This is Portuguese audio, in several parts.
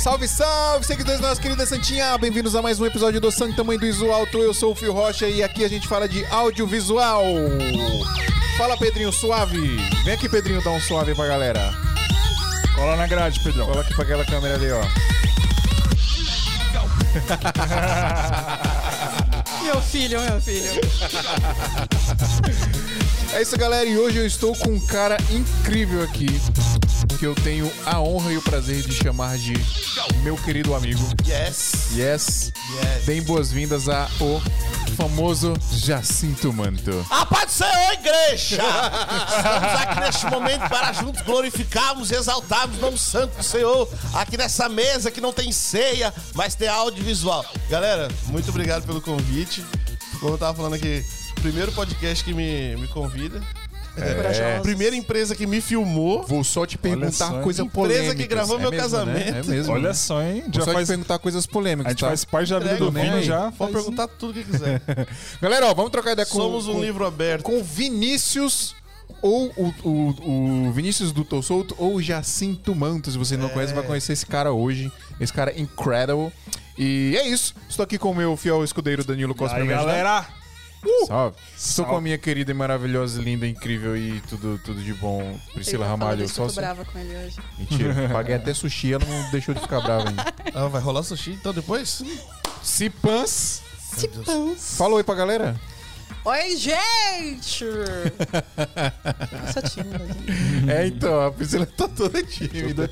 Salve, salve, seguidores da nossa querida Santinha! Bem-vindos a mais um episódio do Santo Tamanho do Iso Alto. Eu sou o Fio Rocha e aqui a gente fala de audiovisual. Fala, Pedrinho, suave. Vem aqui, Pedrinho, dar um suave pra galera. Cola na grade, Pedrão. Cola aqui pra aquela câmera ali, ó. Meu filho, meu filho. É isso, galera, e hoje eu estou com um cara incrível aqui, que eu tenho a honra e o prazer de chamar de meu querido amigo. Yes. Yes. Yes. Deem boas-vindas a o famoso Jacinto Manto. A paz do Senhor, igreja! Estamos aqui neste momento para juntos glorificarmos e exaltarmos o nome santo do Senhor aqui nessa mesa que não tem ceia, mas tem audiovisual. Galera, muito obrigado pelo convite. Como eu tava falando aqui, primeiro podcast que me, me convida. Corajosos. Primeira empresa que me filmou. Vou só te perguntar só, coisa empresa polêmica. que gravou meu casamento. É mesmo. Olha né? só, hein? Vou Já só faz, te perguntar coisas polêmicas, a gente tá? faz parte da vida do Vini nome. já. Pode perguntar tudo o que quiser. Galera, ó, vamos trocar ideia com... Somos um com- livro aberto. Com Vinícius... Ou o, o, o Vinícius do Tô Solto ou o Jacinto Manto. Se você não É. conhece, vai conhecer esse cara hoje. Esse cara incredible. E é isso. Estou aqui com o meu fiel escudeiro Danilo Costa Aí, pra galera. Salve. Estou Salve. com a minha querida e maravilhosa, linda, incrível e tudo, tudo de bom, Priscila Ele Ramalho. Só eu tô se... brava com ele hoje. Mentira, paguei até sushi, ela não deixou de ficar brava ainda. Ah, vai rolar sushi então depois? Cipans. Fala oi pra galera. Oi, gente! tímida, gente. É, então, a Priscila tá toda tímida.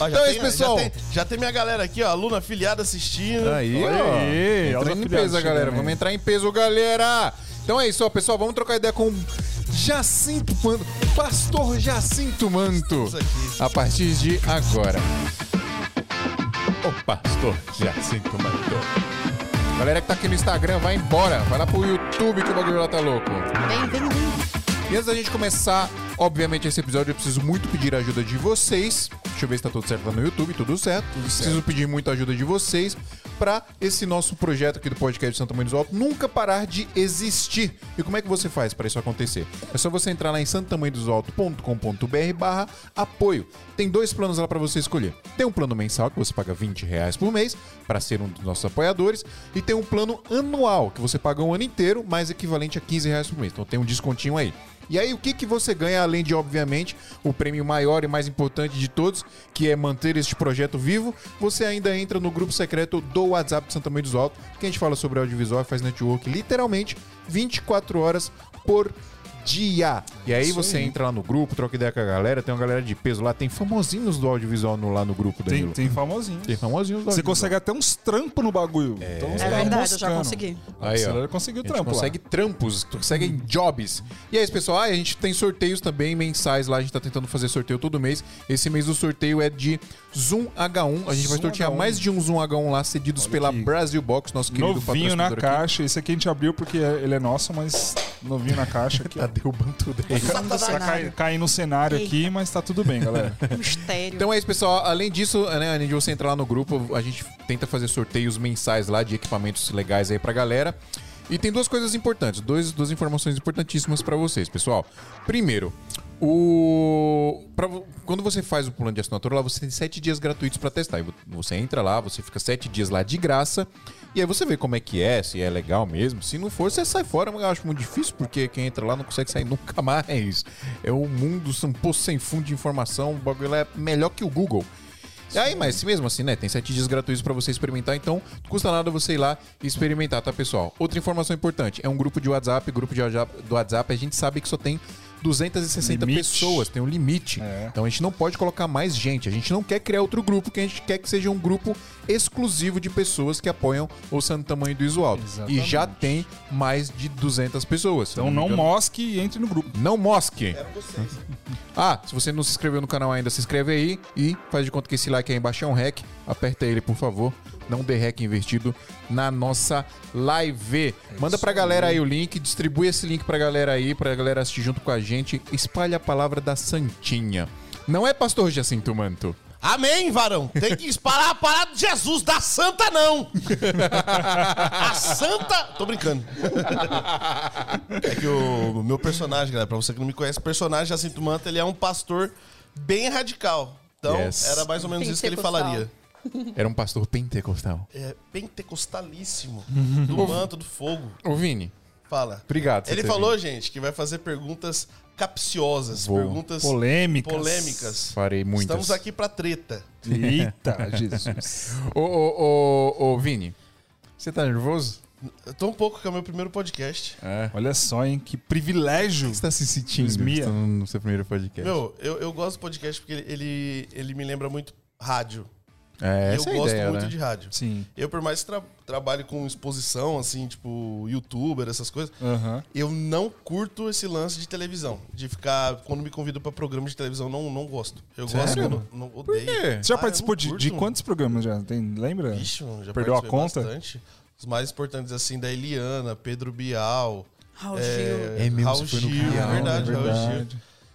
Ó, já Então é isso, pessoal. Já tem, já tem minha galera aqui, ó, aluna afiliada assistindo. Aí, Olha ó. aí, Entrando em peso, galera. chegando Vamos entrar em peso, galera. Então é isso, ó, pessoal. Vamos trocar ideia com Jacinto Manto, Pastor Jacinto Manto. A partir de agora. O Pastor Jacinto Manto. Galera que tá aqui no Instagram, vai embora. Vai lá pro YouTube que o bagulho lá tá louco. Vem, vem, vem. E antes da gente começar, obviamente, esse episódio, eu preciso muito pedir a ajuda de vocês. Deixa eu ver se tá tudo certo lá no YouTube, tudo certo. Preciso pedir muito a ajuda de vocês pra esse nosso projeto aqui do podcast Santa Mãe do Alto nunca parar de existir. E como é que você faz para isso acontecer? É só você entrar lá em santamanhodosalto.com.br barra apoio. Tem dois planos lá para você escolher. Tem um plano mensal que você paga 20 reais por mês para ser um dos nossos apoiadores e tem um plano anual que você paga um ano inteiro, mais equivalente a 15 reais por mês. Então tem um descontinho aí. E aí, o que, que você ganha, além de, obviamente, o prêmio maior e mais importante de todos, que é manter este projeto vivo? Você ainda entra no grupo secreto do WhatsApp de Santa Mãe dos Altos, que a gente fala sobre audiovisual e faz network literalmente 24 horas por dia. E aí você entra lá no grupo, troca ideia com a galera, tem uma galera de peso lá, tem famosinhos do audiovisual no- lá no grupo, Tem, Danilo. tem famosinho. Tem famosinhos do Você consegue até uns trampos no bagulho. Então, você É verdade, eu já consegui. A Aí, ó. Conseguiu trampo lá. consegue trampos, consegue jobs. E é isso, pessoal. Ah, a gente tem sorteios também mensais lá. A gente tá tentando fazer sorteio todo mês. Esse mês o sorteio é de Zoom H1. A gente vai Zoom sortear H1. mais de um Zoom H1 lá, cedidos Olha pela aqui. Brasil Box, nosso querido Novinho na aqui. caixa. Esse aqui a gente abriu porque ele é nosso, mas novinho na caixa aqui. Tá. Derrubando tudo Tá cai, cenário. caindo no cenário aqui, mas tá tudo bem, galera. Mistério. Então é isso, pessoal. Além disso, né, além de você entrar lá no grupo, a gente tenta fazer sorteios mensais lá de equipamentos legais aí pra galera. E tem duas coisas importantes, dois, duas informações importantíssimas pra vocês, pessoal. Primeiro, o pra quando você faz o plano de assinatura lá, você tem sete dias gratuitos pra testar. Vo- você entra lá, você fica sete dias lá de graça. E aí você vê como é que é, se é legal mesmo. Se não for, você sai fora. Mas eu acho muito difícil, porque quem entra lá não consegue sair nunca mais. É um mundo, um poço sem fundo de informação. O bagulho é melhor que o Google. E aí, mas mesmo assim, né? Tem sete dias gratuitos pra você experimentar, então não custa nada você ir lá e experimentar, tá, pessoal? Outra informação importante: é um grupo de WhatsApp. Grupo de WhatsApp, do WhatsApp, a gente sabe que só tem 260 Limite. pessoas, tem um limite. É. Então a gente não pode colocar mais gente. A gente não quer criar outro grupo, que a gente quer que seja um grupo exclusivo de pessoas que apoiam o Santo Tamanho do Iso Alto. E já tem mais de 200 pessoas. Então não engano. mosque e entre no grupo. Não mosque. Ah, se você não se inscreveu no canal ainda, se inscreve aí e faz de conta que esse like aí embaixo é um hack. Aperta ele, por favor. Não dê hack investido na nossa live. Manda pra galera aí o link, distribui esse link pra galera aí, pra galera assistir junto com a gente. Espalha a palavra da Santinha. Não é pastor Jacinto Manto? Amém, varão. Tem que espalhar a parada de Jesus, da santa não. A santa... Tô brincando. É que o, o meu personagem, galera, pra você que não me conhece, o personagem Jacinto Manta, ele é um pastor bem radical. Então, Yes. era mais ou menos isso que ele Pentecostal. falaria. Era um pastor pentecostal. É pentecostalíssimo. Uhum. do manto do fogo. Ô, Vini, Fala. obrigado. Ele falou, vindo. gente, que vai fazer perguntas capciosas, Vou. perguntas Polêmicas. polêmicas. Farei muitas. Estamos aqui pra treta. Eita, Jesus. Ô, ô, ô, ô, Vini, você tá nervoso? Eu tô um pouco, que é o meu primeiro podcast. É. Olha só, hein? Que privilégio. Você tá se sentindo tá no seu primeiro podcast? Meu, eu, eu gosto do podcast porque ele, ele, ele me lembra muito rádio. É, eu essa é a gosto ideia, muito né? de rádio. Sim. Eu, por mais que tra trabalhe com exposição, assim, tipo, youtuber, essas coisas, Aham. eu não curto esse lance de televisão. De ficar, quando me convidam pra programa de televisão, não, não gosto. Eu gosto, Sério? eu não, não odeio. quê? Você já Ah, participou eu de, de quantos programas já? Tem, lembra? Ixi, já Perdeu a conta? bastante. Os mais importantes, assim, da Eliana, Pedro Bial. Raul é, Gil. É mesmo, Raul Gil, Bial, é verdade, É Raul Gil.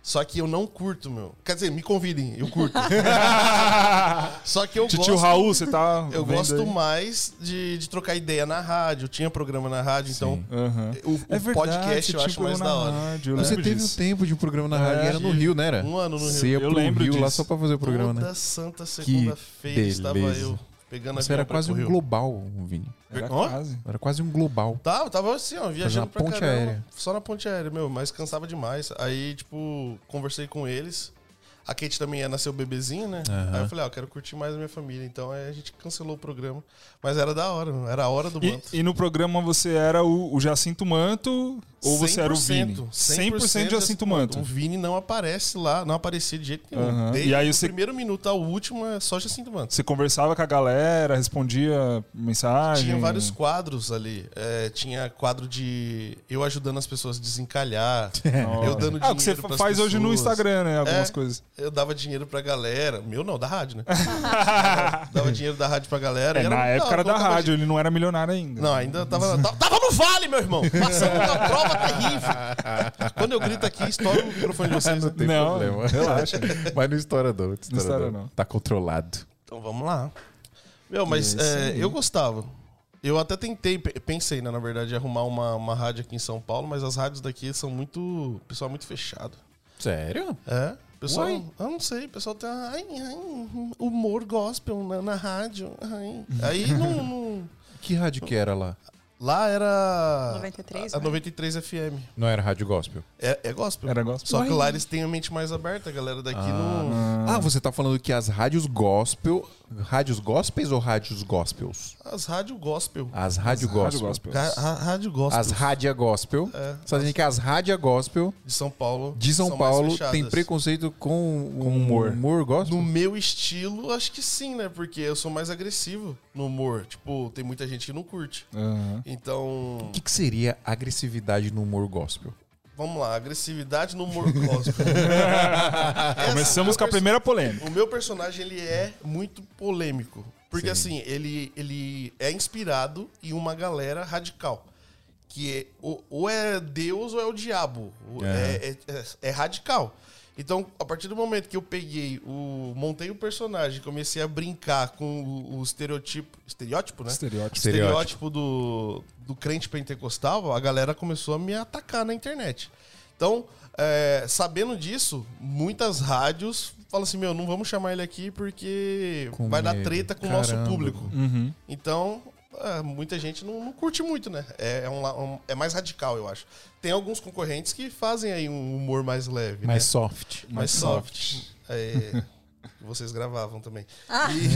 Só que eu não curto, meu. Quer dizer, me convidem, eu curto. Só que eu Tio gosto... Raul, você tá. Eu vendo gosto aí? mais de, de trocar ideia na rádio. Tinha programa na rádio, então Aham. o, o É verdade, podcast eu acho mais da hora. rádio, eu Você teve disso. um tempo de programa na rádio, É, era no Rio, né? Era? Um ano no Rio. Você ia Eu pro lembro Rio lá disso. só pra fazer o programa, né? Toda santa segunda-feira estava eu pegando Você era quase um global, Vini. Era Hã? quase. Era quase um global. Tá, eu tava assim, ó, viajando na pra ponte caramba. aérea. Só na ponte aérea, meu, mas cansava demais. Aí, tipo, conversei com eles. A Kate também ia nascer o bebezinho, né? Aham. Aí eu falei, ó, eu quero curtir mais a minha família. Então aí a gente cancelou o programa. Mas era da hora, era a hora do manto. E, e no programa você era o, o Jacinto Manto ou você era o Vini? 100% Jacinto Manto. O Vini não aparece lá, não aparecia de jeito nenhum. Aham. Desde E aí o você- primeiro minuto ao último é só Jacinto Manto. Você conversava com a galera, respondia mensagem? Tinha vários quadros ali. É, tinha quadro de eu ajudando as pessoas a desencalhar. eu dando Ah, o que você dinheiro faz hoje no pessoas. Instagram, né? Algumas É. coisas. Eu dava dinheiro pra galera. Meu não, da rádio, né? dava dinheiro da rádio pra galera. É, na época era da rádio, ele não era milionário ainda. Não, ainda tava, tava, tava no vale, meu irmão. Passando uma prova terrível. Quando eu grito aqui, estoura o microfone de vocês. né? Tem Não, problema. relaxa. Mas não estoura não. Não estoura, não. não. Tá controlado. Então vamos lá. Meu, mas é, eu gostava. Eu até tentei, pe- pensei, né, na verdade, arrumar uma, uma rádio aqui em São Paulo, mas as rádios daqui são muito. Pessoal muito fechado. Sério? É. Pessoal, Uai. eu não sei, o pessoal tem ai, ai, humor gospel na, na rádio. ai. Aí não, não- Que rádio que era lá? Lá era. 93, A, a né? 93 FM. Não era rádio gospel? É, é gospel. Era gospel. Só que Uai. lá eles têm a mente mais aberta, a galera daqui não. Ah, você tá falando que as rádios gospel... Rádios gospels ou rádios gospels? As rádio gospel. As rádio Rádio gospel. rádio gospel. As rádia gospel. É, Você tá que as rádia gospel de São Paulo. de São Paulo tem preconceito com, Com um humor. humor gospel? No meu estilo, acho que sim, né? Porque eu sou mais agressivo no humor. Tipo, tem muita gente que não curte. Aham. Então, O que, que seria agressividade no humor gospel? Vamos lá. Agressividade no humor. Essa- Começamos o com a primeira polêmica. O meu personagem, ele é muito polêmico. Porque, Sim. assim, ele, ele é inspirado em uma galera radical. Que é, ou, ou é Deus ou é o diabo. É. É, é- é- é radical. Então, a partir do momento que eu peguei, o, montei o personagem, comecei a brincar com o, o estereotipo. Estereótipo, né? Estereótipo. Estereótipo. do, do crente pentecostal, a galera começou a me atacar na internet. Então, é, sabendo disso, muitas rádios falam assim: meu, não vamos chamar ele aqui porque Com vai dar medo. treta com o nosso público. Uhum. Então, muita gente não, não curte muito, né? É, é um um- é mais radical, eu acho. Tem alguns concorrentes que fazem aí um humor mais leve, Mais né? soft. mais soft. É, que vocês gravavam também. Ah. E-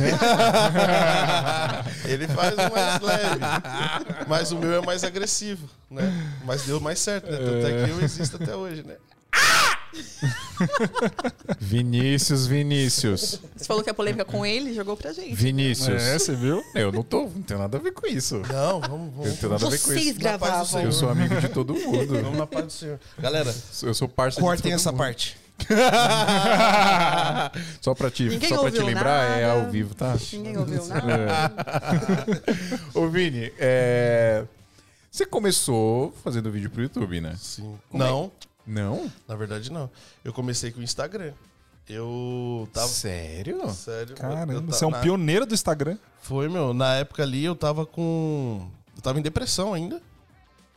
Ele faz o mais leve. Mas o meu é mais agressivo, né? Mas deu mais certo, né? Tanto é que eu existo até hoje, né? Vinícius, Vinícius. Você falou que a polêmica com ele jogou pra gente. Vinícius. É, você viu? Eu não tô, não tenho nada a ver com isso. Não, vamos, Eu vamos. não tenho nada a ver com Vocês isso. Gravavam. Eu sou amigo de todo mundo. Vamos na paz do Senhor. Galera, Eu sou parceiro de cortem todo essa mundo. parte. Só pra te, Ninguém só pra te lembrar, é nada. ao vivo, tá? Ninguém ouviu nada. Ô, Vini, é... Você começou fazendo vídeo pro YouTube, né? Sim. Como é? Não, na verdade não. Eu comecei com o Instagram. Eu tava. Sério? Sério. eu- Caramba, eu você é um na- pioneiro do Instagram. Foi, meu. Na época ali eu tava com. Eu tava em depressão ainda.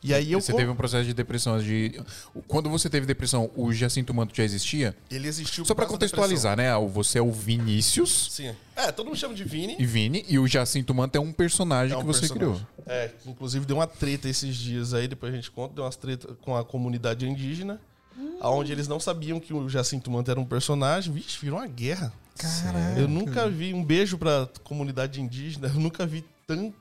E aí eu Você com- teve um processo de depressão. De... Quando você teve depressão, o Jacinto Manto já existia? Ele existiu Só da contextualizar, né? O- Você é o Vinícius. Sim. É, todo mundo chama de Vini. e Vini, e o Jacinto Manto é um personagem É um que você personagem. criou. É, que inclusive deu uma treta esses dias aí, depois a gente conta, deu umas treta com a comunidade indígena, aonde eles não sabiam que o Jacinto Manto era um personagem. Vixe, virou uma guerra. Caraca. Eu nunca vi, um beijo pra comunidade indígena, eu nunca vi tanto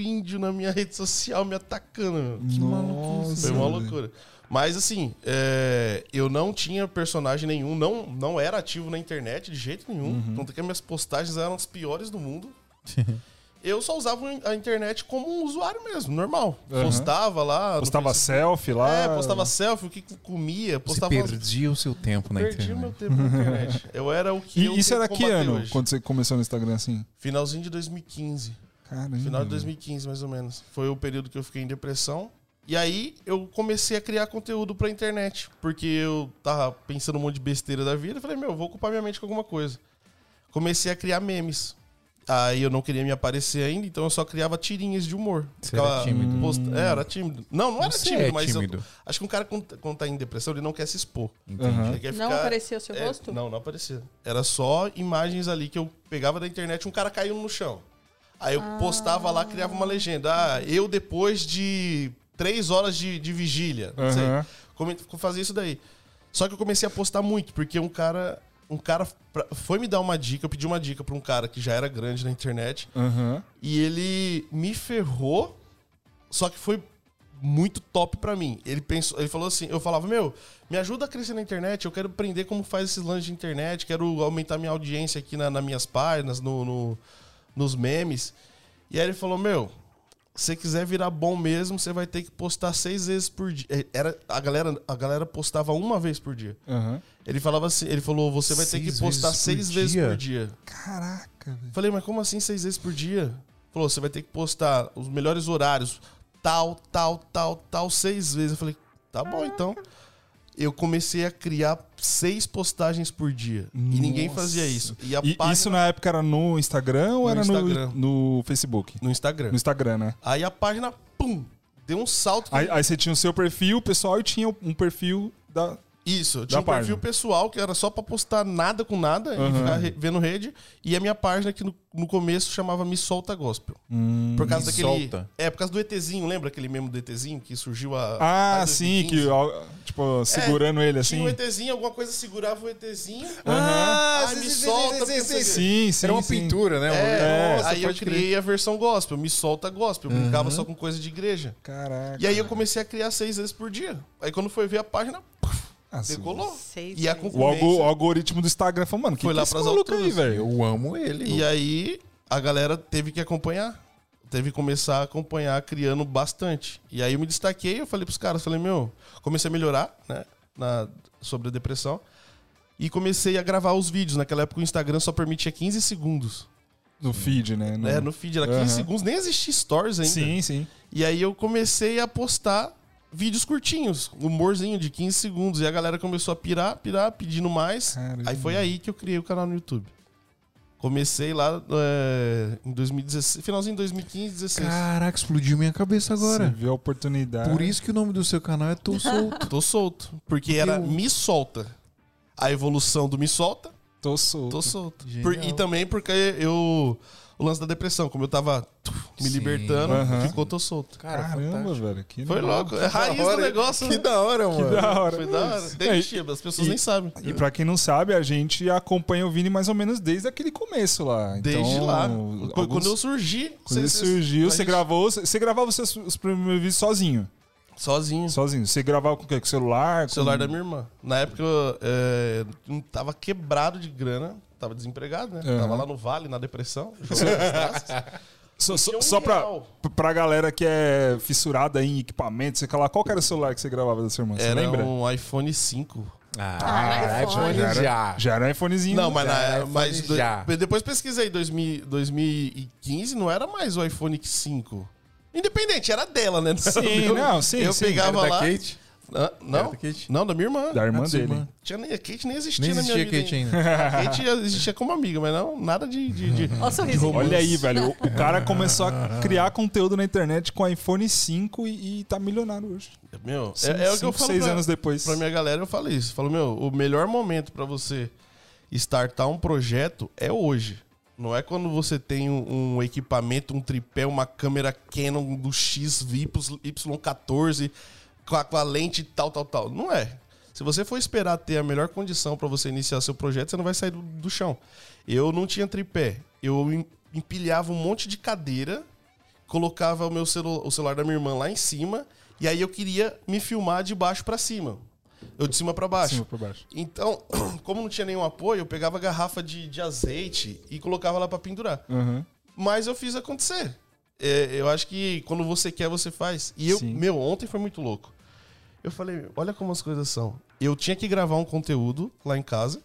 índio na minha rede social me atacando. meu. Que maluquice. Foi uma loucura. Mas assim, é, eu não tinha personagem nenhum, não, não era ativo na internet de jeito nenhum. Uhum. Tanto que minhas postagens eram as piores do mundo. eu só usava a internet como um usuário mesmo, normal. Uhum. Postava lá. Postava selfie lá. É, postava selfie, o que comia, Você postava. perdia o seu tempo na Perdi internet. meu tempo na internet. Eu era o que. eu E isso era que ano? hoje. Quando você começou no Instagram assim? Finalzinho de 2015. Caramba. Final de velho. 2015, mais ou menos. Foi o período que eu fiquei em depressão. E aí eu comecei a criar conteúdo pra internet. Porque eu tava pensando um monte de besteira da vida. Eu falei, meu, vou ocupar minha mente com alguma coisa. Comecei a criar memes. Aí eu não queria me aparecer ainda, então eu só criava tirinhas de humor. Você era tímido? posta- É, era tímido. Não, não era Você tímido, é mas eu- tímido. acho que um cara quando, tá em depressão, ele não quer se expor. Ele quer Não ficar- aparecia o seu é, rosto? Não, não aparecia. Era só imagens ali que eu pegava da internet, um cara caiu no chão. Aí eu postava lá, criava uma legenda. Ah, eu depois de três horas de, de vigília. Não sei. Aham. Come- Fazia isso daí. Só que eu comecei a postar muito, porque um cara. Um cara foi me dar uma dica, eu pedi uma dica pra um cara que já era grande na internet. Aham. E ele me ferrou, só que foi muito top pra mim. Ele pensou, ele falou assim, eu falava, meu, me ajuda a crescer na internet, eu quero aprender como faz esses lances de internet, quero aumentar minha audiência aqui na, nas minhas páginas, no, no- nos memes. E aí ele falou, meu, se você quiser virar bom mesmo, você vai ter que postar seis vezes por dia. Eh, Era, a, galera, a galera postava uma vez por dia. Aham. Ele falava assim, ele falou, você vai ter Seis que postar vezes por seis vezes dia? por dia. Caraca, velho. Falei, mas como assim seis vezes por dia? Falou, você vai ter que postar os melhores horários, tal, tal, tal, tal, seis vezes. Eu falei, tá bom então. Eu comecei a criar seis postagens por dia. E ninguém Nossa. fazia isso. E a E página isso na época era no Instagram ou No era Instagram. No, no Facebook? no Instagram. No Instagram, né? Aí a página, pum, deu um salto. Aí, aí você tinha o seu perfil pessoal e tinha um perfil da. Isso, eu tinha um página. perfil pessoal que era só pra postar nada com nada Aham. e ficar re- vendo rede. E a minha página que no, no começo chamava Me Solta Gospel. Hum. Por causa Me daquele. Solta. É, por causa do ETzinho, lembra aquele mesmo do ETzinho que surgiu a. Ah, a sim, 2015? que, tipo, segurando ele assim. Tinha um ETzinho, alguma coisa segurava o ETzinho. Ah, Ai, me solta, porque você- Sim, sim. Era uma sim. pintura, né? É, Nossa, aí eu pode crer. criei a versão gospel, me solta gospel. Eu brincava só com coisa de igreja. Caraca. E aí eu comecei a criar seis vezes por dia. Aí quando foi ver a página, Ah, sim. decolou. Seis E a vezes. O, algo- concorrência. o algoritmo do Instagram falou, mano, que Foi que lá é pras maluco aí, velho? Eu amo ele. E aí a galera teve que acompanhar. Teve que começar a acompanhar, criando bastante. E aí eu me destaquei, eu falei pros caras, falei, meu, comecei a melhorar, né? Na, sobre a depressão. E comecei a gravar os vídeos. Naquela época o Instagram só permitia 15 segundos. No feed, né? No- né? No feed era 15 Aham. segundos, nem existia stories ainda. Sim, sim. E aí eu comecei a postar vídeos curtinhos, humorzinho de 15 segundos. E a galera começou a pirar, pirar, pedindo mais. Caramba. Aí foi aí que eu criei o canal no YouTube. Comecei lá é, em 2016, finalzinho de 2015, 16. Caraca, explodiu minha cabeça agora. Você viu a oportunidade. Por isso que o nome do seu canal é Tô Solto. Tô solto. Porque era Eu- Me Solta. A evolução do Me Solta, Tô solto. tô solto. Por- e também porque eu. O lance da depressão, como eu tava tuf, me Sim. libertando, Aham. ficou Tô Solto. Cara, Caramba, fantástico. velho. Que Foi louco. É raiz hora, do negócio. Que né? da hora, mano. Da hora. Foi da hora. É, Desde e- as pessoas e- nem sabem. E pra quem não sabe, a gente acompanha o Vini mais ou menos desde aquele começo lá. Então, Desde lá. alguns- Quando eu surgi. Quando ele cê- cê- surgiu, você gente- gravou. Você gravava os, seus, os primeiros vídeos sozinho. Sozinho. Sozinho. Você gravava com o quê? Com o celular? Com... celular da minha irmã. Na época eu é, não tava quebrado de grana, tava desempregado, né? Aham. Tava lá no vale, na depressão, jogando as taças. Só, só, um só pra, pra galera que é fissurada em equipamento, você fala, qual que era o celular que você gravava da sua irmã? Você Era lembra? um iPhone 5. Ah, iPhone iPhone. já. Já era um iPhonezinho. Não, mas, Já na, era mas do- depois pesquisei, 2000, 2015 não era mais o iPhone 5. Independente, era dela, né? Não era Sim, não, sim, Eu sim, pegava Era lá. Kate? Ah, não, Era da Kate? não, da minha irmã. Da irmã Ah, dele. irmã. Tinha nem, a Kate nem existia Nem na minha existia vida. Kate ainda. A Kate existia como amiga, mas não, nada de... de, de- sorrisinho. Olha aí, velho. O cara começou a criar conteúdo na internet com iPhone 5 e, e tá milionário hoje. Meu, Cinco, é, é o que eu falo seis pra, anos depois. pra minha galera, eu falo isso. Eu falo, meu, o melhor momento pra você startar um projeto é hoje. Não é quando você tem um, um equipamento, um tripé, uma câmera Canon do X Y14 com a, com a lente tal, tal, tal. Não é. Se você for esperar ter a melhor condição pra você iniciar seu projeto, você não vai sair do, do chão. Eu não tinha tripé. Eu em- empilhava um monte de cadeira, colocava o meu celu o celular da minha irmã lá em cima, e aí eu queria me filmar de baixo pra cima. Eu de cima pra baixo. Cima pra baixo. Então, como não tinha nenhum apoio, eu pegava garrafa de, de azeite e colocava lá pra pendurar. Uhum. Mas eu fiz acontecer. É, eu acho que quando você quer, você faz. E eu, Sim. meu, ontem foi muito louco. Eu falei, olha como as coisas são. Eu tinha que gravar um conteúdo lá em casa,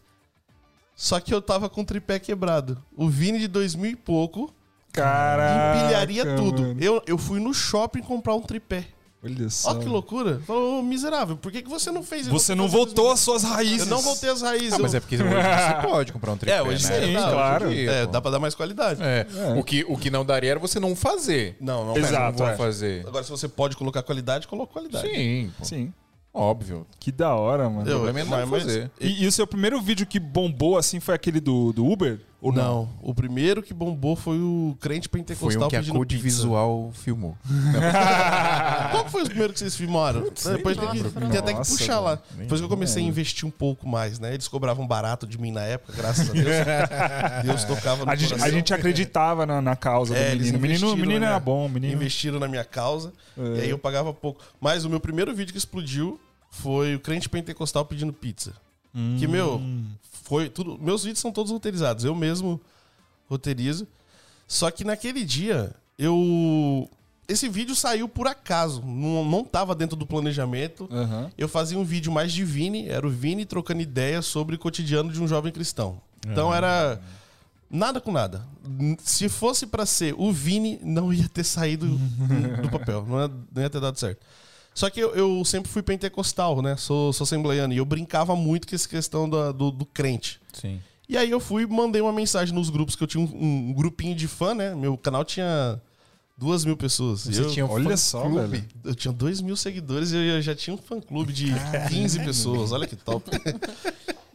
só que eu tava com o tripé quebrado. O Vini de 2000 e pouco Caraca. empilharia tudo. mano. Eu, eu fui no shopping comprar um tripé. Olha só. Olha que loucura. Falou, miserável, por que, que você não fez Você igual não voltou às suas raízes. Eu não voltei às raízes. Ah, mas eu- é porque hoje você pode comprar um tripé, É, hoje né? sim, Dá, hoje em claro. dia, É, dá pra dar mais qualidade. É, O, que, o que não daria era você não fazer. Não, não Exato, não vou é. fazer. Agora, se você pode colocar qualidade, coloca qualidade. Sim, pô. Sim. óbvio. Que da hora, mano. O problema é não mas- mas- fazer. E, e o seu primeiro vídeo que bombou assim foi aquele do, do Uber? Ou não? Não, o primeiro que bombou foi o crente Foi pentecostal um que a pedindo Code pizza. Visual filmou. Qual que foi o primeiro que vocês filmaram? Depois tem, que, tem até que nossa, puxar lá. Depois que eu comecei a investir um pouco mais, né? Eles cobravam barato de mim na época, graças a Deus. Deus tocava no A gente, a gente acreditava na, na causa É, do menino. O menino, menino era bom, o menino. Investiram na minha causa. É. E aí eu pagava pouco. Mas o meu primeiro vídeo que explodiu foi o crente pentecostal pedindo pizza. Que, meu, foi tudo. Meus vídeos são todos roteirizados. Eu mesmo roteirizo. Só que naquele dia, eu. Esse vídeo saiu por acaso. Não, não tava dentro do planejamento. Aham. Eu fazia um vídeo mais de Vini, era o Vini trocando ideias sobre o cotidiano de um jovem cristão. Então era nada com nada. Se fosse pra ser o Vini, não ia ter saído do papel, não ia, não ia ter dado certo. Só que eu, eu sempre fui pentecostal, né? Sou, sou assembleiano e eu brincava muito com essa questão da- do, do crente. Sim. E aí eu fui e mandei uma mensagem nos grupos, que eu tinha um, um grupinho de fã, né? Meu canal tinha duas mil pessoas. Você eu, tinha um Olha fã só, clube. velho. eu tinha dois mil seguidores e eu já tinha um fã clube de 15 pessoas. Olha que top.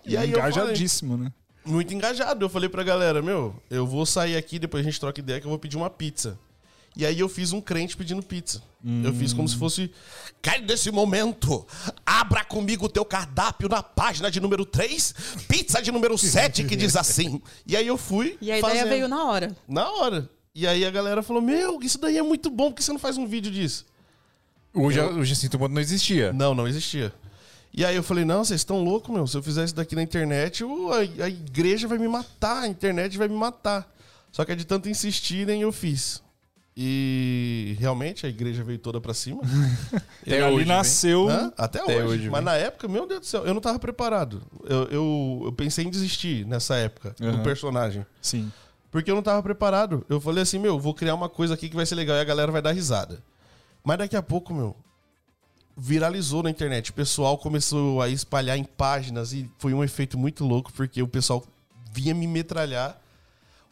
E aí eu falei, Engajadíssimo, né? muito engajado. Eu falei pra galera, meu, eu vou sair aqui, depois a gente troca ideia que eu vou pedir uma pizza. E aí eu fiz um crente pedindo pizza. Eu fiz como se fosse. Cai nesse momento! Abra comigo o teu cardápio na página de número 3, pizza de número 7, que diz assim. E aí eu fui. E a ideia fazendo. veio na hora. Na hora. E aí a galera falou: Meu, isso daí é muito bom, por que você não faz um vídeo disso? O, Ja- o Jacinto Mondo não existia. Não, não existia. E aí eu falei, não, vocês estão loucos, meu. Se eu fizer isso daqui na internet, o- a, a igreja vai me matar, a internet vai me matar. Só que é de tanto insistirem, eu fiz. E realmente a igreja veio toda pra cima. Até ali hoje, nasceu. Até, Até hoje. hoje, Mas vem. na época, meu Deus do céu, eu não tava preparado. Eu, eu, eu pensei em desistir nessa época do Aham. personagem. Sim. Porque eu não tava preparado. Eu falei assim, meu, vou criar uma coisa aqui que vai ser legal e a galera vai dar risada. Mas daqui a pouco, meu, viralizou na internet. O pessoal começou a espalhar em páginas e foi um efeito muito louco, porque o pessoal vinha me metralhar.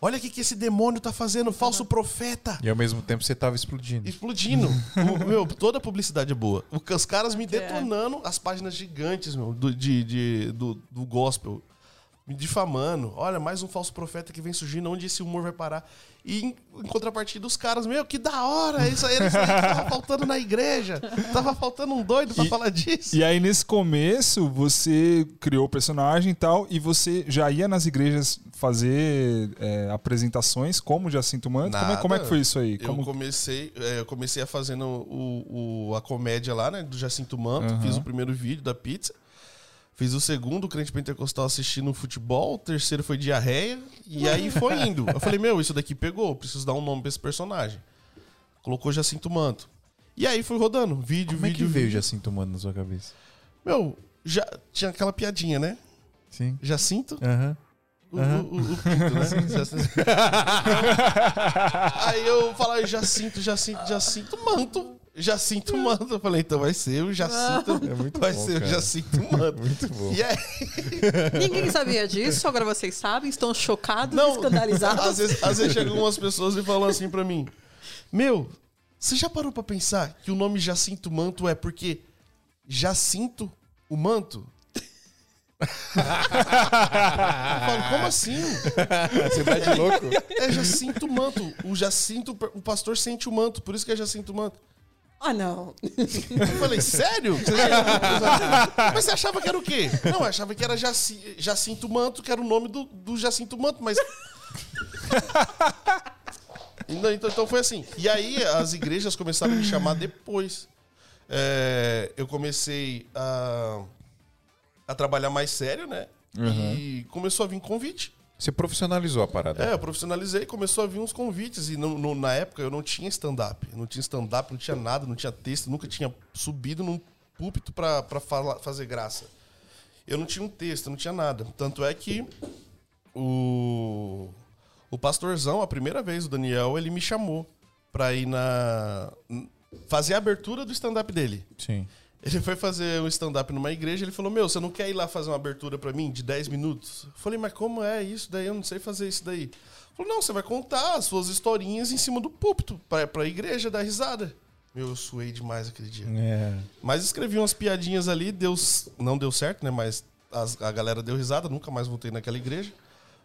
Olha o que, que esse demônio tá fazendo, falso profeta. E ao mesmo tempo você tava explodindo. Explodindo. O- meu, toda a publicidade é boa. O- Os caras me É. detonando, as páginas gigantes, meu, do, de, de- do, do gospel. Me difamando. Olha, mais um falso profeta que vem surgindo, onde esse humor vai parar. E em, em contrapartida, os caras, meu, que da hora! Isso aí, isso aí que tava faltando na igreja. Tava faltando um doido pra E- falar disso. E aí, nesse começo, você criou o personagem e tal, e você já ia nas igrejas fazer é, apresentações como Jacinto Manto? Como é, como é que foi isso aí? Eu Como... comecei, é, eu comecei a fazendo o, o- a comédia lá, né? Do Jacinto Manto. Aham. Fiz o primeiro vídeo da pizza. Fiz o segundo, o crente pentecostal assistindo futebol. O terceiro foi diarreia. E aí foi indo. Eu falei, meu, isso daqui pegou. Preciso dar um nome pra esse personagem. Colocou Jacinto Manto. E aí fui rodando. Vídeo, Como é que vídeo, veio o vídeo. Jacinto Mano na sua cabeça? Meu, já tinha aquela piadinha, né? Sim. Jacinto? Aham. O, o, o, o pinto, né? Jacinto. Aí eu falava, Jacinto, Jacinto, Jacinto, manto. Jacinto Manto. Eu falei, então vai ser o Jacinto. É muito vai bom, ser cara. o Jacinto Manto. Muito bom. E aí, Ninguém sabia disso, agora vocês sabem, estão chocados, Não, escandalizados. às vezes, às vezes chegam umas pessoas e falam assim pra mim: Meu, você já parou pra pensar que o nome Jacinto Manto é porque Jacinto o manto? Eu falo, como assim? Você tá de louco? É Jacinto Manto. O Jacinto, o pastor sente o manto, por isso que é Jacinto Manto. Ah, não. Eu falei, sério? Mas você achava que era o quê? Não, eu achava que era Jaci... Jacinto Manto, que era o nome do, do Jacinto Manto, mas. Então, então, então foi assim. E aí as igrejas começaram a me chamar depois. É, eu comecei a, a trabalhar mais sério, né? E começou a vir convite. Você profissionalizou a parada. É, eu profissionalizei, começou a vir uns convites. E na época eu não tinha stand-up. Não tinha stand-up, não tinha nada, não tinha texto, nunca tinha subido num púlpito pra, pra falar, fazer graça. Eu não tinha um texto, não tinha nada. Tanto é que o, o pastorzão, a primeira vez, o Daniel, ele me chamou pra ir na. fazer a abertura do stand-up dele. Sim. Ele foi fazer um stand-up numa igreja, ele falou: Meu, você não quer ir lá fazer uma abertura pra mim de 10 minutos? Eu falei, mas como é isso daí? Eu não sei fazer isso daí. Ele falou, não, você vai contar as suas historinhas em cima do púlpito, pra, pra igreja dar risada. Meu, eu suei demais aquele dia. É. Mas escrevi umas piadinhas ali, deu, não deu certo, né? Mas as- a galera deu risada, nunca mais voltei naquela igreja.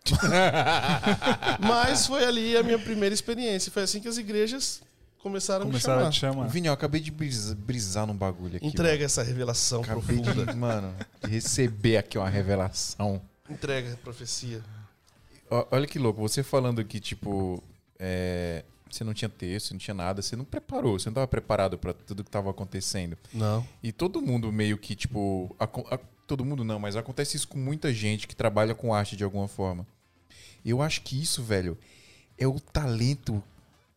Mas foi ali a minha primeira experiência. Foi assim que as igrejas começaram, Começaram a a me chamar. chamar. Vini, eu acabei de brisar, brisar num bagulho aqui. Entrega essa revelação mano. Acabei profunda. de, mano, de receber aqui uma revelação. Entrega a profecia. Olha que louco, você falando que, tipo, é, você não tinha texto, não tinha nada, você não preparou, você não estava preparado para tudo que estava acontecendo. Não. E todo mundo meio que, tipo. aco- a- todo mundo não, mas acontece isso com muita gente que trabalha com arte de alguma forma. Eu acho que isso, velho, é o talento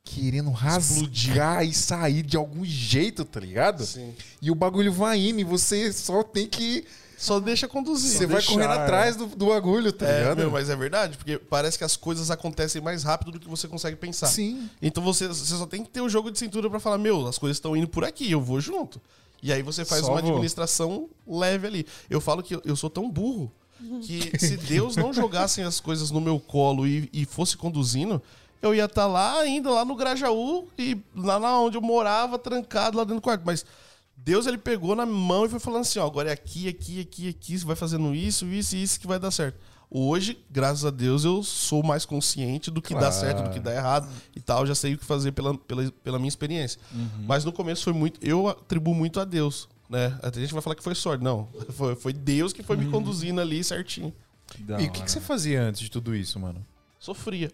querendo rasgar e sair de algum jeito, tá ligado? Sim. E o bagulho vai indo e você só tem que. Só deixa conduzir. Você vai correndo atrás do, do bagulho, tá É, ligado? meu, mas é verdade, porque parece que as coisas acontecem mais rápido do que você consegue pensar. Sim. Então você, você só tem que ter o jogo de cintura pra falar, meu, as coisas estão indo por aqui, eu vou junto. E aí você faz Só uma vou. administração leve ali. Eu falo que eu, eu sou tão burro que se Deus não jogasse as coisas no meu colo e, e fosse conduzindo, eu ia estar lá ainda, lá no Grajaú, e lá na onde eu morava, trancado lá dentro do quarto. Mas Deus, ele pegou na mão e foi falando assim, ó, agora é aqui, aqui, aqui, aqui, você vai fazendo isso, isso e isso que vai dar certo. Hoje, graças a Deus, eu sou mais consciente do que dá Claro. certo, do que dá errado e tal. Já sei o que fazer pela, pela, pela minha experiência. Mas no começo foi muito. Eu atribuo muito a Deus. Né? Até a gente vai falar que foi sorte. Não. Foi, foi Deus que foi me conduzindo ali certinho. Da E o que, que você fazia antes de tudo isso, mano? Sofria.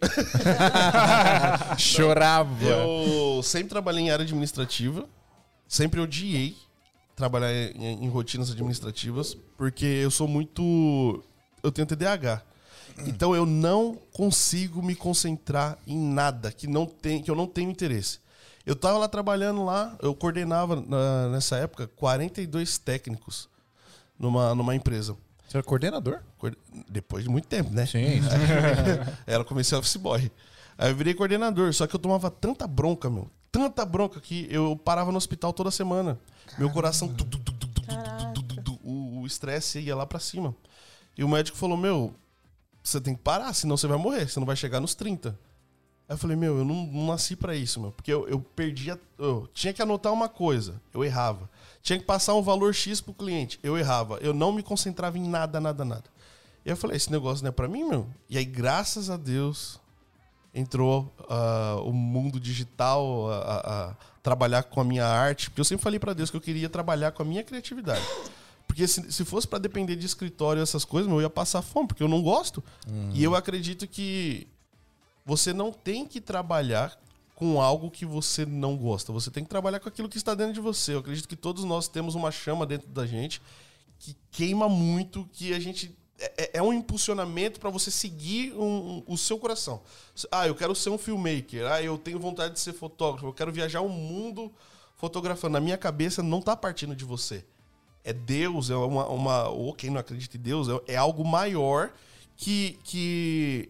Chorava. Eu sempre trabalhei em área administrativa. Sempre odiei trabalhar em, em rotinas administrativas, porque eu sou muito. Eu tenho TDAH. Então eu não consigo me concentrar em nada que, não tem, que eu não tenho interesse. Eu tava lá trabalhando lá, eu coordenava na- nessa época 42 técnicos numa, numa empresa. Você era coordenador? Depois de muito tempo, né? Sim. era a office boy. Aí eu virei coordenador, só que eu tomava tanta bronca, meu. Tanta bronca que eu parava no hospital toda semana. Caramba. Meu coração. O estresse ia lá para cima. E o médico falou: Meu, você tem que parar, senão você vai morrer, você não vai chegar nos 30. Aí eu falei, meu, eu não, não nasci para isso, meu. Porque eu, eu perdia. Eu tinha que anotar uma coisa, eu errava. Tinha que passar um valor X pro cliente, eu errava. Eu não me concentrava em nada, nada, nada. E eu falei, esse negócio não é pra mim, meu? E aí, graças a Deus, entrou ah, o mundo digital, a, a- a trabalhar com a minha arte. Porque eu sempre falei pra Deus que eu queria trabalhar com a minha criatividade. Porque se, se fosse pra depender de escritório e essas coisas, meu, eu ia passar fome, porque eu não gosto. E eu acredito que você não tem que trabalhar com algo que você não gosta. Você tem que trabalhar com aquilo que está dentro de você. Eu acredito que todos nós temos uma chama dentro da gente que queima muito, que a gente é, é um impulsionamento para você seguir um- um- o seu coração. Ah, eu quero ser um filmmaker. Ah, eu tenho vontade de ser fotógrafo. Eu quero viajar o mundo fotografando. Na minha cabeça não tá partindo de você. É Deus, é uma, uma ou quem não acredita em Deus, é, é algo maior que que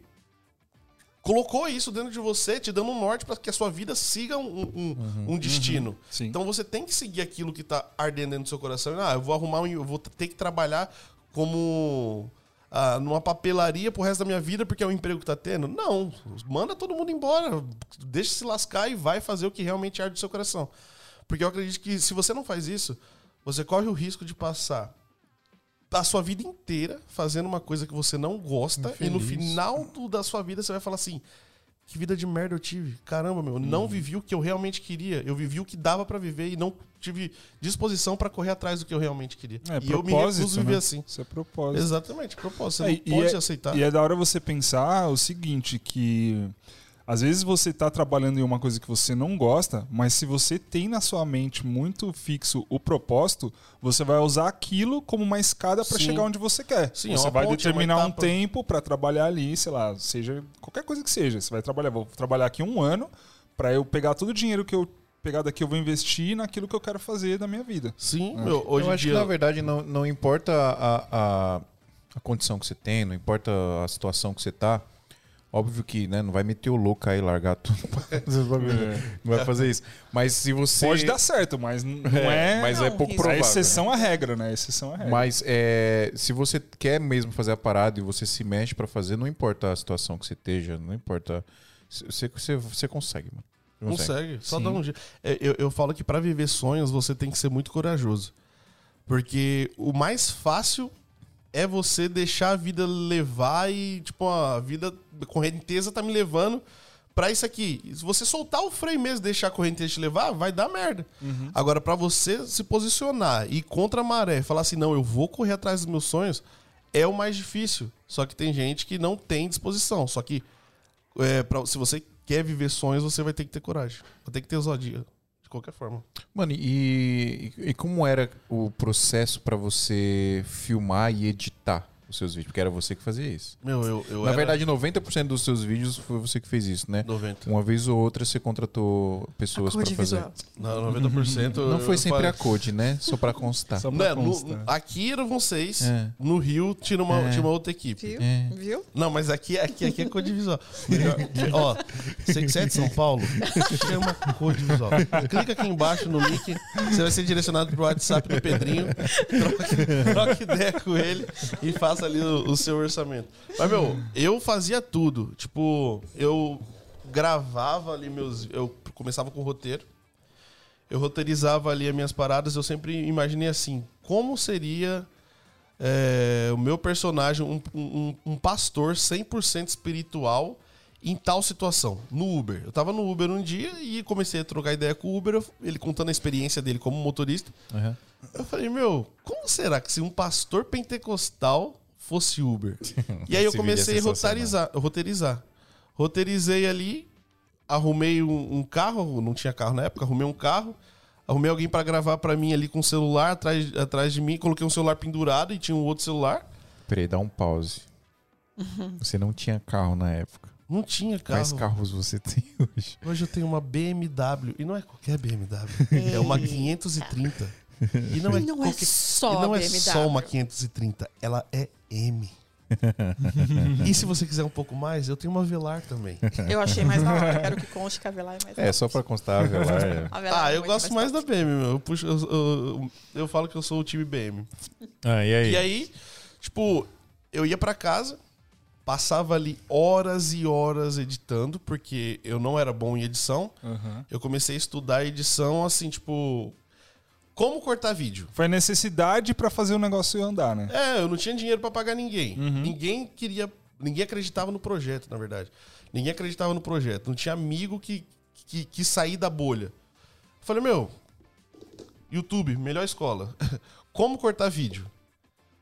colocou isso dentro de você, te dando um norte para que a sua vida siga um, um, um destino. Sim. Então você tem que seguir aquilo que tá ardendo dentro do seu coração. Ah, eu vou arrumar um, eu vou ter que trabalhar como ah, numa papelaria pro resto da minha vida porque é o emprego que tá tendo. Não, manda todo mundo embora, deixa se lascar e vai fazer o que realmente arde do seu coração. Porque eu acredito que se você não faz isso, você corre o risco de passar a sua vida inteira fazendo uma coisa que você não gosta e no Infeliz. final do- da sua vida você vai falar assim: que vida de merda eu tive. Caramba, meu, eu não vivi o que eu realmente queria. Eu vivi o que dava pra viver e não tive disposição pra correr atrás do que eu realmente queria. É, e eu me recuso a viver né? assim. Isso é propósito. Exatamente, propósito. Você É, não e pode é- aceitar. E é da hora você pensar o seguinte, que às vezes você tá trabalhando em uma coisa que você não gosta, mas se você tem na sua mente muito fixo o propósito, você vai usar aquilo como uma escada para chegar onde você quer. Sim, é você uma vai ponte, é determinar um tempo para trabalhar ali, sei lá, seja qualquer coisa que seja. Você vai trabalhar, vou trabalhar aqui um ano para eu pegar todo o dinheiro que eu pegar daqui eu vou investir naquilo que eu quero fazer da minha vida. Sim, meu, hoje eu em acho dia. que, na verdade, não, não importa a, a, a condição que você tem, não importa a situação que você tá. Óbvio que né, não vai meter o louco aí, largar tudo. Não vai fazer isso. Mas se você. Pode dar certo, mas não é, Mas é Não, pouco isso- a provável. exceção à regra, né? Exceção à regra. Mas é, se você quer mesmo fazer a parada e você se mexe pra fazer, não importa a situação que você esteja, não importa. Você, você, você consegue, mano. Você Consegue, só Sim. dá um jeito. É, Eu, eu falo que pra viver sonhos você tem que ser muito corajoso. Porque o mais fácil é você deixar a vida levar e, tipo, a vida, a correnteza tá me levando pra isso aqui. Se você soltar o freio mesmo, deixar a correnteza te levar, vai dar merda. Agora, pra você se posicionar e ir contra a maré, falar assim, não, eu vou correr atrás dos meus sonhos, é o mais difícil. Só que tem gente que não tem disposição. Só que é, pra- se você quer viver sonhos, você vai ter que ter coragem. Vai ter que ter ousadia. Qualquer forma. Mano, e, e como era o processo pra você filmar e editar os seus vídeos? Porque era você que fazia isso. Meu, eu. eu Na era verdade, 90% dos seus vídeos foi você que fez isso, né? 90. Uma vez ou outra você contratou pessoas pra Code fazer. Não, 90%. Não foi sempre a faço- Code, né? Só pra constar. Só pra Né, no- constar. aqui eram seis. É. No Rio tinha uma, É. tinha uma outra equipe. Viu? É. Viu? Não, mas aqui, aqui, aqui é code visual. Ó, você você é de São Paulo? Chama code visual. Clica aqui embaixo no link, você vai ser direcionado pro WhatsApp do Pedrinho. Troque, troque ideia com ele e faça ali o, o seu orçamento. Mas, meu, eu fazia tudo. Tipo, eu gravava ali meus. Eu começava com roteiro. Eu roteirizava ali as minhas paradas. Eu sempre imaginei assim: como seria é, o meu personagem, um, um, um pastor 100% espiritual em tal situação, no Uber. Eu tava no Uber um dia e comecei a trocar ideia com o Uber, ele contando a experiência dele como motorista. Aham. Eu falei, meu, como será que se um pastor pentecostal fosse Uber? E aí eu comecei a roteirizar, roteirizar. Roteirizei ali, arrumei um, um carro, não tinha carro na época, arrumei um carro, arrumei alguém pra gravar pra mim ali com o celular atrás, atrás de mim, coloquei um celular pendurado e tinha um outro celular. Peraí, dá um pause. Você não tinha carro na época. Não tinha carro. Quais carros você tem hoje? Hoje eu tenho uma BMW. E não é qualquer BMW. é uma 530. E não é, E não é qualquer- só e não é BMW. só uma 530. Ela é M. e se você quiser um pouco mais, eu tenho uma Velar também. Eu achei mais da hora. Quero que conste que a Velar é mais da É, só pra constar, Velar. é. A Velar Ah, é eu gosto mais da top. BM, meu. Eu, puxo, eu, eu- eu falo que eu sou o time BM. Ah, e aí? E aí, tipo, eu ia pra casa, passava ali horas e horas editando, porque eu não era bom em edição. Aham. Eu comecei a estudar edição, assim, tipo. Como cortar vídeo. Foi a necessidade pra fazer o negócio andar, né? É, eu não tinha dinheiro pra pagar ninguém. Ninguém queria. Ninguém acreditava no projeto, na verdade. Ninguém acreditava no projeto. Não tinha amigo que, que, que sair da bolha. Eu falei, meu, YouTube, melhor escola. Como cortar vídeo?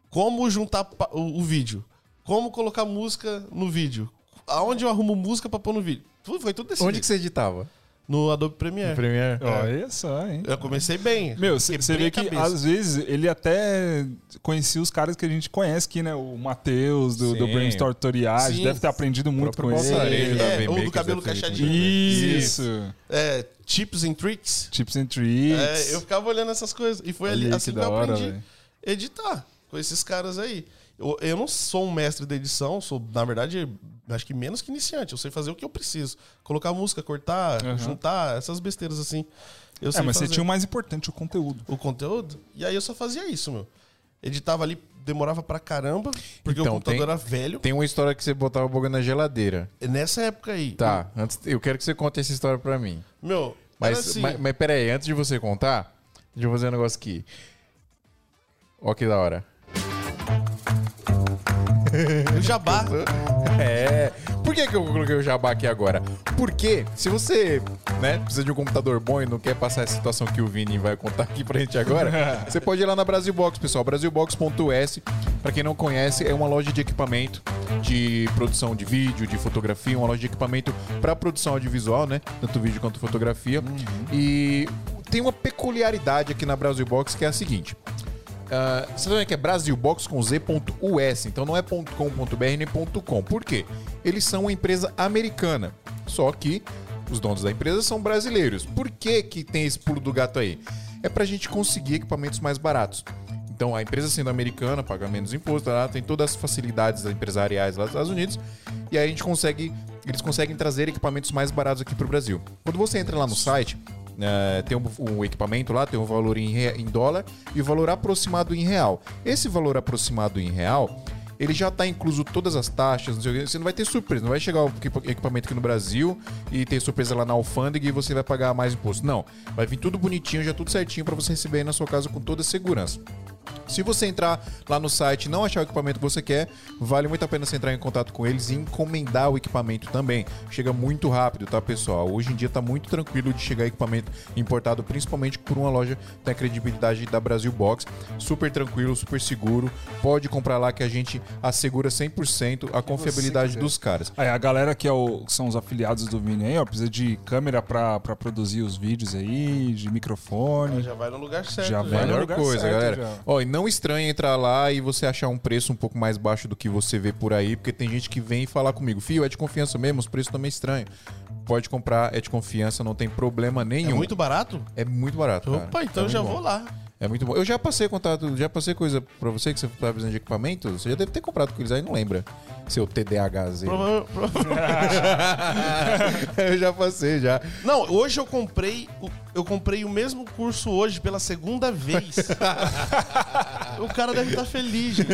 Como juntar o, o vídeo? Como colocar música no vídeo? Aonde eu arrumo música pra pôr no vídeo? Tudo, foi tudo desse Onde que você editava? No Adobe Premiere. No Premiere? Olha só, hein? Eu comecei bem. Meu, você vê que cabeça. às vezes ele até conhecia os caras que a gente conhece aqui, né? O Matheus, do, do Sim. Brainstorm Tutoriais, deve ter aprendido muito com ele. É, ou do cabelo feito. Isso. É, tips and tricks. Tips and tricks. É, eu ficava olhando essas coisas. E foi Olha ali assim que que, eu hora, aprendi velho. editar com esses caras aí. Eu, eu não sou um mestre da edição, sou, na verdade, acho que menos que iniciante. Eu sei fazer o que eu preciso. Colocar música, cortar, Uhum. juntar, essas besteiras assim. Eu É, sei mas você fazer tinha o mais importante, o conteúdo. o conteúdo. E aí eu só fazia isso, meu. Editava ali, demorava pra caramba, porque Então, o computador tem- era velho. Tem uma história que você botava o bagulho na geladeira. Nessa época aí. Tá, antes, eu quero que você conte essa história pra mim. Meu, Mas, assim. mas, mas pera aí, antes de você contar, deixa eu fazer um negócio aqui. Ó que da hora. o jabá. É. Por que, que eu coloquei o jabá aqui agora? Porque se você né, precisa de um computador bom e não quer passar essa situação que o Vini vai contar aqui pra gente agora, você pode ir lá na Brasilbox, pessoal. Brasilbox.us, pra quem não conhece, é uma loja de equipamento de produção de vídeo, de fotografia, uma loja de equipamento pra produção audiovisual, né? Tanto vídeo quanto fotografia. E tem uma peculiaridade aqui na Brasilbox que é a seguinte. Ah, você tá vendo que é Brasilbox então não é .com.br nem .com. Por quê? Eles são uma empresa americana, só que os donos da empresa são brasileiros. Por que que tem esse pulo do gato aí? É pra gente conseguir equipamentos mais baratos. Então, a empresa sendo americana, paga menos imposto, ela tem todas as facilidades empresariais lá dos Estados Unidos, e aí a gente consegue, eles conseguem trazer equipamentos mais baratos aqui pro Brasil. Quando você entra lá no site, é, tem um, um equipamento lá, tem um valor em, em dólar e o valor aproximado em real. Esse valor aproximado em real, ele já está incluso todas as taxas, não sei você não vai ter surpresa, não vai chegar o equipa- equipamento aqui no Brasil e ter surpresa lá na alfândega e você vai pagar mais imposto. Não, vai vir tudo bonitinho, já tudo certinho para você receber aí na sua casa com toda a segurança. Se você entrar lá no site e não achar o equipamento que você quer, vale muito a pena você entrar em contato com eles e encomendar o equipamento também. Chega muito rápido, tá, pessoal? Hoje em dia tá muito tranquilo de chegar equipamento importado, principalmente por uma loja que tem a credibilidade da Brasil Box. Super tranquilo, super seguro. Pode comprar lá que a gente assegura 100% a confiabilidade dos caras. Aí a galera que é o- que são os afiliados do Vini aí, ó, precisa de câmera pra, pra produzir os vídeos aí, de microfone. Já vai no lugar certo. Já né? vai no Melhor lugar coisa, certo, galera. já. Ó, e não estranhe entrar lá e você achar um preço um pouco mais baixo do que você vê por aí, porque tem gente que vem falar comigo, fio, é de confiança mesmo, os preços também estranhos. Pode comprar, é de confiança, não tem problema É nenhum. muito barato? É muito barato. cara. Opa, então É eu já muito vou bom. lá. É muito bom. Eu já passei contato, já passei coisa pra você que você tá precisando de equipamento. Você já deve ter comprado com eles aí, não lembra. Seu TDAH. Prova- prova- eu já passei, já. Não, hoje eu comprei. o- Eu comprei o mesmo curso hoje pela segunda vez. o cara deve estar feliz, gente.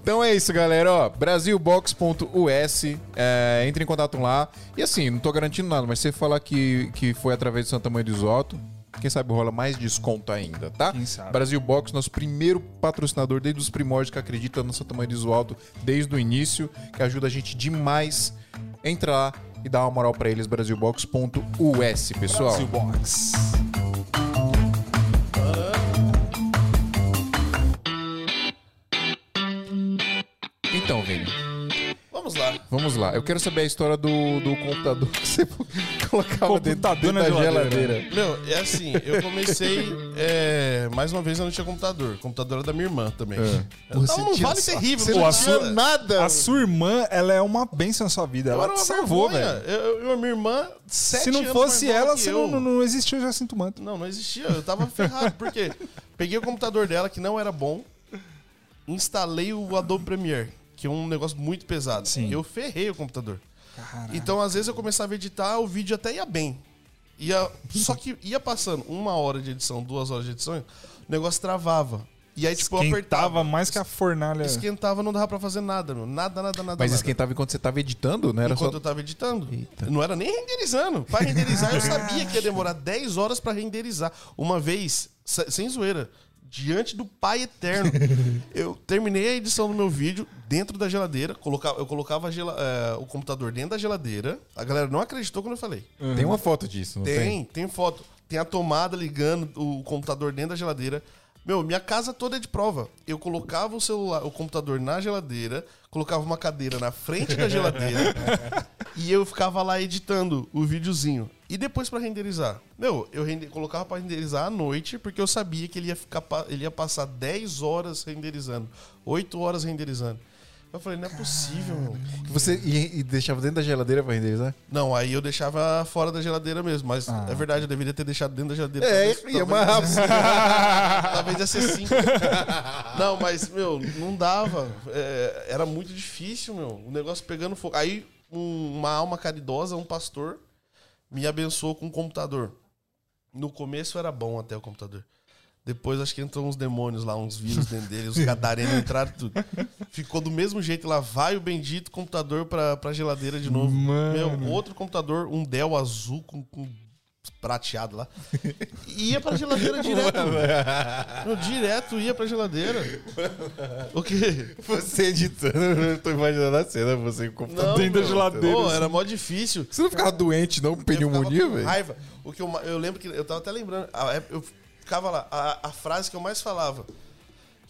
Então é isso, galera. Ó, brasilbox.us. É, entre em contato lá. E assim, não tô garantindo nada, mas se você falar que, que foi através do Santa Mãe do Isoto, quem sabe rola mais desconto ainda, tá? Quem sabe. Brasil Box, nosso primeiro patrocinador desde os primórdios que acredita no Santa Mãe do Isoto desde o início, que ajuda a gente demais. Entra lá e dá uma moral pra eles, brasilbox.us, pessoal. Brasil Box. Então, Vini, Vamos lá. vamos lá. Eu quero saber a história do, do computador que você colocava dentro, Computador dentro da geladeira. geladeira. Meu, é assim, eu comecei. é, mais uma vez eu não tinha computador. O computador era da minha irmã também. Então, Você não tinha vale só- terrível, Você não não tinha nada. A sua irmã, ela é uma bênção na sua vida. Eu Ela era te uma salvou, velho. Eu, eu, minha irmã, sete Se não anos fosse ela, você eu. não, não existia, eu já sinto manto. Não, não existia. Eu tava ferrado. Por quê? Peguei o computador dela, que não era bom, instalei o Adobe Premiere, que é um negócio muito pesado. Sim. Eu ferrei o computador. Então, às vezes, eu começava a editar, o vídeo até ia bem. Ia, só que ia passando uma hora de edição, duas horas de edição, o negócio travava. E aí, tipo, eu Esquentava apertava. mais que a fornalha. Esquentava, não dava pra fazer nada, meu. Nada, nada, nada. Mas nada. esquentava enquanto você tava editando, não era Enquanto só... eu tava editando. Eita. Não era nem renderizando. Pra renderizar, eu sabia que ia demorar 10 horas pra renderizar. Uma vez, se- sem zoeira, diante do Pai Eterno, eu terminei a edição do meu vídeo dentro da geladeira. Colocava, eu colocava a gela- eh, o computador dentro da geladeira. A galera não acreditou quando eu falei. Tem uma foto disso, não tem? Tem, tem foto. Tem a tomada ligando o computador dentro da geladeira. Meu, minha casa toda é de prova. Eu colocava o celular, o computador na geladeira, colocava uma cadeira na frente da geladeira e eu ficava lá editando o videozinho. E depois pra renderizar? Meu, eu rende- colocava pra renderizar à noite porque eu sabia que ele ia ficar ele ia passar 10 horas renderizando, 8 horas renderizando. Eu falei, não é possível, meu. Você e, e deixava dentro da geladeira pra renderizar? Não, aí eu deixava fora da geladeira mesmo, mas é verdade, eu deveria ter deixado dentro da geladeira. É, Talvez- ia mais rápido. Talvez ia ser cinco. Não, mas, meu, não dava. É, era muito difícil, meu. O negócio pegando fogo. Aí, um- uma alma caridosa, um pastor, me abençoou com um computador. No começo era bom até o computador. Depois acho que entrou uns demônios lá, uns vírus dentro dele, os gadarenos entraram tudo. Ficou do mesmo jeito lá, vai o bendito computador pra, pra geladeira de novo. Mano. Meu, outro computador, um Dell azul com, com prateado lá. Ia pra geladeira direto. Direto ia pra geladeira. O quê? Você editando, eu tô imaginando a cena, você com o computador. Não, dentro da meu, geladeira, Pô, assim. era mó difícil. Você não ficava doente, não, com pneumonia, velho? Raiva. O que eu, eu lembro que eu tava até lembrando. época- Eu ficava lá, a, a frase que eu mais falava.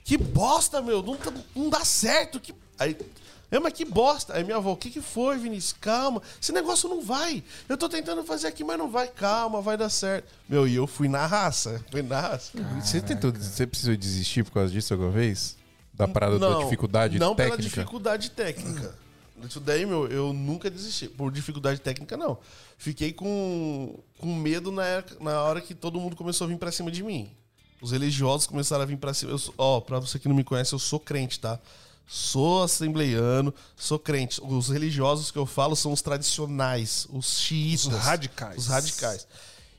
Que bosta, meu, não, tá- não dá certo. Que... Aí, eu, mas que bosta. Aí minha avó, o que, que foi, Vinícius? Calma, esse negócio não vai. Eu tô tentando fazer aqui, mas não vai. Calma, vai dar certo. Meu, e eu fui na raça. Fui na raça. Você tentou, você precisou desistir por causa disso alguma vez? Da parada da dificuldade não pela técnica? dificuldade técnica. Isso daí, meu, eu nunca desisti. Por dificuldade técnica, não. Fiquei com, com medo na, época- na hora que todo mundo começou a vir pra cima de mim. Os religiosos começaram a vir pra cima. Eu Ó, pra você que não me conhece, eu sou crente, tá? Sou assembleiano, sou crente. Os religiosos que eu falo são os tradicionais, os xiitas. Os radicais. Os radicais.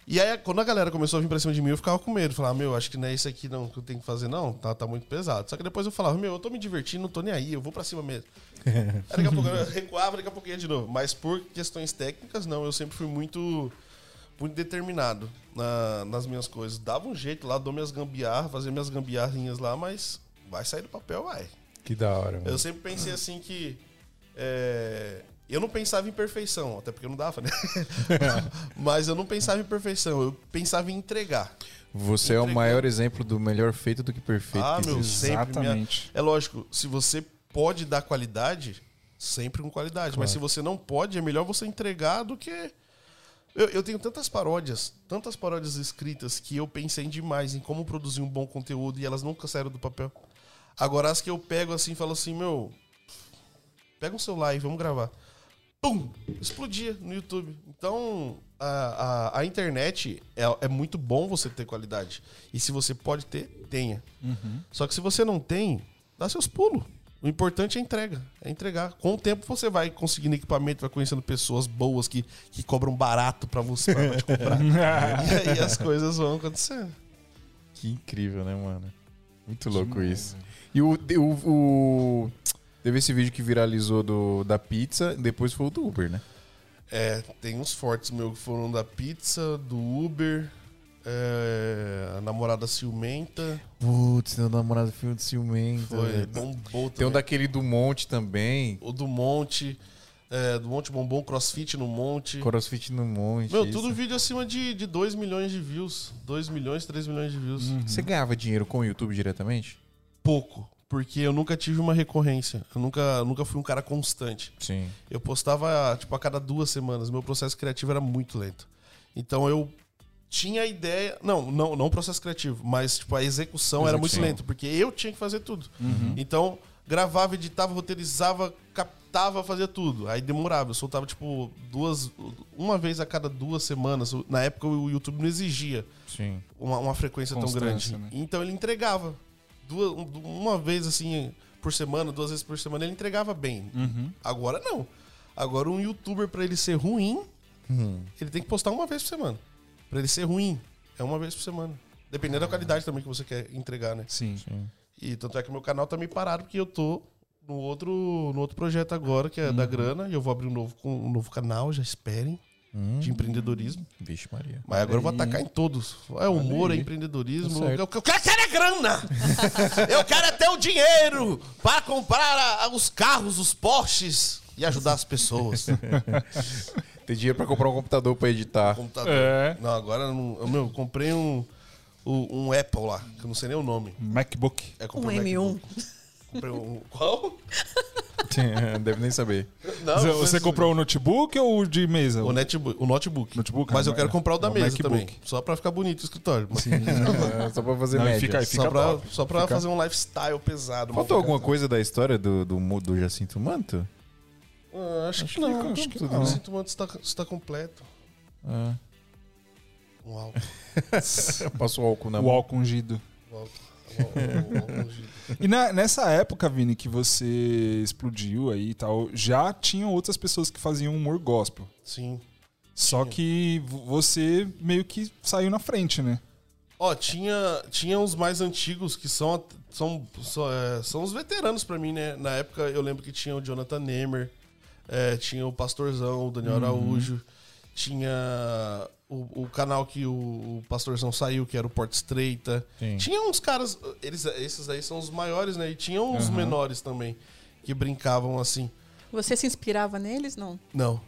E aí, quando a galera começou a vir pra cima de mim, eu ficava com medo. Falava, meu, acho que não é isso aqui não que eu tenho que fazer, não. Tá, tá muito pesado. Só que depois eu falava, meu, eu tô me divertindo, não tô nem aí, eu vou pra cima mesmo. aí daqui a pouco eu recuava, daqui a pouco ia de novo. Mas por questões técnicas, não. Eu sempre fui muito, muito determinado na- nas minhas coisas. Dava um jeito lá, dou minhas gambiarras, fazia minhas gambiarrinhas lá, mas vai sair do papel, vai. Que da hora, mano. Eu sempre pensei assim que. é, eu não pensava em perfeição, até porque não dava, né? Mas eu não pensava em perfeição, eu pensava em entregar. Você é o maior exemplo do melhor feito do que perfeito. Ah, meu, sempre. minha- Exatamente. É lógico, se você pode dar qualidade, sempre com qualidade. Mas se você não pode, é melhor você entregar do que. Eu, eu tenho tantas paródias, tantas paródias escritas que eu pensei demais em como produzir um bom conteúdo e elas nunca saíram do papel. Agora as que eu pego assim e falo assim, meu, pega um celular e vamos gravar. Pum! Explodia no YouTube. Então, a, a, a internet é, é muito bom você ter qualidade. E se você pode ter, tenha. Só que se você não tem, dá seus pulos. O importante é entrega, é entregar. Com o tempo você vai conseguindo equipamento, vai conhecendo pessoas boas que, que cobram barato pra você pra te comprar. e aí as coisas vão acontecendo. Que incrível, né, mano? Muito louco isso. E o, o, o- Teve esse vídeo que viralizou do, da pizza, depois foi o do Uber, né? É, tem uns fortes meu que foram da pizza, do Uber, é, a namorada ciumenta. Putz, tem o namorado filme de ciumento. Foi, velho. bombou Tem um também. daquele do Monte também. O do Monte, é, do Monte Bombom, CrossFit no Monte. Crossfit no Monte. Meu, isso. tudo vídeo acima de, de 2 milhões de views. 2 milhões, 3 milhões de views. Você ganhava dinheiro com o YouTube diretamente? Pouco, porque eu nunca tive uma recorrência. Eu nunca, nunca fui um cara constante. Sim. Eu postava, tipo, a cada duas semanas. Meu processo criativo era muito lento. Então eu tinha a ideia. Não, não, não o processo criativo, mas tipo, a execução era muito Execução. lenta, porque eu tinha que fazer tudo. Então, gravava, editava, roteirizava, captava, fazia tudo. Aí demorava. Eu soltava, tipo, duas. Uma vez a cada duas semanas. Na época o YouTube não exigia Sim. uma, uma frequência tão grande. Né? Então ele entregava. Duas, um- uma vez assim por semana, duas vezes por semana, ele entregava bem. Uhum. Agora não. Agora um youtuber, pra ele ser ruim, Hum. ele tem que postar uma vez por semana. Pra ele ser ruim, é uma vez por semana. Dependendo da qualidade também que você quer entregar, né? Sim. E tanto é que meu canal tá meio parado porque eu tô no outro, no outro projeto agora, que é da grana, e eu vou abrir um novo, com- um novo canal, já esperem, Hum. de empreendedorismo. Vixe, Maria. Mas agora eu vou atacar em todos. É humor, é empreendedorismo. Tá. Eu, eu quero é grana! eu quero é ter o dinheiro para comprar a- a- os carros, os Porsches e ajudar as pessoas. Tem dinheiro pra comprar um computador pra editar. Computador. É. Não, agora eu não. eu, Meu, eu comprei um, um, um Apple lá, que eu não sei nem o nome. MacBook. É, Um comprei M1. Comprei um. Qual? Deve nem saber. Não, Você, comprou o notebook ou o de mesa? O netbook. O notebook. Notebook, Mas ah, eu quero é. comprar o da É o mesa MacBook. também. Só pra ficar bonito o escritório. É, só pra fazer Não, e média. fica aí, só pra, top. só pra Fica- fazer um lifestyle pesado. Faltou alguma coisa da história do, do, mu- do Jacinto Manto? Ah, acho, Acho que não. que- Acho acho que não. não. Sinto muito está, está completo. Ah, Um álcool. passou álcool na O mão. álcool ungido. Um álcool. E na- nessa época, Vini, que você explodiu aí e tal, já tinham outras pessoas que faziam humor gospel. Sim. Só Tinha. que você meio que saiu na frente, né? Ó, tinha, tinha uns mais antigos que são, são, são, é, são os veteranos pra mim, né? Na época eu lembro que tinha o Jonathan Nemer, é, tinha o Pastorzão, o Daniel Araújo, tinha o, o canal que o, o Pastorzão saiu, que era o Porta Estreita. Sim. Tinha uns caras, eles, esses aí são os maiores, né? E tinha uns Aham. menores também que brincavam assim. Você se inspirava neles? Não. Não,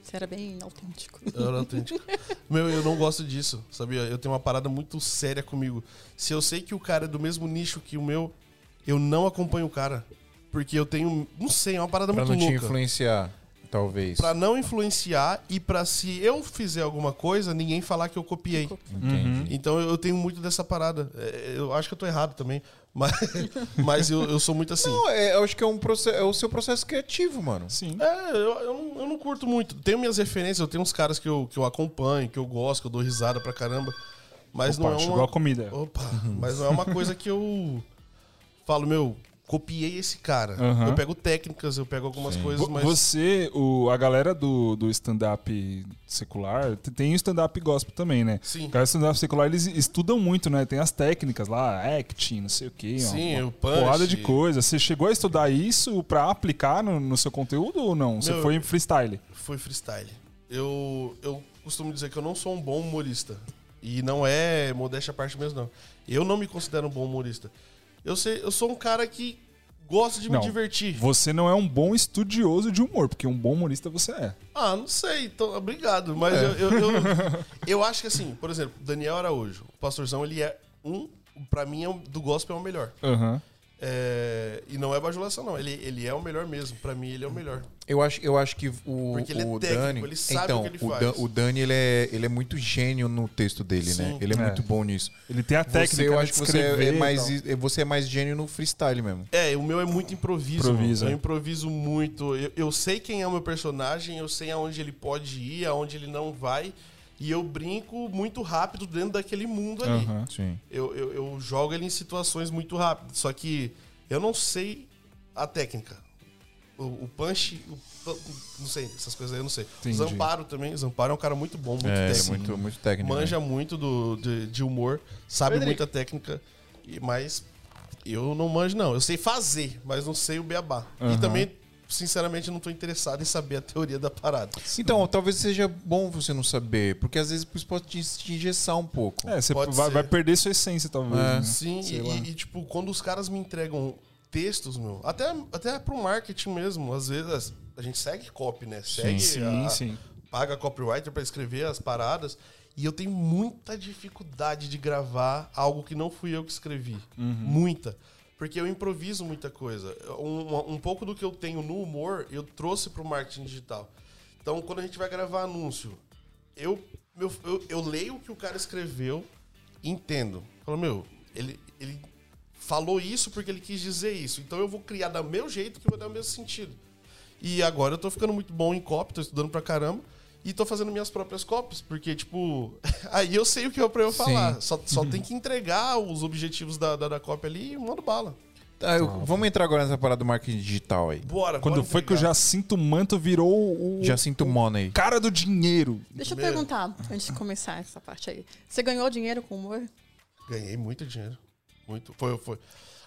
Você era bem autêntico. Eu era autêntico. Meu, eu não gosto disso, sabia? Eu tenho uma parada muito séria comigo. Se eu sei que o cara é do mesmo nicho que o meu, eu não acompanho o cara. Porque eu tenho, não sei, é uma parada Pra muito não te louca. influenciar, talvez. Pra não influenciar e pra se eu fizer alguma coisa, ninguém falar que eu copiei. Entendi. Então eu tenho muito dessa parada. É, Eu acho que eu tô errado também. Mas, mas eu, eu sou muito assim. Não, é, eu acho que é, um processo, é o seu processo criativo, mano. Sim. É, eu, eu, não, eu não curto muito. Tenho minhas referências, eu tenho uns caras que eu, que eu acompanho, que eu gosto, que eu dou risada pra caramba. Mas Opa, não é chegou uma. a comida. Opa, mas não é uma coisa que eu falo, meu, copiei esse cara. Aham. Eu pego técnicas, eu pego algumas coisas, Vo- mas. Você, o, a galera do, do stand-up secular, tem o stand-up gospel também, né? Sim. O cara do stand-up secular, eles estudam muito, né? Tem as técnicas lá, acting, não sei o quê. Sim, uma o punch. porrada de coisa. Você chegou a estudar isso pra aplicar no, no seu conteúdo ou não? Você Meu, foi freestyle? Foi freestyle. Eu, eu costumo dizer que eu não sou um bom humorista. E não é modéstia à parte mesmo, não. Eu não me considero um bom humorista. Eu, sei, eu sou um cara que gosta de Não. me divertir. Você não é um bom estudioso de humor, porque um bom humorista você é. Ah, não sei, então, obrigado. Mas eu, eu, eu, eu acho que assim, por exemplo, Daniel Araújo, o pastorzão, ele é um. Pra mim, é um- do gospel é o melhor. Aham. É, e não é bajulação, não. Ele, ele é o melhor mesmo. Pra mim, ele é o melhor. Eu acho, eu acho que o, Porque ele é o técnico, Dani. ele sabe então, o que ele o, faz. Dan- o Dani ele é, ele é muito gênio no texto dele, né? Sim. Ele é, É. muito bom nisso. Ele tem a técnica Você, eu né, acho que você é, é mais, você é mais gênio no freestyle mesmo. É, o meu é muito improviso. Improvisa. Eu improviso muito. Eu, eu sei quem é o meu personagem, eu sei aonde ele pode ir, aonde ele não vai. E eu brinco muito rápido dentro daquele mundo ali. Sim. Eu, eu, eu jogo ele em situações muito rápidas. Só que eu não sei a técnica. O, o punch, o não sei, essas coisas aí eu não sei. Entendi. O Zamparo também. Zamparo é um cara muito bom, muito É, é técnico. muito, muito técnico. né? Manja muito do, de, de humor, sabe Frederico. muita técnica, e- mas eu não manjo, não. Eu sei fazer, mas não sei o beabá. E Aham. também, sinceramente, não tô interessado em saber a teoria da parada. Então, talvez seja bom você não saber, porque às vezes isso pode te, engessar um pouco. É, você Pode vai, vai perder sua essência, talvez. É. né? Sim, e, e, tipo, quando os caras me entregam textos, meu, até, até pro marketing mesmo, às vezes a gente segue copy, né? Segue Sim, a- sim. paga copywriter pra escrever as paradas. E eu tenho muita dificuldade de gravar algo que não fui eu que escrevi. Uhum. Muita. Porque eu improviso muita coisa. Um, um pouco do que eu tenho no humor, eu trouxe pro marketing digital. Então, quando a gente vai gravar anúncio, eu, meu- eu, eu leio o que o cara escreveu e entendo. Falo, meu, ele, ele falou isso porque ele quis dizer isso. Então eu vou criar do meu jeito que vai dar o mesmo sentido. E agora eu tô ficando muito bom em copy, tô estudando pra caramba. E tô fazendo minhas próprias copies, porque, tipo, aí eu sei o que é pra eu Sim. falar. Só, só tem que entregar os objetivos da, da, da cópia ali e mando bala. Tá, eu- vamos entrar agora nessa parada do marketing digital aí. Bora, Quando bora foi que o entregar. Jacinto Manto virou o Já sinto money. cara do dinheiro? Deixa eu perguntar, antes de começar essa parte aí. Você ganhou dinheiro com humor? Ganhei muito dinheiro. Muito. Foi, foi.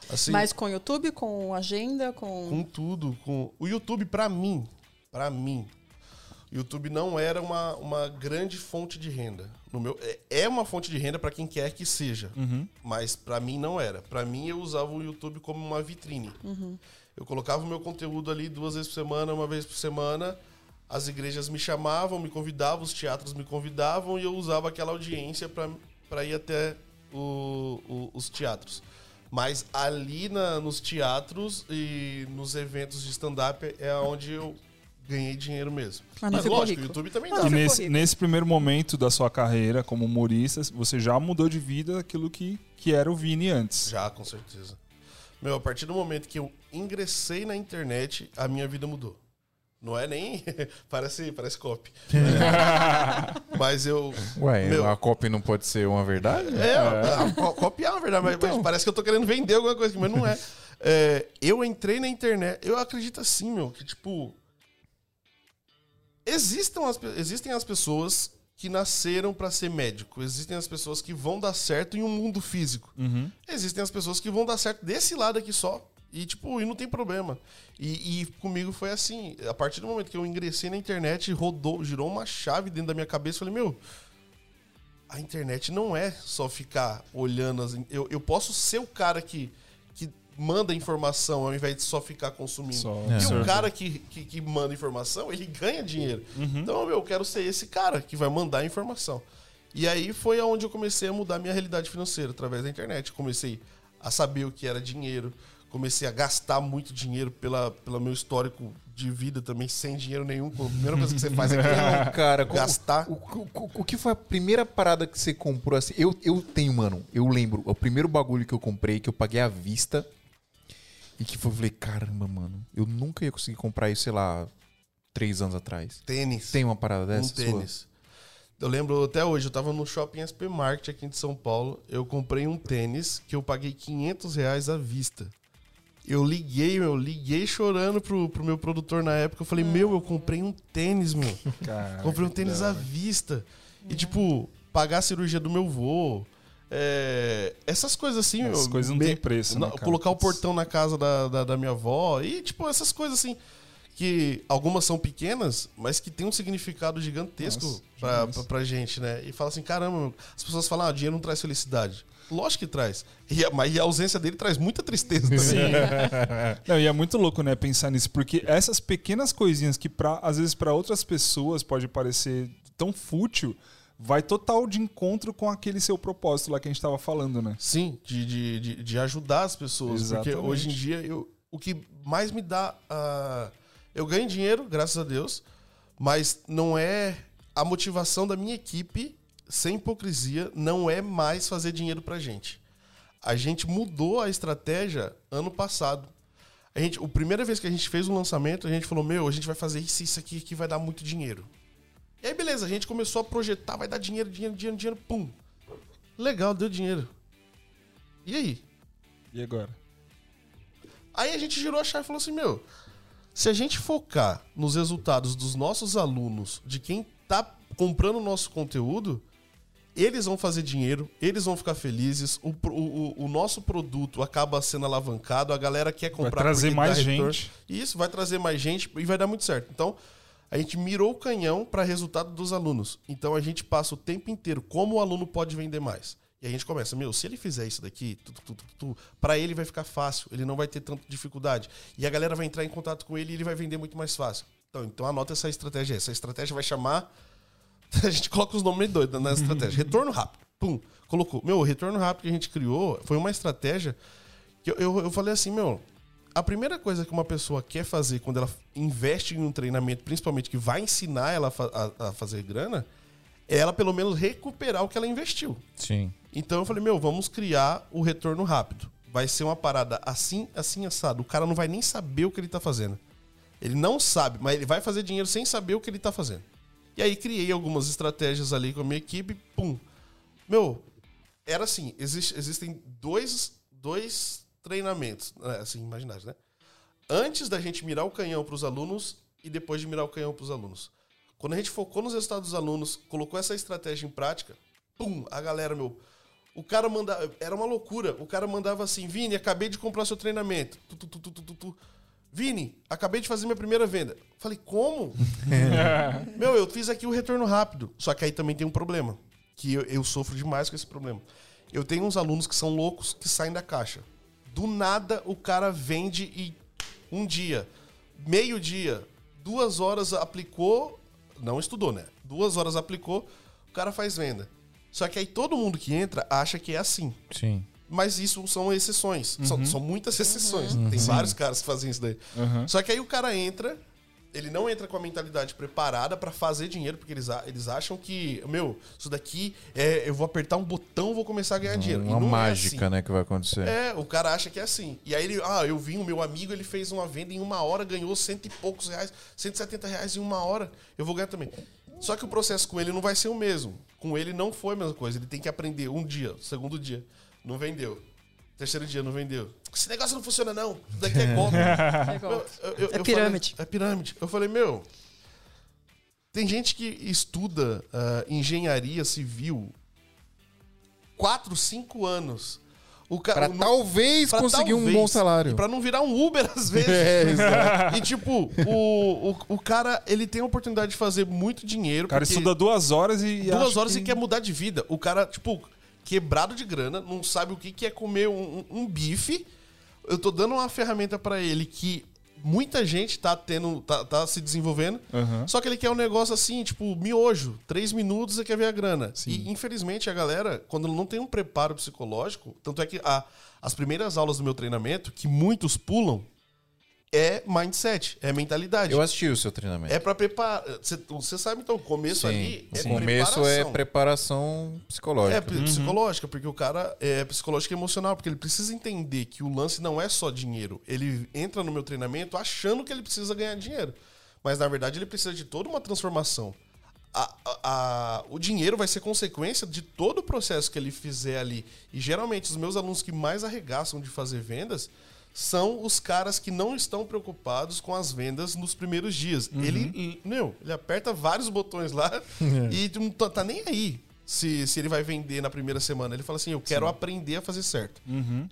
Assim, Mas com YouTube, com agenda, com... com tudo. Com... O YouTube, pra mim, pra mim, o YouTube não era uma, uma grande fonte de renda. No meu, é- é uma fonte de renda pra quem quer que seja, mas pra mim não era. Pra mim eu usava o YouTube como uma vitrine. Eu colocava o meu conteúdo ali duas vezes por semana, uma vez por semana. As igrejas me chamavam, me convidavam, os teatros me convidavam e eu usava aquela audiência pra pra ir até o- o- os teatros. Mas ali na- nos teatros e nos eventos de stand-up é onde eu ganhei dinheiro mesmo. Mas não Mas lógico, o. YouTube também Mas dá. E nesse, nesse primeiro momento da sua carreira como humorista, você já mudou de vida aquilo que, que era o Vini antes. Já, com certeza. Meu, a partir do momento que eu ingressei na internet, a minha vida mudou. Não é nem. parece, parece copy. Mas eu. Ué, Meu. a copy não pode ser uma verdade? É, a co- copiar, na verdade, mas, mas parece que eu tô querendo vender alguma coisa, mas não é. É, Eu entrei na internet, eu acredito assim, meu, que tipo. Existam as, existem as pessoas que nasceram pra ser médico, existem as pessoas que vão dar certo em um mundo físico. Existem as pessoas que vão dar certo desse lado aqui só. E, tipo, e não tem problema. E, e comigo foi assim. A partir do momento que eu ingressei na internet, rodou, girou uma chave dentro da minha cabeça. Falei, meu, a internet não é só ficar olhando as. Eu, eu posso ser o cara que manda informação ao invés de só ficar consumindo. Só e o cara que, que, que manda informação, ele ganha dinheiro. Então, meu, eu quero ser esse cara que vai mandar informação. E aí foi aonde eu comecei a mudar minha realidade financeira através da internet. Comecei a saber o que era dinheiro, comecei a gastar muito dinheiro pela, pelo meu histórico de vida também, sem dinheiro nenhum. A primeira coisa que você faz é. Cara, Gastar. O, o- o- o que foi a primeira parada que você comprou assim? Eu, eu tenho, mano, eu lembro, o primeiro bagulho que eu comprei, que eu paguei à vista. E que foi, eu falei, caramba, mano, eu nunca ia conseguir comprar isso, sei lá, três anos atrás. Tênis. Tem uma parada um dessa? sua? tênis. Eu lembro até hoje, eu tava no shopping SP Market aqui de São Paulo. Eu comprei um tênis que eu paguei 500 reais à vista. Eu liguei, meu, liguei chorando pro, pro meu produtor na época. Eu falei, meu, eu comprei um tênis, meu. Cara, Comprei um tênis à vista. E, tipo, pagar a cirurgia do meu vô. É, essas coisas assim, Essas meu, coisas não tem preço, né, não, cara? Colocar o portão na casa da, da, da minha avó. E, tipo, essas coisas assim. Que algumas são pequenas, mas que tem um significado gigantesco Nossa, pra, pra, pra gente, né? E fala assim: caramba, as pessoas falam, ah, dinheiro não traz felicidade. Lógico que traz. E a, mas a ausência dele traz muita tristeza também. Não, e é muito louco, né, pensar nisso, porque essas pequenas coisinhas que pra, às vezes para outras pessoas pode parecer tão fútil, vai total de encontro com aquele seu propósito lá que a gente tava falando, né? Sim, de, de, de, de ajudar as pessoas. Exatamente. Porque hoje em dia, eu, o que mais me dá. ah, eu ganho dinheiro, graças a Deus, mas não é. A motivação da minha equipe, sem hipocrisia, não é mais fazer dinheiro pra gente. A gente mudou a estratégia ano passado. A gente, a primeira vez que a gente fez um lançamento, a gente falou: Meu, a gente vai fazer isso, isso aqui que vai dar muito dinheiro. E aí, beleza, a gente começou a projetar, vai dar dinheiro, dinheiro, dinheiro, dinheiro, pum. Legal, deu dinheiro. E aí? E agora? Aí a gente girou a chave e falou assim: Meu, se a gente focar nos resultados dos nossos alunos, de quem tá comprando o nosso conteúdo, eles vão fazer dinheiro, eles vão ficar felizes, o, o, o- nosso produto acaba sendo alavancado, a galera quer comprar trazer porque dá mais retorno. gente. Isso, vai trazer mais gente e vai dar muito certo. Então, a gente mirou o canhão para resultado dos alunos. Então, a gente passa o tempo inteiro como o aluno pode vender mais. E a gente começa, meu, se ele fizer isso daqui, tu, tu, tu, tu, para ele vai ficar fácil, ele não vai ter tanta dificuldade. E a galera vai entrar em contato com ele e ele vai vender muito mais fácil. Então, então anota essa estratégia aí. Essa estratégia vai chamar. A gente coloca os nomes doidos na estratégia. Retorno rápido. Pum. Colocou. Meu, o retorno rápido que a gente criou foi uma estratégia que eu, eu, eu falei assim, meu. A primeira coisa que uma pessoa quer fazer quando ela investe em um treinamento, principalmente que vai ensinar ela a, a fazer grana, é ela pelo menos recuperar o que ela investiu. Sim. Então eu falei, meu, vamos criar o retorno rápido. Vai ser uma parada assim, assim, assado. O cara não vai nem saber o que ele tá fazendo. Ele não sabe, mas ele vai fazer dinheiro sem saber o que ele tá fazendo. E aí criei algumas estratégias ali com a minha equipe, pum. Meu, era assim, existe- existem dois, dois treinamentos, né, assim, imaginários, né? Antes da gente mirar o canhão para os alunos e depois de mirar o canhão para os alunos. Quando a gente focou nos resultados dos alunos, colocou essa estratégia em prática, pum, a galera, meu, o cara mandava, era uma loucura, o cara mandava assim, Vini, acabei de comprar seu treinamento. Tu, tu, tu, tu, tu, tu, tu. Vini, acabei de fazer minha primeira venda. Falei, como? Meu, eu fiz aqui o retorno rápido. Só que aí também tem um problema. Que eu, eu sofro demais com esse problema. Eu tenho uns alunos que são loucos que saem da caixa. Do nada o cara vende e um dia, meio dia, duas horas aplicou, não estudou, né? Duas horas aplicou, o cara faz venda. Só que aí todo mundo que entra acha que é assim. Sim. Mas isso são exceções. Uhum. São, são muitas exceções. Tem vários caras que fazem isso daí. Uhum. Só que aí o cara entra, ele não entra com a mentalidade preparada pra fazer dinheiro, porque eles, eles acham que, meu, isso daqui é, eu vou apertar um botão, vou começar a ganhar dinheiro. E Uma é mágica, assim. né, que vai acontecer. É, o cara acha que é assim. E aí ele, ah, eu vi o meu amigo, ele fez uma venda em uma hora, ganhou cento e poucos reais, 170 reais em uma hora. Eu vou ganhar também. Só que o processo com ele não vai ser o mesmo. Com ele não foi a mesma coisa. Ele tem que aprender um dia, segundo dia, não vendeu. Terceiro dia, não vendeu. Esse negócio não funciona, não. Isso daqui é golpe. É Eu- golpe. eu- eu- É eu pirâmide. falei- é pirâmide. Eu falei, meu. Tem gente que estuda ah, engenharia civil 4, 5 anos. O ca- Pra o talvez pra conseguir um talvez, bom salário. Pra não virar um Uber às vezes. É, exato. E tipo, o, o, o cara, ele tem a oportunidade de fazer muito dinheiro. O cara estuda duas horas e. duas horas que... e quer mudar de vida. O cara, tipo, quebrado de grana, não sabe o que que é comer um, um- um bife. Eu tô dando uma ferramenta pra ele que muita gente tá tendo, tá, tá se desenvolvendo. Aham. Só que ele quer um negócio assim, tipo, miojo. Três minutos e quer ver a grana. Sim. E infelizmente a galera, quando não tem um preparo psicológico, tanto é que a- as primeiras aulas do meu treinamento, que muitos pulam, é mindset, é mentalidade. Eu assisti o seu treinamento. É pra preparar. Você sabe, então, o começo Sim, ali é o começo é preparação. preparação psicológica. É p- psicológica, porque o cara é psicológica e emocional, porque ele precisa entender que o lance não é só dinheiro. Ele entra no meu treinamento achando que ele precisa ganhar dinheiro. Mas na verdade ele precisa de toda uma transformação. A- a- a- o dinheiro vai ser consequência de todo o processo que ele fizer ali. E geralmente os meus alunos que mais arregaçam de fazer vendas são os caras que não estão preocupados com as vendas nos primeiros dias. Ele, meu, ele aperta vários botões lá e não tá, tá nem aí se, se ele vai vender na primeira semana. Ele fala assim: eu quero aprender a fazer certo.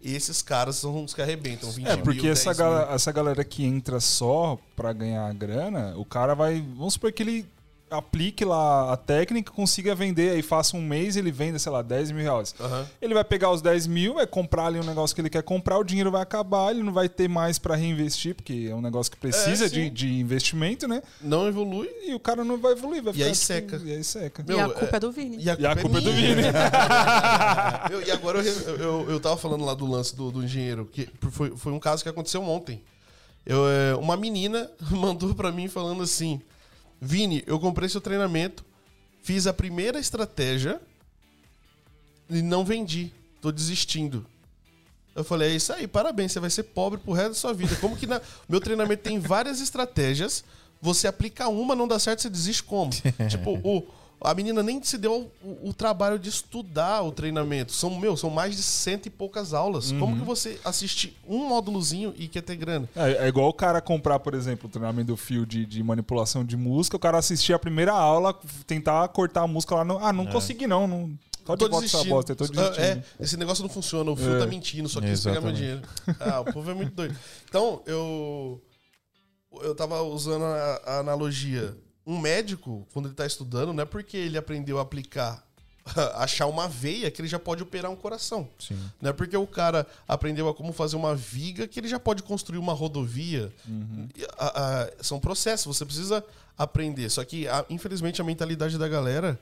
Esses caras são os que arrebentam. 20 É, porque mil, essa, 10 mil. gala- essa galera que entra só pra ganhar grana, o cara vai. Vamos supor que ele aplique lá a técnica, consiga vender, aí faça um mês ele venda, sei lá, 10 mil reais. Aham. Ele vai pegar os 10 mil, vai comprar ali um negócio que ele quer comprar, o dinheiro vai acabar, ele não vai ter mais pra reinvestir, porque é um negócio que precisa É, de, de investimento, né? Não evolui. E o cara não vai evoluir, vai E ficar. aí tipo, seca. E aí seca. Meu, e a é- culpa é, do Vini. E a culpa é do minha. Vini. Meu, e agora eu, eu, eu, eu tava falando lá do lance do, do engenheiro, que foi, foi um caso que aconteceu ontem. Eu, é, uma menina mandou pra mim falando assim: Vini, eu comprei seu treinamento, fiz a primeira estratégia e não vendi. Tô desistindo. Eu falei, é isso aí, parabéns, você vai ser pobre pro resto da sua vida. Como que na... meu treinamento tem várias estratégias, você aplica uma, não dá certo, você desiste como? tipo, o, a menina nem se deu o, o trabalho de estudar o treinamento. São, meu, são mais de cento e poucas aulas. Como que você assiste um módulozinho e quer ter grana? É, é igual o cara comprar, por exemplo, o treinamento do fio de, de manipulação de música, o cara assistir a primeira aula, tentar cortar a música lá. No, ah, não consegui não. não Pode Tô essa desistindo. bosta, eu tô desistindo. É, esse negócio não funciona, o fio É. tá mentindo, só quis pegar meu dinheiro. Ah, o povo é muito doido. Então, eu. Eu tava usando a, a analogia. Um médico, quando ele tá estudando, não é porque ele aprendeu a aplicar, achar uma veia, que ele já pode operar um coração. Sim. Não é porque o cara aprendeu a como fazer uma viga que ele já pode construir uma rodovia. E, a- a- são processos, você precisa aprender. Só que, a- infelizmente, a mentalidade da galera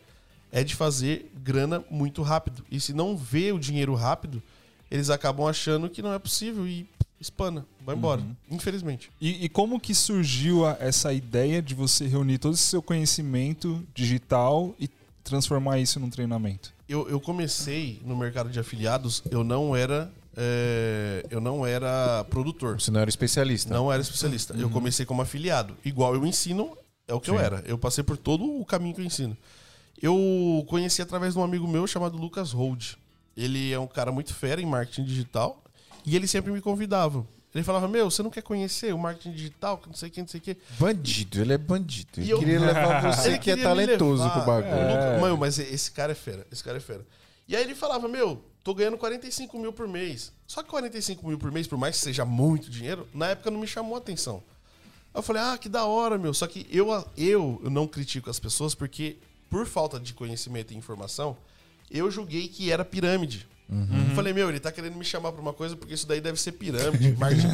é de fazer grana muito rápido. E se não vê o dinheiro rápido, eles acabam achando que não é possível e espana, vai embora. Infelizmente. E, e como que surgiu a- essa ideia de você reunir todo esse seu conhecimento digital e transformar isso num treinamento? Eu, eu comecei no mercado de afiliados, eu não era. é, eu não era produtor. Você não era especialista. Não era especialista. Eu comecei como afiliado. Igual eu ensino, é o que eu Sim. era. Eu passei por todo o caminho que eu ensino. Eu conheci através de um amigo meu chamado Lucas Hold. Ele é um cara muito fera em marketing digital e ele sempre me convidava. Ele falava: Meu, você não quer conhecer o marketing digital? Não sei o que, não sei o que. Bandido, ele é bandido. Ele eu- queria levar você que é talentoso levar. pro bagulho. O Lucas- É. Mano, mas esse cara é fera. Esse cara é fera. E aí ele falava, meu, tô ganhando 45 mil por mês. Só que 45 mil por mês, por mais que seja muito dinheiro, na época não me chamou a atenção. Eu falei, ah, que da hora, meu. Só que eu, eu, eu não critico as pessoas porque, por falta de conhecimento e informação, eu julguei que era pirâmide. Eu falei, meu, ele tá querendo me chamar pra uma coisa porque isso daí deve ser pirâmide, marketing.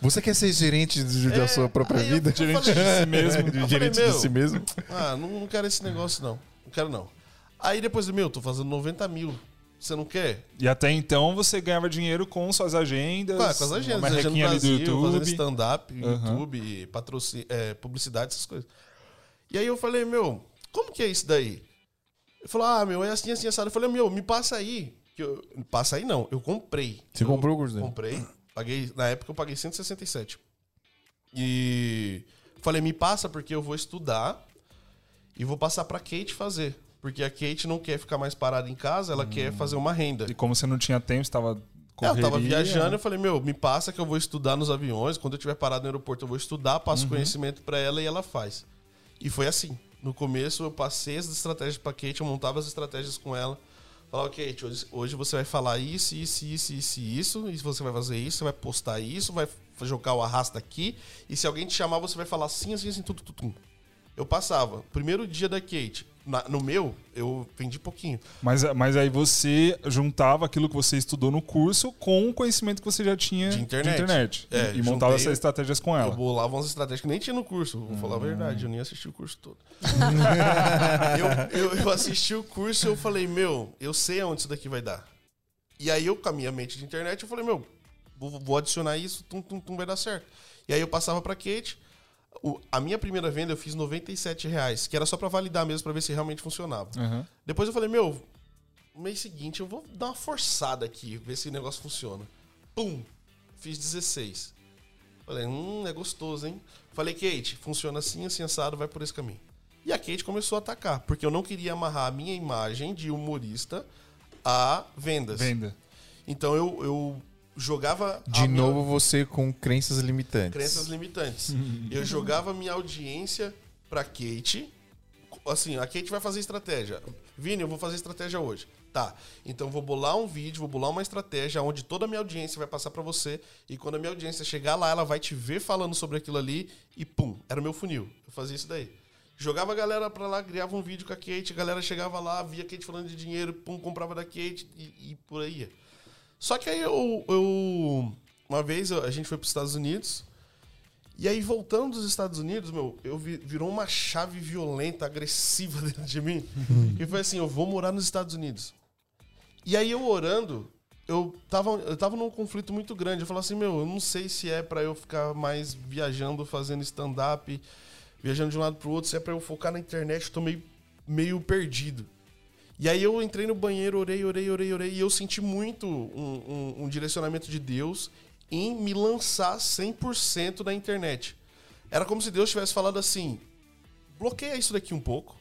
Você quer ser gerente de- da É, sua própria aí eu vida? falei- Gerente de si mesmo. Eu falei, gerente meu, de si mesmo. Ah, não, não quero esse negócio, não. Não quero, não. Aí depois, meu, tô fazendo 90 mil. Você não quer? E até então você ganhava dinheiro com suas agendas. Ah, com as agendas, uma agenda ali do Brasil, fazendo YouTube. stand-up. YouTube, patrocínio, é, publicidade, essas coisas. E aí eu falei, meu, como que é isso daí? Ele falou, ah, meu, é assim, assim, assado. Eu falei, meu, me passa aí. Que eu, passa aí não, eu comprei. Você Eu comprou o curso dele? Comprei. Paguei, na época eu paguei 167. E falei, me passa porque eu vou estudar e vou passar pra Kate fazer. Porque a Kate não quer ficar mais parada em casa, ela quer fazer uma renda. E como você não tinha tempo, estava É, eu tava correria, viajando, eu falei, meu, me passa que eu vou estudar nos aviões. Quando eu estiver parado no aeroporto, eu vou estudar, passo conhecimento pra ela e ela faz. E foi assim. No começo, eu passei as estratégias pra Kate, eu montava as estratégias com ela. Falava, Kate, hoje, hoje você vai falar isso, isso, isso, isso, isso, e você vai fazer isso, você vai postar isso, vai jogar o arrasta aqui, e se alguém te chamar, você vai falar assim, assim, assim, tudo, tudo, tudo. Eu passava. Primeiro dia da Kate, na- no meu, eu vendi pouquinho. Mas, mas aí você juntava aquilo que você estudou no curso com o conhecimento que você já tinha De internet. E- É, e, montava essas estratégias com Eu ela. bolava umas estratégias que nem tinha no curso. Vou falar a verdade, eu nem assisti o curso todo. eu, eu, eu assisti o curso e eu falei, meu, eu sei aonde isso daqui vai dar. E aí eu, com a minha mente de internet, eu falei, meu, vou, vou adicionar isso, tum, tum, tum, vai dar certo. E aí eu passava pra Kate. O- a minha primeira venda eu fiz 97 reais, que era só pra validar mesmo, pra ver se realmente funcionava. Aham. Depois eu falei, meu, no mês seguinte eu vou dar uma forçada aqui, ver se o negócio funciona. Pum! Fiz 16. Falei, hum, é gostoso, hein? Falei, Kate, funciona assim, assim, assado, vai por esse caminho. E a Kate começou a atacar, porque eu não queria amarrar a minha imagem de humorista a vendas. Venda. Então eu, eu jogava. De minha- novo você com crenças limitantes. Crenças limitantes. Eu jogava minha audiência pra Kate. Assim, a Kate vai fazer estratégia. Vini, eu vou fazer estratégia hoje. Tá. Então eu vou bolar um vídeo, vou bolar uma estratégia onde toda a minha audiência vai passar pra você. E quando a minha audiência chegar lá, ela vai te ver falando sobre aquilo ali e pum, era o meu funil. Eu fazia isso daí. Jogava a galera pra lá, criava um vídeo com a Kate, a galera chegava lá, via a Kate falando de dinheiro, pum, comprava da Kate e, e por aí ia. Só que aí eu, eu- Uma vez a gente foi para os Estados Unidos. E aí, voltando dos Estados Unidos, meu, eu vi- virou uma chave violenta, agressiva dentro de mim. e foi assim: eu vou morar nos Estados Unidos. E aí, eu orando, eu tava, eu tava num conflito muito grande. Eu falava assim: meu, eu não sei se é para eu ficar mais viajando, fazendo stand-up, viajando de um lado pro outro, se é para eu focar na internet. Eu tô meio, meio perdido. E aí eu entrei no banheiro, orei, orei, orei, orei, e eu senti muito um, um- um direcionamento de Deus em me lançar 100% na internet. Era como se Deus tivesse falado assim: bloqueia isso daqui um pouco.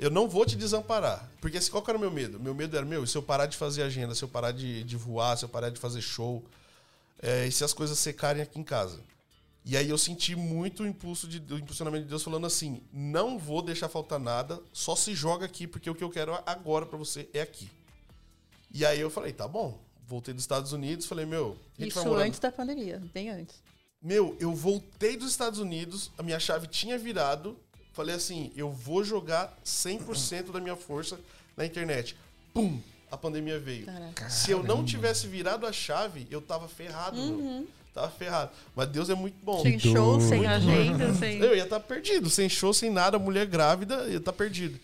Eu não vou te desamparar. Porque assim, qual que era o meu medo? Meu medo era, meu, se eu parar de fazer agenda, se eu parar de, de voar, se eu parar de fazer show, é, e se as coisas secarem aqui em casa. E aí eu senti muito o impulso de, o impulsionamento de Deus falando assim: não vou deixar faltar nada, só se joga aqui, porque o que eu quero agora pra você é aqui. E aí eu falei, tá bom. Voltei dos Estados Unidos, falei, meu, a gente vai Isso antes da pandemia, bem antes. meu, eu voltei dos Estados Unidos, a minha chave tinha virado. Falei assim, eu vou jogar 100% da minha força na internet. Pum! A pandemia veio. Caraca. Se eu não tivesse virado a chave, eu tava ferrado, meu. Tava ferrado. Mas Deus é muito bom. Sem show, sem agenda, sem. Eu ia estar perdido, sem show, sem nada, mulher grávida, eu ia estar perdido.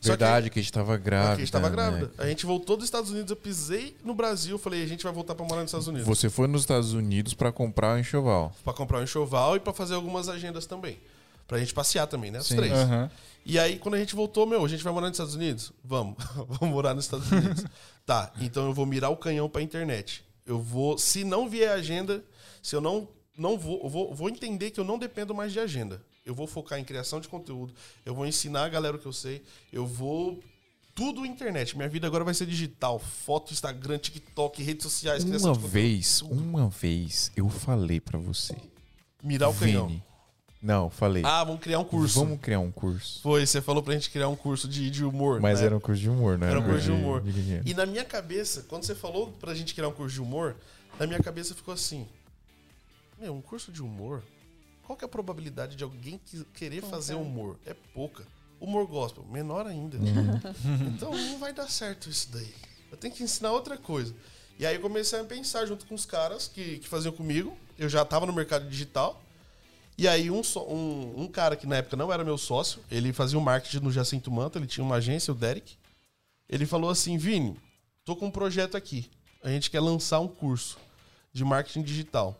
Só que- Verdade, que a gente tava grávida. a gente tava né? grávida. A gente voltou dos Estados Unidos, eu pisei no Brasil, falei, a gente vai voltar pra morar nos Estados Unidos. Você foi nos Estados Unidos pra comprar o enxoval. Pra comprar um enxoval e pra fazer algumas agendas também. Pra gente passear também, né? Os Sim. três. Aham. E aí, quando a gente voltou, meu, a gente vai morar nos Estados Unidos? Vamos. Vamos morar nos Estados Unidos. tá, então eu vou mirar o canhão pra internet. Eu vou, se não vier agenda, se eu não, não vou, vou, vou entender que eu não dependo mais de agenda. Eu vou focar em criação de conteúdo, eu vou ensinar a galera o que eu sei, eu vou tudo internet. Minha vida agora vai ser digital, foto, Instagram, TikTok, redes sociais, criação Uma de conteúdo. vez, uma vez, eu falei pra você. Mirar o canhão. Vini. Não, falei. Ah, vamos criar um curso. Vamos criar um curso. Foi, você falou pra gente criar um curso de, de humor. Mas né? era um curso de humor, né? Era um curso de humor. de dinheiro. E na minha cabeça, quando você falou pra gente criar um curso de humor, na minha cabeça ficou assim: Meu, um curso de humor? Qual que é a probabilidade de alguém que- querer fazer humor? É pouca. Humor gospel, menor ainda. então não vai dar certo isso daí. Eu tenho que ensinar outra coisa. E aí eu comecei a pensar junto com os caras que, que faziam comigo. Eu já tava no mercado digital. E aí um, só- um, um cara que na época não era meu sócio, ele fazia o marketing no Jacinto Manta, ele tinha uma agência, o Derek. Ele falou assim, Vini, tô com um projeto aqui. A gente quer lançar um curso de marketing digital.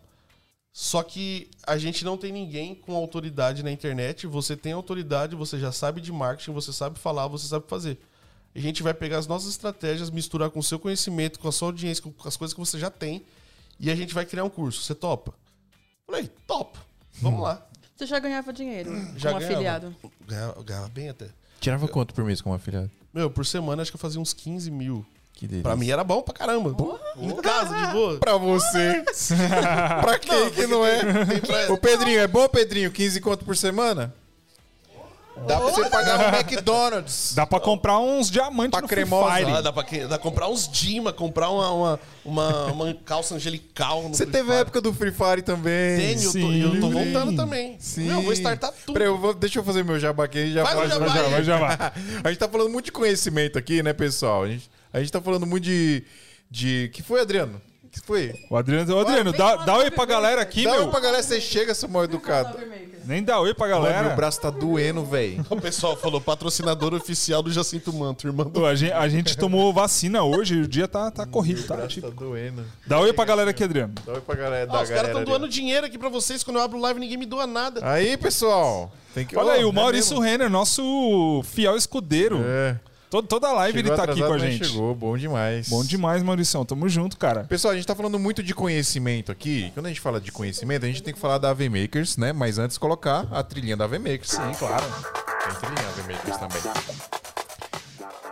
Só que a gente não tem ninguém com autoridade na internet. Você tem autoridade, você já sabe de marketing, você sabe falar, você sabe fazer. A gente vai pegar as nossas estratégias, misturar com o seu conhecimento, com a sua audiência, com as coisas que você já tem, e a gente vai criar um curso. Você topa? Falei, topa. Vamos lá. Você já ganhava dinheiro Já como ganhava. afiliado. Ganhava, ganhava bem até. Tirava quanto por mês como afiliado? Meu, por semana acho que eu fazia uns 15 mil. Que delícia. Pra mim era bom pra caramba. Em casa, de boa. Pra você. pra quem que não é? Pra- Ô, Pedrinho, é bom, Pedrinho? 15 conto por semana? Dá pra você pagar no McDonald's. Dá pra comprar uns diamantes Pra no Free cremosa. Fire. Ah, dá, pra, que- dá pra comprar uns Dima, comprar uma, uma, uma, uma calça angelical. no Você Free teve a época do Free Fire também. Tenho, eu tô, Sim. eu tô voltando também. Sim. Meu, eu vou startar tudo. Peraí, eu vou- deixa eu fazer meu jabá aqui. e Já Faz o pode- jabá vai. A gente tá falando muito de conhecimento aqui, né, pessoal? A gente, a gente tá falando muito de. de... que foi, Adriano? que foi? O Adriano, ô, Adriano dá, dá oi pra galera aqui, Dá meu. oi pra galera, você chega, seu mal educado. Nem dá oi pra Mano, galera. meu braço tá doendo, velho. O pessoal falou patrocinador oficial do Jacinto Manto, irmão a, gente, a gente tomou vacina hoje, o dia tá, tá corrido, tá? Tá Tipo, doendo. dá oi pra galera aqui, Adriano. Dá oi pra galera da Ah, os caras estão ali. doando dinheiro aqui pra vocês. Quando eu abro live, ninguém me doa nada. Aí, pessoal. Tem que... Olha Ó, aí, o é Maurício mesmo. Renner, nosso fiel escudeiro. É. Todo- toda live Chegou ele tá aqui com a gente. Chegou, bom demais. Bom demais, Maurição. Tamo junto, cara. Pessoal, a gente tá falando muito de conhecimento aqui. Quando a gente fala de conhecimento, a gente tem que falar da AV Makers, né? Mas antes colocar a trilhinha da AV Makers. Sim, claro. Tem trilhinha da AV Makers também.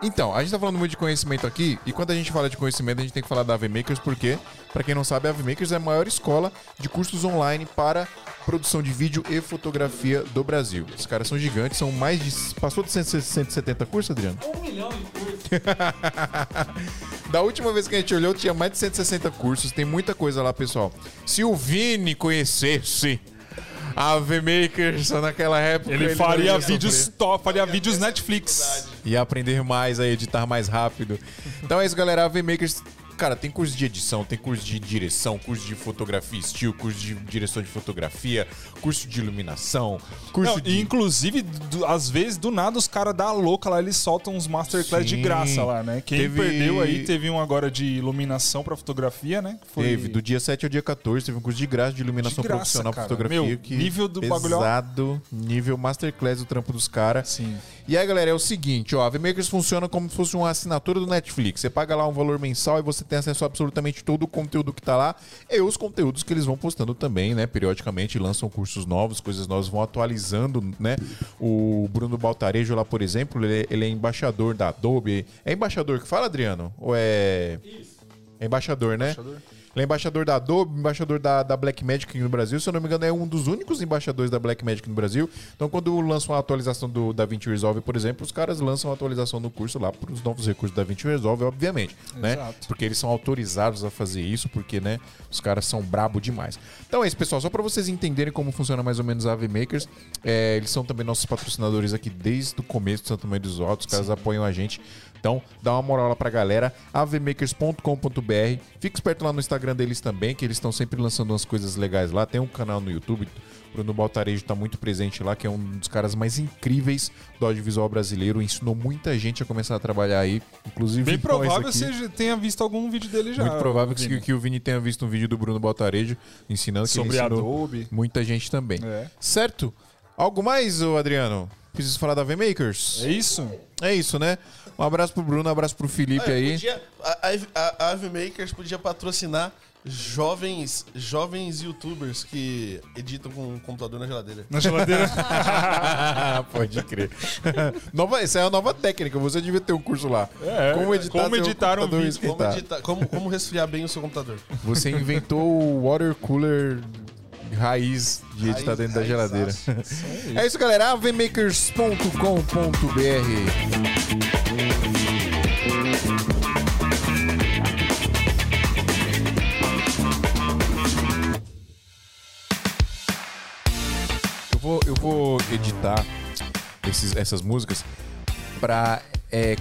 Então, a gente tá falando muito de conhecimento aqui, e quando a gente fala de conhecimento, a gente tem que falar da AV Makers, porque, pra quem não sabe, a AV Makers é a maior escola de cursos online para produção de vídeo e fotografia do Brasil. Os caras são gigantes, são mais de. Passou de 170 cursos, Adriano? Um milhão de cursos. Da última vez que a gente olhou, tinha mais de 160 cursos. Tem muita coisa lá, pessoal. Se o Vini conhecesse a AV Makers naquela época, Ele não faria ia vídeos top, faria vídeos Netflix. Ia aprender mais, a editar mais rápido. Então é isso, galera. A AV Makers, cara, tem curso de edição, tem curso de direção, curso de fotografia estilo, curso de direção de fotografia, curso de iluminação, curso Não, de... inclusive, do- às vezes, do nada, os caras da louca lá, eles soltam uns masterclass de Sim. graça lá, né? Quem Teve- perdeu aí, teve um agora de iluminação pra fotografia, né? Foi... Teve, do dia 7 ao dia 14, teve um curso de graça de iluminação De graça, profissional pra cara. fotografia. Meu, que nível do bagulho, pesado, nível masterclass do trampo dos caras. Sim. E aí, galera, é o seguinte, ó, a VMakers funciona como se fosse uma assinatura do Netflix. Você paga lá um valor mensal e você tem acesso a absolutamente todo o conteúdo que tá lá e os conteúdos que eles vão postando também, né? Periodicamente lançam cursos novos, coisas novas, vão atualizando, né? O Bruno Baltarejo lá, por exemplo, ele é, ele é embaixador da Adobe. É embaixador que fala, Adriano? Ou é... É embaixador, né? Ele é embaixador da Adobe, embaixador da, da Blackmagic aqui no Brasil. Se eu não me engano, é um dos únicos embaixadores da Blackmagic no Brasil. Então, quando lançam a atualização do DaVinci Resolve, por exemplo, os caras lançam a atualização do curso lá para os novos recursos da DaVinci Resolve, obviamente, né? Exato. Porque eles são autorizados a fazer isso, porque, né, os caras são brabo demais. Então é isso, pessoal. Só para vocês entenderem como funciona mais ou menos a AV Makers, é, eles são também nossos patrocinadores aqui desde o começo do Santo Meio dos Altos. Os caras apoiam a gente. Então, dá uma moral lá pra galera, avmakers.com.br. Fica esperto lá no Instagram deles também, que eles estão sempre lançando umas coisas legais lá. Tem um canal no YouTube, o Bruno Baltarejo tá muito presente lá, que é um dos caras mais incríveis do audiovisual brasileiro. Ensinou muita gente a começar a trabalhar aí, inclusive Bem provável aqui. você tenha visto algum vídeo dele já. Muito provável que, que o Vini tenha visto um vídeo do Bruno Baltarejo ensinando que Sobre Adobe. muita gente também. É. Certo? Algo mais, Adriano? Preciso falar da V-Makers? É isso? É isso, né? Um abraço pro Bruno, um abraço pro Felipe Ah, aí. podia- a, a, a Ave Makers podia patrocinar jovens, jovens youtubers que editam com um computador na geladeira. Na geladeira. Pode crer. nova, essa é a nova técnica, você devia ter um curso lá. É, como editar, como editar um computador vídeo. Como, editar- como, como resfriar bem o seu computador. Você inventou o water cooler raiz de editar Raiz- dentro da geladeira. É isso, galera. avmakers.com.br Eu vou, eu vou editar esses- essas músicas pra é,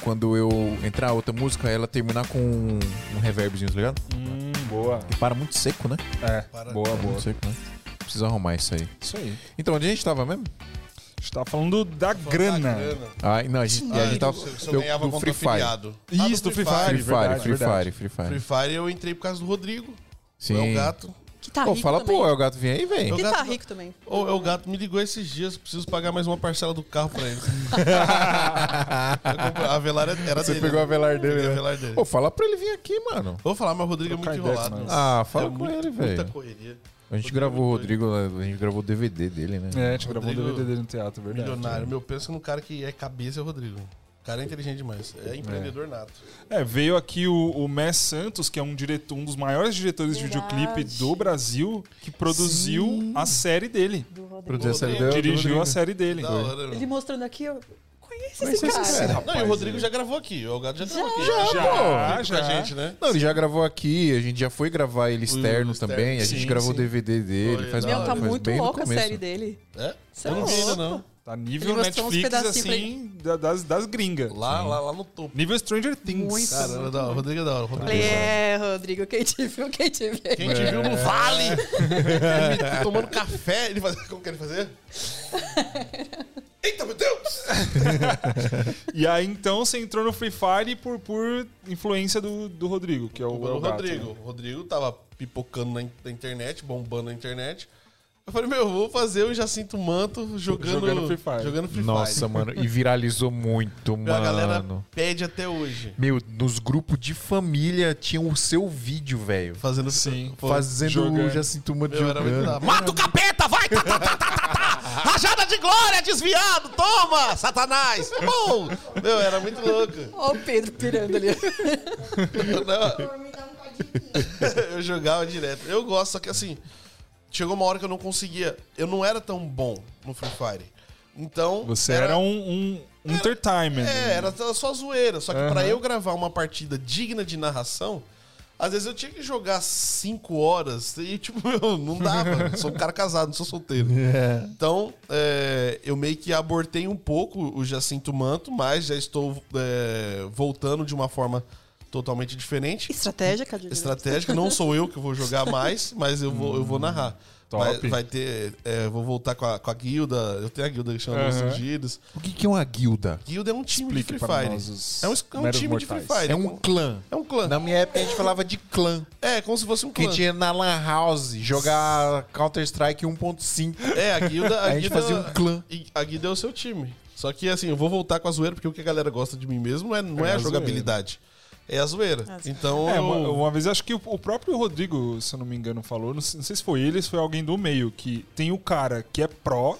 quando eu entrar outra música, ela terminar com um, um reverbzinho, tá ligado? hum, boa. Que para muito seco, né? É, Para- boa, Para boa. muito seco, né? Precisa arrumar isso aí. Isso aí. Então, onde a gente tava mesmo? A gente tá falando da grana. Ah, não, a gente, a gente tava se, eu do, ganhava do Free Fire. afiliado. Isso, do Free Fire. Free Fire, verdade, Free verdade. Fire, Free Fire. Free Fire eu entrei por causa do Rodrigo. Sim. O El Gato. Que tá Pô, rico fala também. pro El Gato vir aí, velho. Que Eu tá gasto- rico também. O El Gato me ligou esses dias, preciso pagar mais uma parcela do carro pra ele. A velar era Você dele. pegou a velar dele, né? velar dele. Pô, fala pra ele vir aqui, mano. Vou falar, mas o Rodrigo é muito ideia enrolado. com nós. Ah, fala É com muito- ele, Muita velho. correria. A gente Rodrigo gravou o é. Rodrigo, a gente gravou o DVD dele, né? É, a gente gravou o Rodrigo- DVD dele no teatro, verdade. Milionário. Meu, pensa num cara que é cabeça, é o Rodrigo. O cara é inteligente demais. É empreendedor nato. É, veio aqui o, o Mess Santos, que é um diretor, um dos maiores diretores de Verdade. videoclipe do Brasil, que produziu a série dele. Produziu a série Rodrigo. dele. Dirigiu a série dele. Da hora, meu. Ele mostrando aqui, eu conheço Conhece esse esse cara. cara. Não, e o Rodrigo já gravou aqui. O Gato já gravou aqui. Já, Já, pô. já. Com a gente, né? Não, ele já gravou aqui, a gente já foi gravar ele externo externo. também, a gente Sim, gravou o sim. DVD dele, Foi, faz, Meu, tá faz muito louca a série dele. É? Cê eu não é vi ainda, louco. não. Tá nível Ele mostrou uns Netflix, pra assim, da- das, das gringas. Lá, lá, lá no topo. Nível Stranger Things. Muito. Caramba, da hora. O Rodrigo é da hora. o Rodrigo Falei, é é, Rodrigo, quem te viu, quem te vê. Quem te viu no vale, ele tomando café, ele fazia. Como que ele fazia? Eita, meu Deus! E aí, então, você entrou no Free Fire por, por influência do, do Rodrigo, que é o, O é o gato, Rodrigo. né? O Rodrigo tava pipocando na, in- na internet, bombando na internet. Eu falei, meu, vou fazer o Jacinto Manto jogando, Jogando Free Fire. Jogando Free Nossa, Fire. mano, e viralizou muito, Meu, A galera mano. pede até hoje. Meu, nos grupos de família tinha o seu vídeo, velho. Fazendo Sim. Fazendo jogando. o Jacinto Mano Meu, jogando. Mata o capeta, vai! Tá, tá, tá, tá, tá, tá. Rajada de glória, desviado! Toma, Satanás! Pum! Meu, era muito louco. Ó o Pedro pirando ali. Não, eu jogava direto. Eu gosto, só que assim, chegou uma hora que eu não conseguia. Eu não era tão bom no Free Fire. Então. Você era, um, um, um entertainment. É, era só zoeira. Só que pra Aham. eu gravar uma partida digna de narração, às vezes eu tinha que jogar 5 horas e, tipo, meu, não dava. sou um cara casado, não sou solteiro. Então, é, eu meio que abortei um pouco o Jacinto Manto, mas já estou é, voltando de uma forma totalmente diferente. Estratégia, cadê? Estratégica, não sou eu que vou jogar mais, mas eu vou, eu vou narrar. Top. Vai, vai ter. é, vou voltar com a, com a guilda. Eu tenho a guilda que chama Aham. Los Ungidos. O que, que é uma guilda? Guilda é um time Explique de Free para Fire. É um, é um time de Free mortais. Fire. É um clã. É um clã. Na minha época a gente falava de clã. É, como se fosse um Que clã. tinha é na Lan House jogar Counter-Strike 1.5. É, a guilda. A, A gente guilda, fazia um clã. A guilda é o seu time. Só que assim, eu vou voltar com a zoeira, porque o que a galera gosta de mim mesmo não é, não é, É a a jogabilidade. É a zoeira. Então. É, eu- uma, uma vez acho que o, o próprio Rodrigo, se eu não me engano, falou, não sei, não sei se foi ele se foi alguém do meio, que tem o cara que é pró,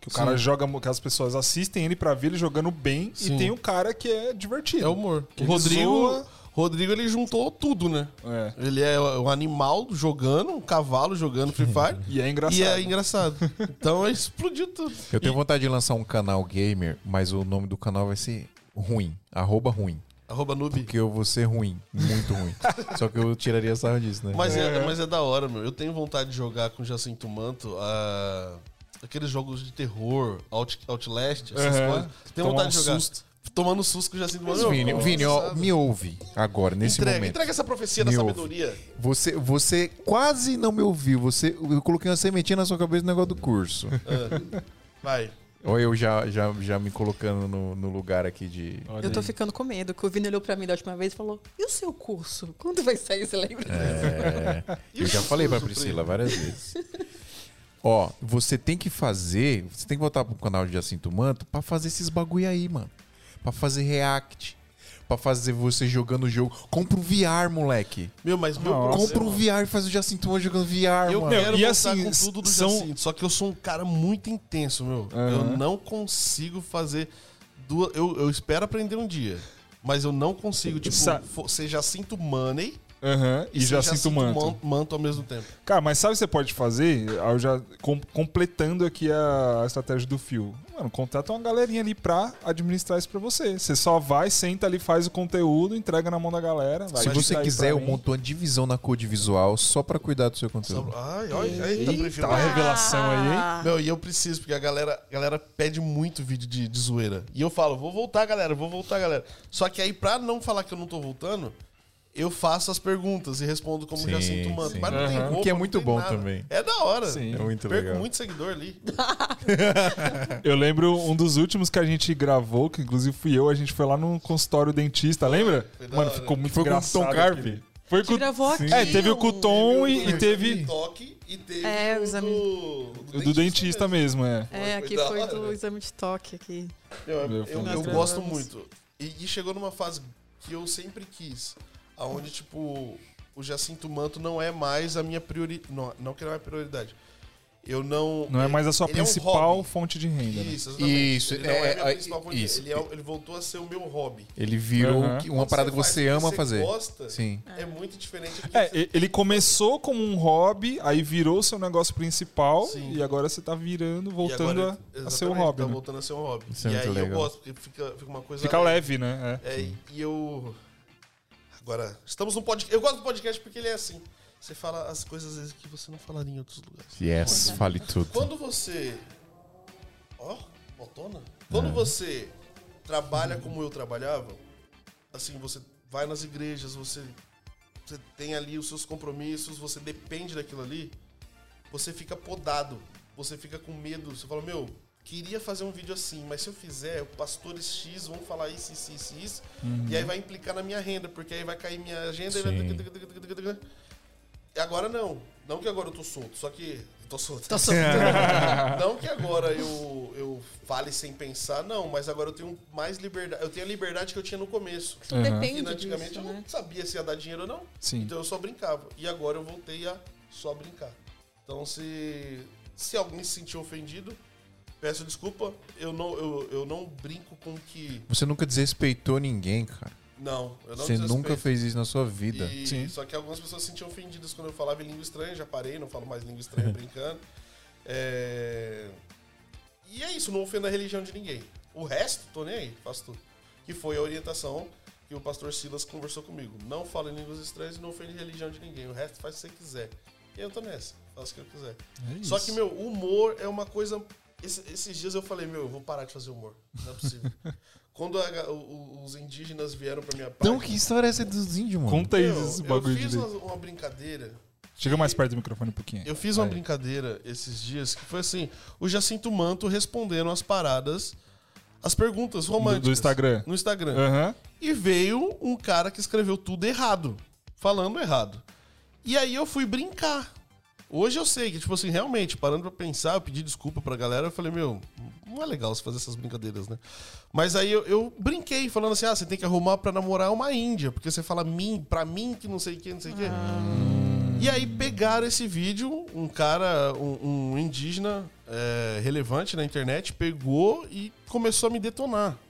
que o cara Sim. joga, que as pessoas assistem ele pra ver ele jogando bem, Sim. e tem o cara que é divertido. É humor. Que O Rodrigo. zoa. Rodrigo, ele juntou tudo, né? É. Ele é um animal jogando, um cavalo jogando Free Fire. E é engraçado. E é engraçado. Então explodiu tudo. Eu tenho vontade de lançar um canal gamer, mas o nome do canal vai ser ruim. Arroba ruim. Arroba noob. Porque eu vou ser ruim. Muito ruim. Só que eu tiraria sarro disso, né? Mas é, mas é da hora, meu. Eu tenho vontade de jogar com Jacinto Manto ah, aqueles jogos de terror, Out, Outlast, essas Aham. coisas. Tenho Tomar vontade um de jogar. susto. Tomando susto com o Jacinto Manto. Mas, Vini, Vini, ó, me ouve agora, nesse entrega, momento. entrega essa profecia da Me ouve. sabedoria. Você, você quase não me ouviu. Você, eu coloquei uma sementinha na sua cabeça no negócio do curso. Vai. Ou eu já, já, já me colocando no, no lugar aqui de. Olha Eu tô aí. ficando com medo, que o Vini olhou pra mim da última vez e falou: E o seu curso? Quando vai sair, você lembra? É, eu já falei pra Priscila várias vezes. Ó, você tem que fazer. Você tem que voltar pro canal de Jacinto Manto pra fazer esses bagulho aí, mano. Pra fazer react. Pra fazer você jogando o jogo. Compra um VR, moleque. Meu, mas meu Nossa. Compra um VR e faz o Jacinto Manto jogando VR, Eu mano. quero e assim, com tudo do são- Jacinto, só que eu sou um cara muito intenso, meu. Aham. Eu não consigo fazer duas... Eu, eu espero aprender um dia, mas eu não consigo, tipo, Sa- fo- ser Jacinto Money Aham, e, ser já sinto manto. Man- manto ao mesmo tempo. Cara, mas sabe o que você pode fazer? Eu já com- completando aqui a, a estratégia do fio. Mano, contrata uma galerinha ali pra administrar isso pra você. Você só vai, senta ali, faz o conteúdo, entrega na mão da galera. vai Se você quiser, eu monto uma divisão na code visual só pra cuidar do seu conteúdo. Ai, olha, eita, prefiro. Tá a revelação aí, hein? Ah, Meu, e eu preciso, porque a galera, a galera pede muito vídeo de, de zoeira. E eu falo, vou voltar, galera, vou voltar, galera. Só que aí, pra não falar que eu não tô voltando, eu faço as perguntas e respondo como Sim, Jacinto Manto. Mas não tem roupa, Que é muito bom nada. também. É da hora. Sim. É muito Perco legal. muito seguidor ali. Eu lembro um dos últimos que a gente gravou, que inclusive fui eu, a gente foi lá no consultório dentista, lembra? Foi Mano, ficou muito Foi com o engraçado. Tom Carpe? Foi A gente com gravou aqui. É, teve o Tom e, Teve e teve toque e teve É, o exame- do, o do dentista mesmo, é. É, Foi aqui foi do exame de toque aqui. Eu, eu, eu, foi eu gosto muito. E, e chegou numa fase que eu sempre quis. Aonde, tipo, o Jacinto Manto não é mais a minha prioridade. Não, não que não é prioridade. Eu não. Não é mais a sua ele é um principal fonte de renda. né? Isso, exatamente. Isso, ele não é, é, a minha é, principal fonte de- isso. Ele, é- ele voltou a ser o meu hobby. Ele virou que- uma Quando parada que faz você ama você fazer. Gosta, Sim. É muito diferente do que É, você- ele começou como um hobby, aí virou seu negócio principal Sim. e agora você tá virando, voltando agora, a, a ser um exatamente, hobby. Tá né? voltando a ser um hobby. Isso e aí eu legal. gosto, porque fica, fica uma coisa. Fica leve, né? É. É, e eu. Agora, estamos num podcast. Eu gosto do podcast porque ele é assim. Você fala as coisas às vezes que você não falaria em outros lugares. Yes, fale tudo. Quando você. Ó, botona? Quando você trabalha como eu trabalhava, assim, você vai nas igrejas, você, você tem ali os seus compromissos, você depende daquilo ali, você fica podado. Você fica com medo. Você fala, meu, queria fazer um vídeo assim, mas se eu fizer, pastores X vão falar isso, isso, isso, isso, e aí vai implicar na minha renda, porque aí vai cair minha agenda e vai. E agora não. Não que agora eu tô solto, só que. Tô solto. Tô solto. Não que agora eu, eu fale sem pensar, não, mas agora eu tenho mais liberdade. Eu tenho a liberdade que eu tinha no começo. Tudo Aham. E depende antigamente disso, eu né? não sabia se ia dar dinheiro ou não. Sim. Então eu só brincava. E agora eu voltei a só brincar. Então se, se alguém se sentiu ofendido, peço desculpa. Eu não, eu, eu não brinco com que. Você nunca desrespeitou ninguém, cara. Não, eu não Você nunca fez isso na sua vida. E- Sim. Só que algumas pessoas se sentiam ofendidas quando eu falava em língua estranha, já parei, não falo mais língua estranha brincando. É, E é isso, não ofendo a religião de ninguém. O resto, tô nem aí, faço tudo. Que foi a orientação que o pastor Silas conversou comigo. Não fala em línguas estranhas e não ofende a religião de ninguém. O resto faz o que você quiser. E eu tô nessa, faço o que eu quiser. É Só que, meu, humor é uma coisa. Esse- esses dias eu falei, meu, eu vou parar de fazer humor. Não é possível. Quando a- o- os indígenas vieram pra minha Então, página, que história é essa dos índios, mano? Conta aí esse eu bagulho fiz de uma, uma brincadeira. Chega mais perto do microfone um pouquinho. Eu fiz uma Aí. brincadeira esses dias que foi assim: o Jacinto Manto respondendo as paradas, as perguntas Do, românticas. do Instagram. No Instagram. Aham. E veio um cara que escreveu tudo errado, falando errado. E aí eu fui brincar. Hoje eu sei que, tipo assim, realmente, parando pra pensar, eu pedi desculpa pra galera, eu falei, meu, não é legal você fazer essas brincadeiras, né? Mas aí eu, eu brinquei, falando assim, ah, você tem que arrumar pra namorar uma índia, porque você fala mim, pra mim, que não sei o que, não sei o que. E aí pegaram esse vídeo, um cara, um, um indígena é, relevante na internet, pegou e começou a me detonar.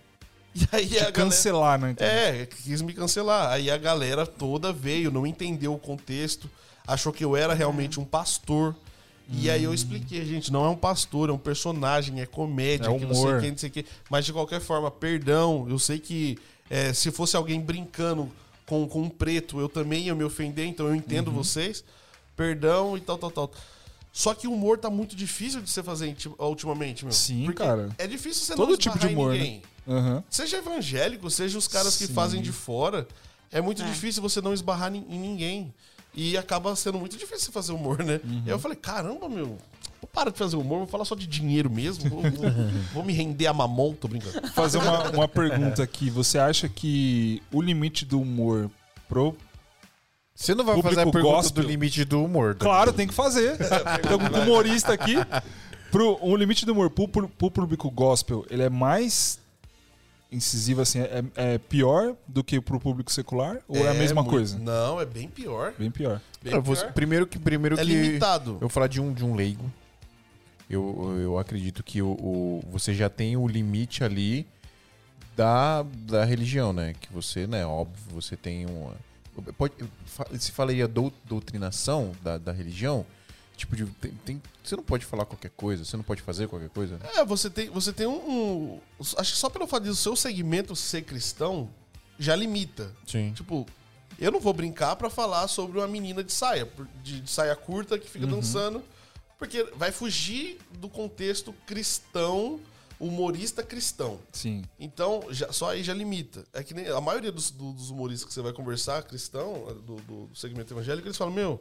E aí Te a galera... cancelar, né? então? É, quis me cancelar. Aí a galera toda veio, não entendeu o contexto, achou que eu era realmente um pastor. E aí eu expliquei, gente, não é um pastor, é um personagem, é comédia, É que não sei humor. o que, não sei o que. Mas de qualquer forma, perdão, eu sei que é, se fosse alguém brincando com, com um preto, eu também ia me ofender, então eu entendo Uhum. vocês. Perdão e tal, tal, tal. Só que o humor tá muito difícil de você fazer ultimamente, meu. Sim, Porque cara. É difícil você Todo não tipo de esbarrar em humor, né? ninguém. Aham. Seja evangélico, seja os caras que Sim. fazem de fora, é muito É. difícil você não esbarrar em ninguém. E acaba sendo muito difícil você fazer humor, né? Uhum. E aí eu falei, caramba, meu, vou parar de fazer humor, vou falar só de dinheiro mesmo, vou, vou- vou me render a mamon, tô brincando. Fazer uma, uma pergunta aqui. Você acha que o limite do humor pro. Você não vai fazer a pergunta gospel. do limite do humor. tá? Claro, tem que fazer. Então, um humorista aqui. Pro, o limite do humor pro, pro, pro público gospel, ele é mais incisivo, assim, é, é pior do que pro público secular? Ou é, a mesma muito- coisa? Não, é bem pior. Bem pior. Bem Cara, você- pior. primeiro que, primeiro É que limitado. eu vou falar de um, de um leigo. Eu, eu acredito que o, o- você já tem o limite ali da, da religião, né? Que você, né, óbvio, você tem uma. Pode, se falaria dou, doutrinação da, da religião, tipo de. Tem, tem- você não pode falar qualquer coisa, você não pode fazer qualquer coisa. É, você tem, você tem um, um- Acho que só pelo fato do seu segmento ser cristão, já limita. Sim. Tipo, eu não vou brincar pra falar sobre uma menina de saia, de, de saia curta que fica dançando, porque vai fugir do contexto cristão humorista cristão. Sim. Então, já- só aí já limita. É que nem a maioria dos, do- dos humoristas que você vai conversar, cristão, do- do segmento evangélico, eles falam, meu,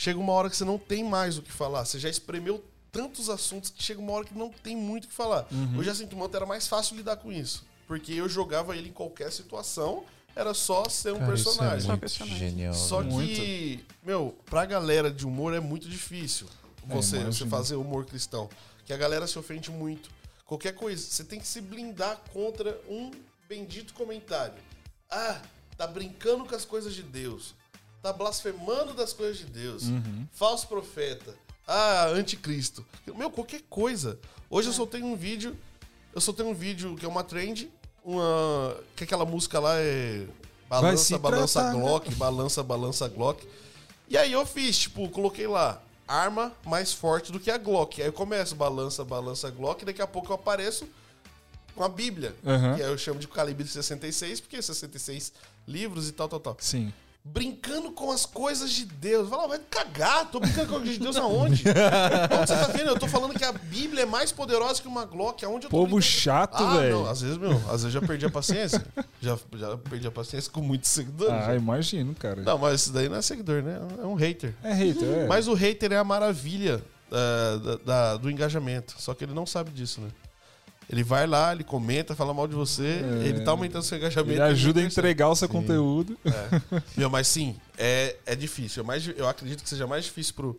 chega uma hora que você não tem mais o que falar. Você já espremeu tantos assuntos que chega uma hora que não tem muito o que falar. O Jacinto Manto era mais fácil lidar com isso. Porque eu jogava ele em qualquer situação, era só ser um Cara, isso personagem. é Só muito personagem. genial. Só né? que, meu, pra galera de humor é muito difícil você, imagino. você fazer humor cristão. Que a galera se ofende muito. Qualquer coisa, você tem que se blindar contra um bendito comentário. Ah, tá brincando com as coisas de Deus. Tá blasfemando das coisas de Deus. Falso profeta. Ah, anticristo. Meu, qualquer coisa. Hoje eu soltei um vídeo. Eu soltei um vídeo que é uma trend. Uma. Que aquela música lá é. Balança, balança tratar. Glock, balança, balança Glock. E aí eu fiz, tipo, coloquei lá, arma mais forte do que a Glock. Aí eu começo, balança, balança Glock, e daqui a pouco eu apareço com a Bíblia. Aham. Que aí eu chamo de calibre 66, porque 66 livros e tal, tal, tal. Sim. Brincando com as coisas de Deus. Fala, vai cagar, tô brincando com as coisas de Deus aonde? Onde você tá vendo? Eu tô falando que a Bíblia é mais poderosa que uma Glock. Aonde eu tô Povo brincando? chato, ah, velho. não, às vezes, meu, às vezes já perdi a paciência. já, já perdi a paciência com muitos seguidores. Ah, imagino, cara. Não, mas isso daí não é seguidor, né? É um hater. É hater, é. Mas o hater é a maravilha é, da- da- do engajamento. Só que ele não sabe disso, né? Ele vai lá, ele comenta, fala mal de você, É. ele tá aumentando seu engajamento. Ele ajuda a entregar o seu conteúdo. Meu, mas sim, é, é difícil. É mais, eu acredito que seja mais difícil pro,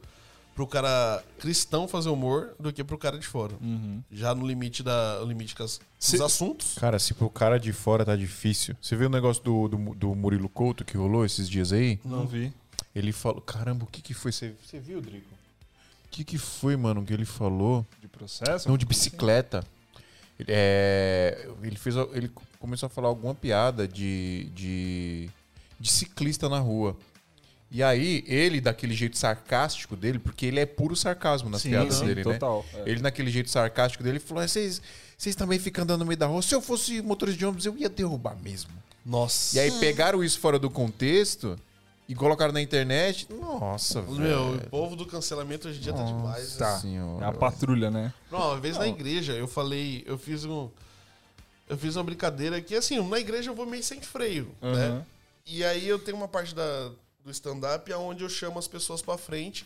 pro cara cristão fazer humor do que pro cara de fora. Uhum. Já no limite da limite com as- Se- dos assuntos. Cara, se pro cara de fora tá difícil. Você viu o negócio do, do, do Murilo Couto que rolou esses dias aí? Não vi. Ele falou. Caramba, o que que foi? Você, você viu, Drico? O que que foi, mano, que ele falou? De processo? Não, de bicicleta. Ele, é, ele fez. Ele começou a falar alguma piada de, de, de ciclista na rua. E aí, ele, daquele jeito sarcástico dele, porque ele é puro sarcasmo nas piadas dele, né? total. é. Ele, naquele jeito sarcástico dele, falou: "É, vocês vocês também ficam andando no meio da rua. Se eu fosse motorista de ônibus, eu ia derrubar mesmo. Nossa. E aí pegaram isso fora do contexto e colocaram na internet. Nossa, Meu, velho. o povo do cancelamento hoje em dia tá Nossa demais. né? Tá. senhora, É a patrulha, né? Não, uma vez na igreja eu falei, eu fiz um. Eu fiz uma brincadeira que, assim, na igreja eu vou meio sem freio, né? Aham. E aí eu tenho uma parte da, do stand-up onde eu chamo as pessoas pra frente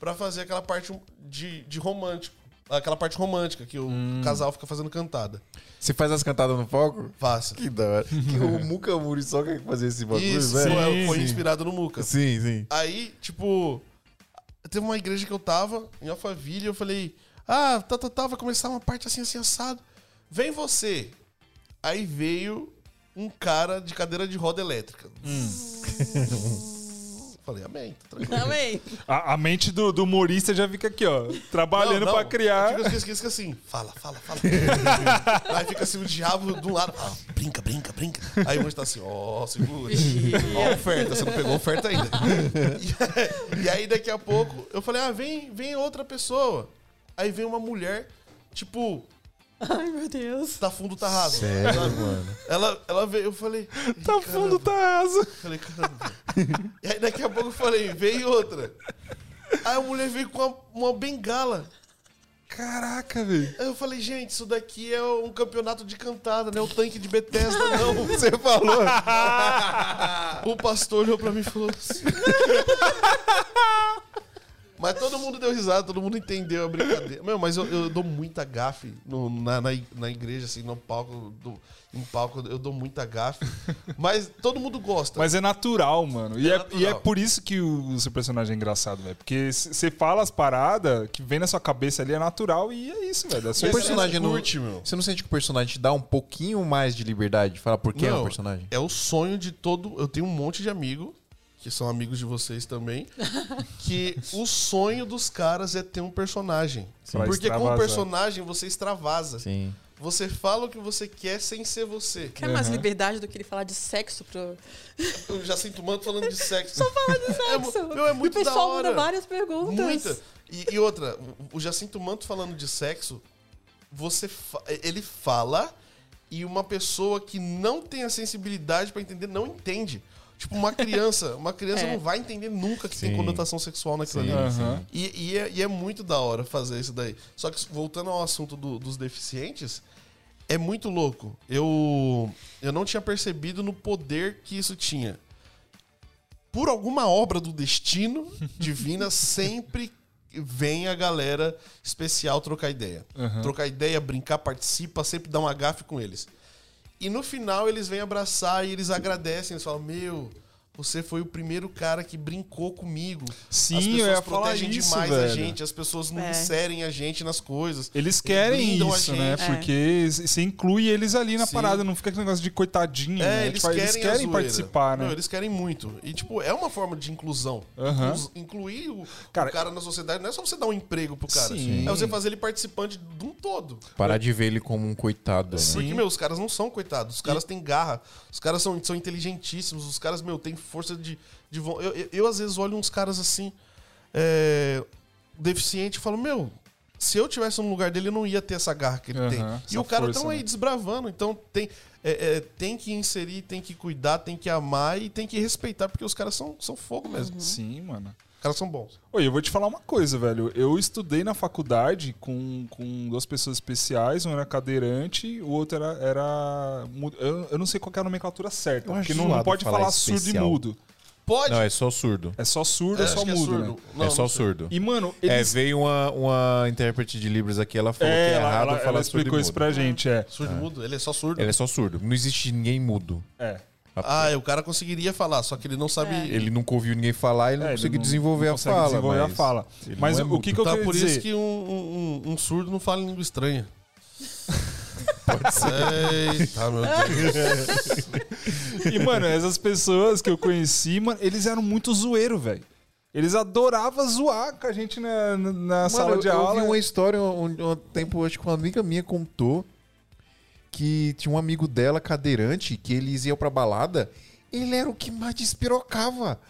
pra fazer aquela parte de, de romântico. Aquela parte romântica que o casal fica fazendo cantada. Você faz as cantadas no palco? Faça. Que da hora. Que o Muca Muriçoca que fazia esse bagulho, Isso, velho. foi, foi sim. inspirado no Muca. Sim, sim. Aí, tipo, teve uma igreja que eu tava, em Alphaville, eu falei, ah, tá, tá, tá, vai começar uma parte assim, assim, assado. Vem você. Aí veio um cara de cadeira de roda elétrica. falei, amém, tá tranquilo. Amém. A, a mente do, do humorista já fica aqui, ó. Trabalhando pra criar. Fica, fica, fica assim, fala, fala, fala. Aí fica assim o diabo de um lado, fala, brinca, brinca, brinca. Aí o anjo tá assim, ó, segura. Ó oferta, você não pegou oferta ainda. E, e aí daqui a pouco eu falei, ah, vem, vem outra pessoa. Aí vem uma mulher, tipo, Ai, meu Deus. tá fundo, tá raso. Sério, sabe? mano. Ela, ela veio, eu falei, Tá "Ih, fundo, caramba." tá raso. Falei, caramba. E aí daqui a pouco eu falei, vem outra. Aí a mulher veio com uma, uma bengala. Caraca, velho. Aí eu falei, gente, isso daqui é um campeonato de cantada, não é o tanque de Bethesda, não. Você falou. O pastor olhou pra mim e falou assim. Mas todo mundo deu risada, todo mundo entendeu a brincadeira. Meu, mas eu, eu dou muita gafe no- na, na, na igreja, assim, no palco, do, em palco, eu dou muita gafe. Mas todo mundo gosta. Mas é natural, mano. E É é, natural. e é por isso que o, o seu personagem é engraçado, velho. Porque você fala as paradas que vem na sua cabeça ali, é natural e é isso, velho. É O personagem não. curte, meu. Você não sente que o personagem te dá um pouquinho mais de liberdade de falar por que é o personagem? É o sonho de todo. Eu tenho um monte de amigo, que são amigos de vocês também, que o sonho dos caras é ter um personagem. Pra Porque com o personagem você extravasa. Sim. Você fala o que você quer sem ser você. Quer mais Uhum. liberdade do que ele falar de sexo pro. Eu já sinto manto falando de sexo. Só Fala de mu- sexo. meu, é muito e o pessoal da hora. manda várias perguntas. Muita. E, e outra, o- Jacinto Manto falando de sexo, você fa- ele fala e uma pessoa que não tem a sensibilidade pra entender não entende. Tipo, uma criança, uma criança É. não vai entender nunca que tem Sim. conotação sexual naquilo ali. Aham. E, e é, e é muito da hora fazer isso daí. Só que voltando ao assunto do- dos deficientes, é muito louco. Eu, eu não tinha percebido no poder que isso tinha. Por alguma obra do destino divina, sempre vem a galera especial trocar ideia. Aham. Trocar ideia, brincar, participa, sempre dá um agafe com eles. E no final eles vêm abraçar e eles agradecem. Eles falam: Meu, você foi o primeiro cara que brincou comigo. Sim, as eu pessoas ia falar protegem isso, demais a velho. gente, as pessoas não É. inserem a gente nas coisas. Eles querem a isso, né? Porque você inclui eles ali na Sim. parada, não fica aquele negócio de coitadinho, É, né? eles, Tipo, querem, eles a querem participar, né? Não, eles querem muito. E, tipo, é uma forma de inclusão. Inclus- Incluir o o Cara, cara, na sociedade não é só você dar um emprego pro cara. Sim. É você fazer ele participante de um todo. Parar de ver ele como um coitado. Né? Sim. Porque, meu, os caras não são coitados. Os caras têm garra. Os caras são, são inteligentíssimos. Os caras, meu, têm força de. de vo- eu, eu, eu, às vezes, olho uns caras assim. É, deficiente e falo, meu. Se eu tivesse no lugar dele, eu não ia ter essa garra que ele Aham, tem. E o cara força, tão aí né? desbravando. Então tem, é, é, tem que inserir, tem que cuidar, tem que amar e tem que respeitar, porque os caras são, são fogo mesmo. Sim, mano. Os caras são bons. Oi, eu vou te falar uma coisa, velho. Eu estudei na faculdade com, com duas pessoas especiais, um era cadeirante, o outro era. era eu, eu não sei qual que é a nomenclatura certa, Eu porque não, não pode falar falar surdo e mudo. Pode? Não, é só surdo. É só surdo É, ou só acho que é mudo, surdo. né? Não, é só surdo. E, mano, É, eles. veio uma, uma intérprete de Libras aqui, ela falou que É, é ela, errado ela, falar ela surdo e explicou isso mudo. pra gente, é. Surdo mudo? Ele é só surdo. Ele é só surdo. Não existe ninguém mudo. É. Ah, o cara conseguiria falar, só que ele não sabe. É. Ele nunca ouviu ninguém falar, ele não É, ele conseguiu desenvolver não a fala. desenvolver mas a fala. Mas é o que, que eu Tá, queria por dizer? isso que um, um- um- surdo não fala em língua estranha. Pode ser. Eita, meu Deus. E, mano, essas pessoas que eu conheci, mano, eles eram muito zoeiro, velho. Eles adoravam zoar com a gente na, na- na Mano, sala de eu, aula. Eu vi uma história um, um tempo, acho que uma amiga minha contou que tinha um amigo dela, cadeirante, que eles iam pra balada, ele era o que mais despirocava.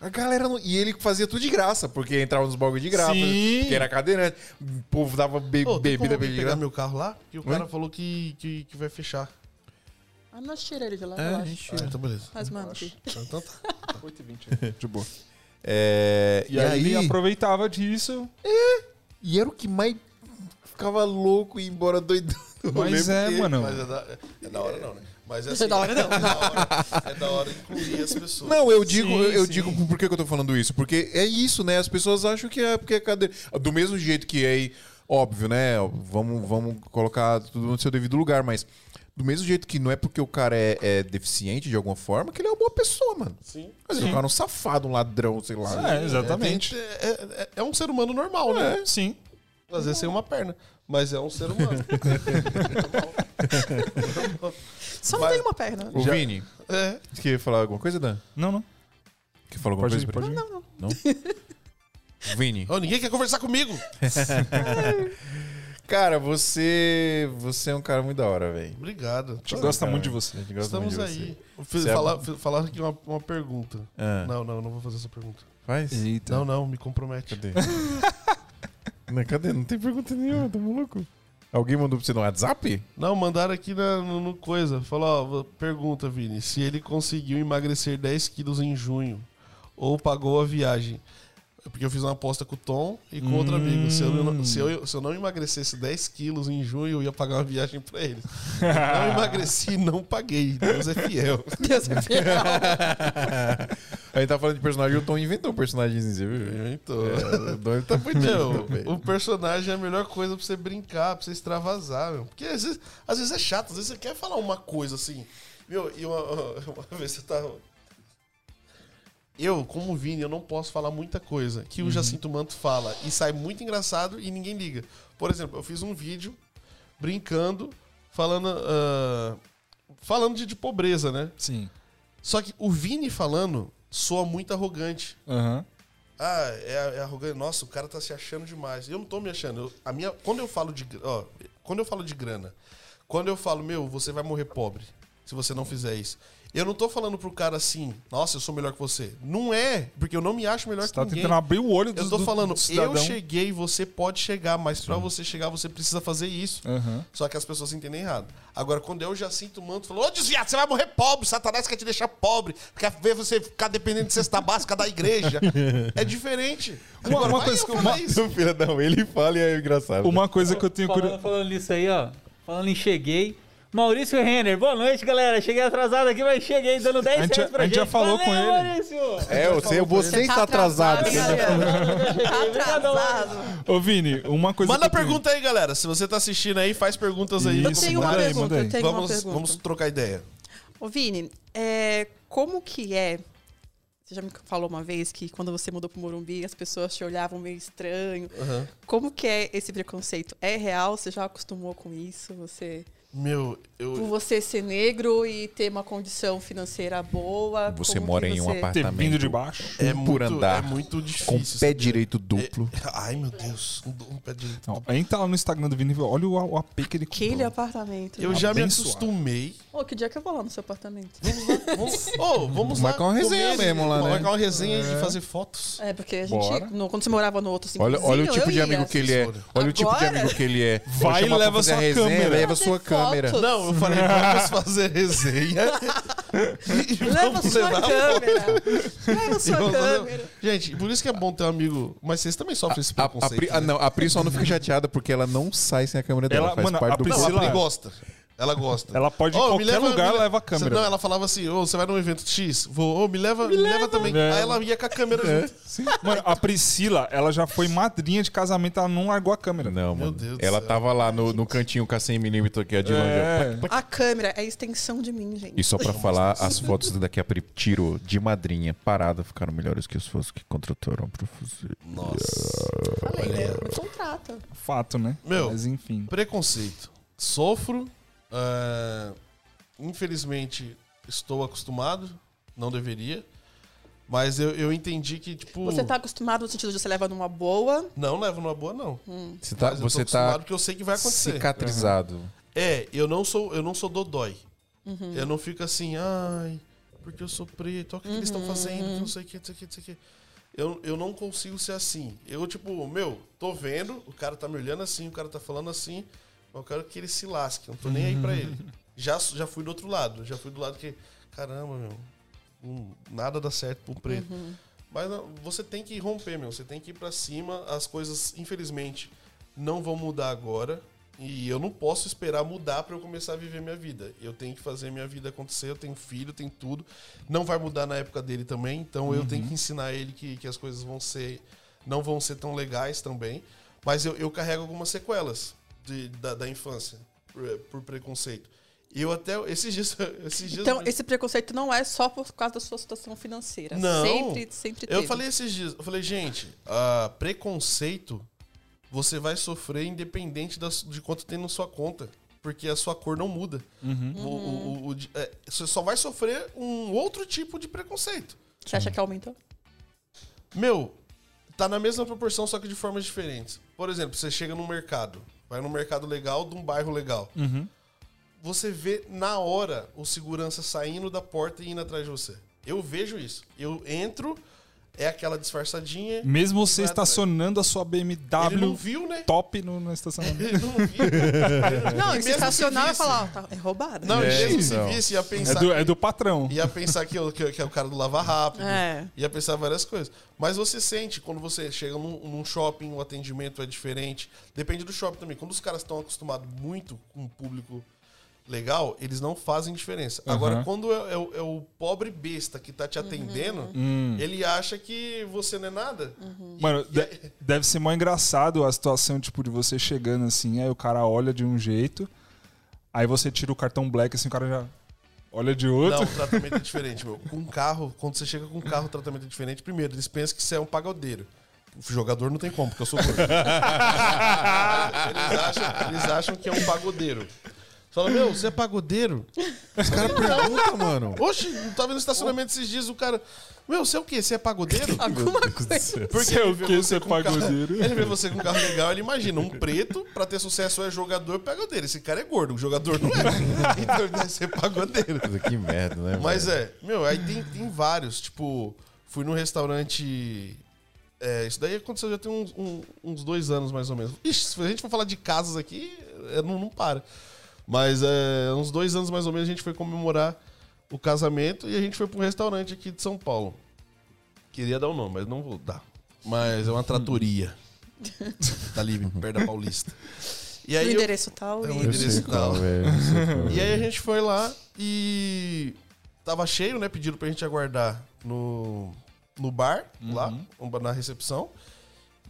A galera não... E ele fazia tudo de graça, porque entrava nos bagulho de graça. Sim. Porque era cadeirante. O povo dava be como bebida alguém de graça. meu carro lá? Que o cara falou que, que, que vai fechar. Ah, nós tira ele de lá, É, a relaxa. gente Ah, então beleza. Mas, mano, aqui. Então tá. 8h20. De boa. É, E, aí, ele aproveitava disso. E era o que mais ficava louco e ia embora doidão. Mas é, porque- mano. Mas é da, é da hora não, né? Mas é Não assim, é da hora, não. É da hora, é da hora incluir as pessoas. Não, eu digo, Sim, eu sim. digo por que que eu tô falando isso? Porque é isso, né? As pessoas acham que é porque é cadeira. Do mesmo jeito que é óbvio, né? Vamos, vamos colocar tudo no seu devido lugar, mas do mesmo jeito que não é porque o cara é, é deficiente de alguma forma que ele é uma boa pessoa, mano. Sim. Às vezes o cara é um safado, um ladrão, sei lá. É, exatamente. É, é- é- é um ser humano normal, né? Sim. Às vezes sem uma perna. Mas é um ser humano. Só não Vai. tem uma perna. Ô, Vini, é. você quer falar alguma coisa, Dan? Não, não. Quer falar alguma Pode coisa pode ir. Não, não. Vini. Ô, ninguém quer conversar comigo. Cara, você. Você é um cara muito da hora, velho. Obrigado. A gente gosta Cara, muito de você. a gente gosta Estamos muito de aí. você. É falar, falar aqui uma, uma pergunta. Ah, Não, não, não vou fazer essa pergunta. Faz? Eita. Não, não, me compromete. Cadê? Não, cadê? Não tem pergunta nenhuma, tá maluco? Alguém mandou pra você no WhatsApp? Não, mandaram aqui na, no, no coisa. Falou, ó, pergunta, Vini, se ele conseguiu emagrecer 10 quilos em junho ou pagou a viagem. Porque eu fiz uma aposta com o Tom e com outro amigo. Se eu, não, se, eu, se eu não emagrecesse 10 quilos em junho, eu ia pagar uma viagem pra eles. Não emagreci, não paguei. Deus é fiel. Deus é fiel. A gente tá falando de personagem, o Tom inventou um personagemzinho, você viu? Então, É, o tá velho. o personagem é a melhor coisa pra você brincar, pra você extravasar, meu. Porque às vezes, às vezes é chato, às vezes você quer falar uma coisa assim. Meu, e uma, uma vez você tá. Eu, como Vini, eu não posso falar muita coisa que o Jacinto Manto fala e sai muito engraçado e ninguém liga. Por exemplo, eu fiz um vídeo brincando, falando. ah, falando de, de pobreza, né? Sim. Só que o Vini falando soa muito arrogante. Aham. Ah, é, é arrogante. Nossa, o cara tá se achando demais. Eu não tô me achando. Eu- a minha, quando eu falo de, ó, quando eu falo de grana, quando eu falo, meu, você vai morrer pobre se você não fizer isso. Eu não tô falando pro cara assim, nossa, eu sou melhor que você. Não é, porque eu não me acho melhor Você que tá ninguém. tentando abrir o olho do Eu tô do- falando, do eu cheguei, você pode chegar, mas pra você chegar, você precisa fazer isso. Aham. Só que as pessoas entendem errado. Agora, quando eu já sinto o manto, falo, ô desviado, você vai morrer pobre, Satanás quer te deixar pobre, quer ver você ficar dependendo de cesta básica da igreja. é diferente. Uma- Agora, uma coisa eu que eu- uma- isso. Não, ele fala e é engraçado. Uma coisa que eu tenho Falando, curiosidade. falando nisso aí, ó. Falando em cheguei. Maurício Renner, boa noite, galera. Cheguei atrasado aqui, mas cheguei dando 10 A gente reais já- pra a gente já falou Valeu, com ele. Maurício! É, você, você está atrasado. Tá atrasado. Ô, Vini, uma coisa. Manda que eu tenho- pergunta aí, galera. Se você tá assistindo aí, faz perguntas aí. Eu tenho uma manda aí, pergunta, manda aí. eu tenho uma Vamos, pergunta. vamos trocar ideia. Ô, Vini, é, como que é? Você já me falou uma vez que quando você mudou pro Morumbi, as pessoas te olhavam meio estranho. Como que é esse preconceito? É real? Você já acostumou com isso? Você, Meu, eu. por você ser negro e ter uma condição financeira boa? Você como mora em um você- Ter apartamento vindo de baixo. É um muito, por andar, é muito difícil. com pé sabe? direito duplo. É- Ai, meu Deus. Um, um pé direito. Não, entra lá no Instagram do Vini olha o, o AP que ele comprou. Aquele apartamento. Eu já me Abençoado. acostumei. Ô, que dia que eu vou lá no seu apartamento? Vamos, ô, vamos lá. Marcar uma resenha comer, mesmo lá, né? Marcar uma resenha e fazer fotos. É, porque a gente, no- quando você morava no outro Olha, olha o tipo eu de ia. amigo que ele é. Olha o tipo de amigo que ele é. Vai e leva sua câmera. Leva sua câmera. Fotos. Não, eu falei, vamos fazer resenha. Leva vamos sua levar câmera. Leva sua vamos fazer- câmera. Gente, por isso que é bom ter um amigo. Mas vocês também sofrem esse A, a preconceito. Pri, ah, né? não, a Pri só não fica chateada porque ela não sai sem a câmera dela. Ela- faz mano, parte a do Não, Priscila- a Pri gosta. Ela gosta. Ela pode ir em qualquer lugar, me leva a câmera. Não, ela falava assim, ô, você vai num evento X? Vou, ô, me leva, me leva também. É. Aí ela ia com a câmera junto. Mano, a Priscila, ela já foi madrinha de casamento, ela não largou a câmera. Não, Meu mano. Deus do ela céu. tava lá no, no cantinho com a 100mm que é de longe. É. ó. A câmera é a extensão de mim, gente. E só pra falar, as fotos daqui a Pri tirou de madrinha parada ficaram melhores que as fotos que contrataram pra fazer. Nossa. Falei, né? Me contrata. Fato, né? Meu. Mas enfim. Preconceito. Sofro. É, infelizmente, estou acostumado. Não deveria. Mas eu, eu entendi que, tipo. Você tá acostumado no sentido de você leva numa boa. Não levo numa boa, não. Você tá, Mas eu tô você acostumado tá porque eu sei que vai acontecer. cicatrizado. É, eu não sou, eu não sou dodói. Uhum. Eu não fico assim, ai, porque eu sou preto, olha o que, que eles estão fazendo, que não sei o que, não sei o que, não sei o que. Eu, eu não consigo ser assim. Eu, tipo, meu, tô vendo, o cara tá me olhando assim, o cara tá falando assim, eu quero que ele se lasque, eu não tô nem aí pra ele. Já, já fui do outro lado, já fui do lado que, caramba, meu, hum, nada dá certo pro preto. Mas não, você tem que romper, meu. Você tem que ir pra cima. As coisas, infelizmente, não vão mudar agora. E eu não posso esperar mudar pra eu começar a viver minha vida. Eu tenho que fazer minha vida acontecer. Eu tenho filho, tenho tudo. Não vai mudar na época dele também. Então eu tenho que ensinar ele que, que as coisas vão ser. Não vão ser tão legais também. Mas eu, eu carrego algumas sequelas de- da, da infância por, por preconceito. E eu até. Esses dias. Esses dias Então, esse preconceito não é só por causa da sua situação financeira. Não. Sempre, sempre teve. Eu falei esses dias, eu falei, gente, ah, preconceito você vai sofrer independente das- de quanto tem na sua conta. Porque a sua cor não muda. Uhum. O- o- o- o é, você só vai sofrer um outro tipo de preconceito. Você acha que aumentou? Meu, tá na mesma proporção, só que de formas diferentes. Por exemplo, você chega num mercado, vai num mercado legal, de um bairro legal. Você vê na hora o segurança saindo da porta e indo atrás de você. Eu vejo isso. Eu entro, é aquela disfarçadinha. Mesmo você estacionando a sua Ele não BMW viu, né? top no, no estacionamento. Ele não viu. Não, E e se mesmo estacionar e falar, ó, tá, é roubado. Não, É, e mesmo se não. visse, ia É pensar, do, é do patrão. ia pensar que, que, que é o cara do Lava Rápido. É. Ia pensar várias coisas. Mas você sente, quando você chega num, num shopping, o atendimento é diferente. Depende do shopping também. Quando os caras estão acostumados muito com o público legal, eles não fazem diferença. Agora, quando é, é o, é o pobre besta que tá te atendendo, ele acha que você não é nada. Mano, de- deve ser mó engraçado a situação, tipo, de você chegando assim, aí o cara olha de um jeito, aí você tira o cartão black, assim, o cara já olha de outro. Não, o tratamento é diferente, meu. Com carro, quando você chega com carro, o tratamento é diferente. Primeiro, eles pensam que você é um pagodeiro. O jogador não tem como, porque eu sou gordo. eles, acham, eles acham que é um pagodeiro. Fala, meu, você é pagodeiro? Os caras perguntam, mano. Oxe, eu tava no estacionamento esses dias, o cara. Meu, você é o quê? Você é pagodeiro? Alguma coisa. Porque ele vê que, você você é com carro- pagodeiro. Ele vê você com um carro legal, ele imagina um preto, pra ter sucesso é jogador, pagodeiro. Esse cara é gordo, o jogador não é. Então ele deve ser pagodeiro. Que merda, né? Mas velho? é, meu, aí tem, tem vários. Tipo, fui num restaurante. É, isso daí aconteceu já tem uns, um- uns dois anos mais ou menos. Ixi, se a gente for falar de casas aqui, é, não, não para. Mas é, uns dois anos mais ou menos a gente foi comemorar o casamento e a gente foi pra um restaurante aqui de São Paulo. Queria dar o nome, mas não vou dar. Mas é uma tratoria. tá ali, perto da Paulista. E O aí eu- endereço tal. É um e- Eu endereço tal. velho. eu sei qual, e aí a gente foi lá e tava cheio, né? Pediram pra gente aguardar no, no bar, lá, na recepção.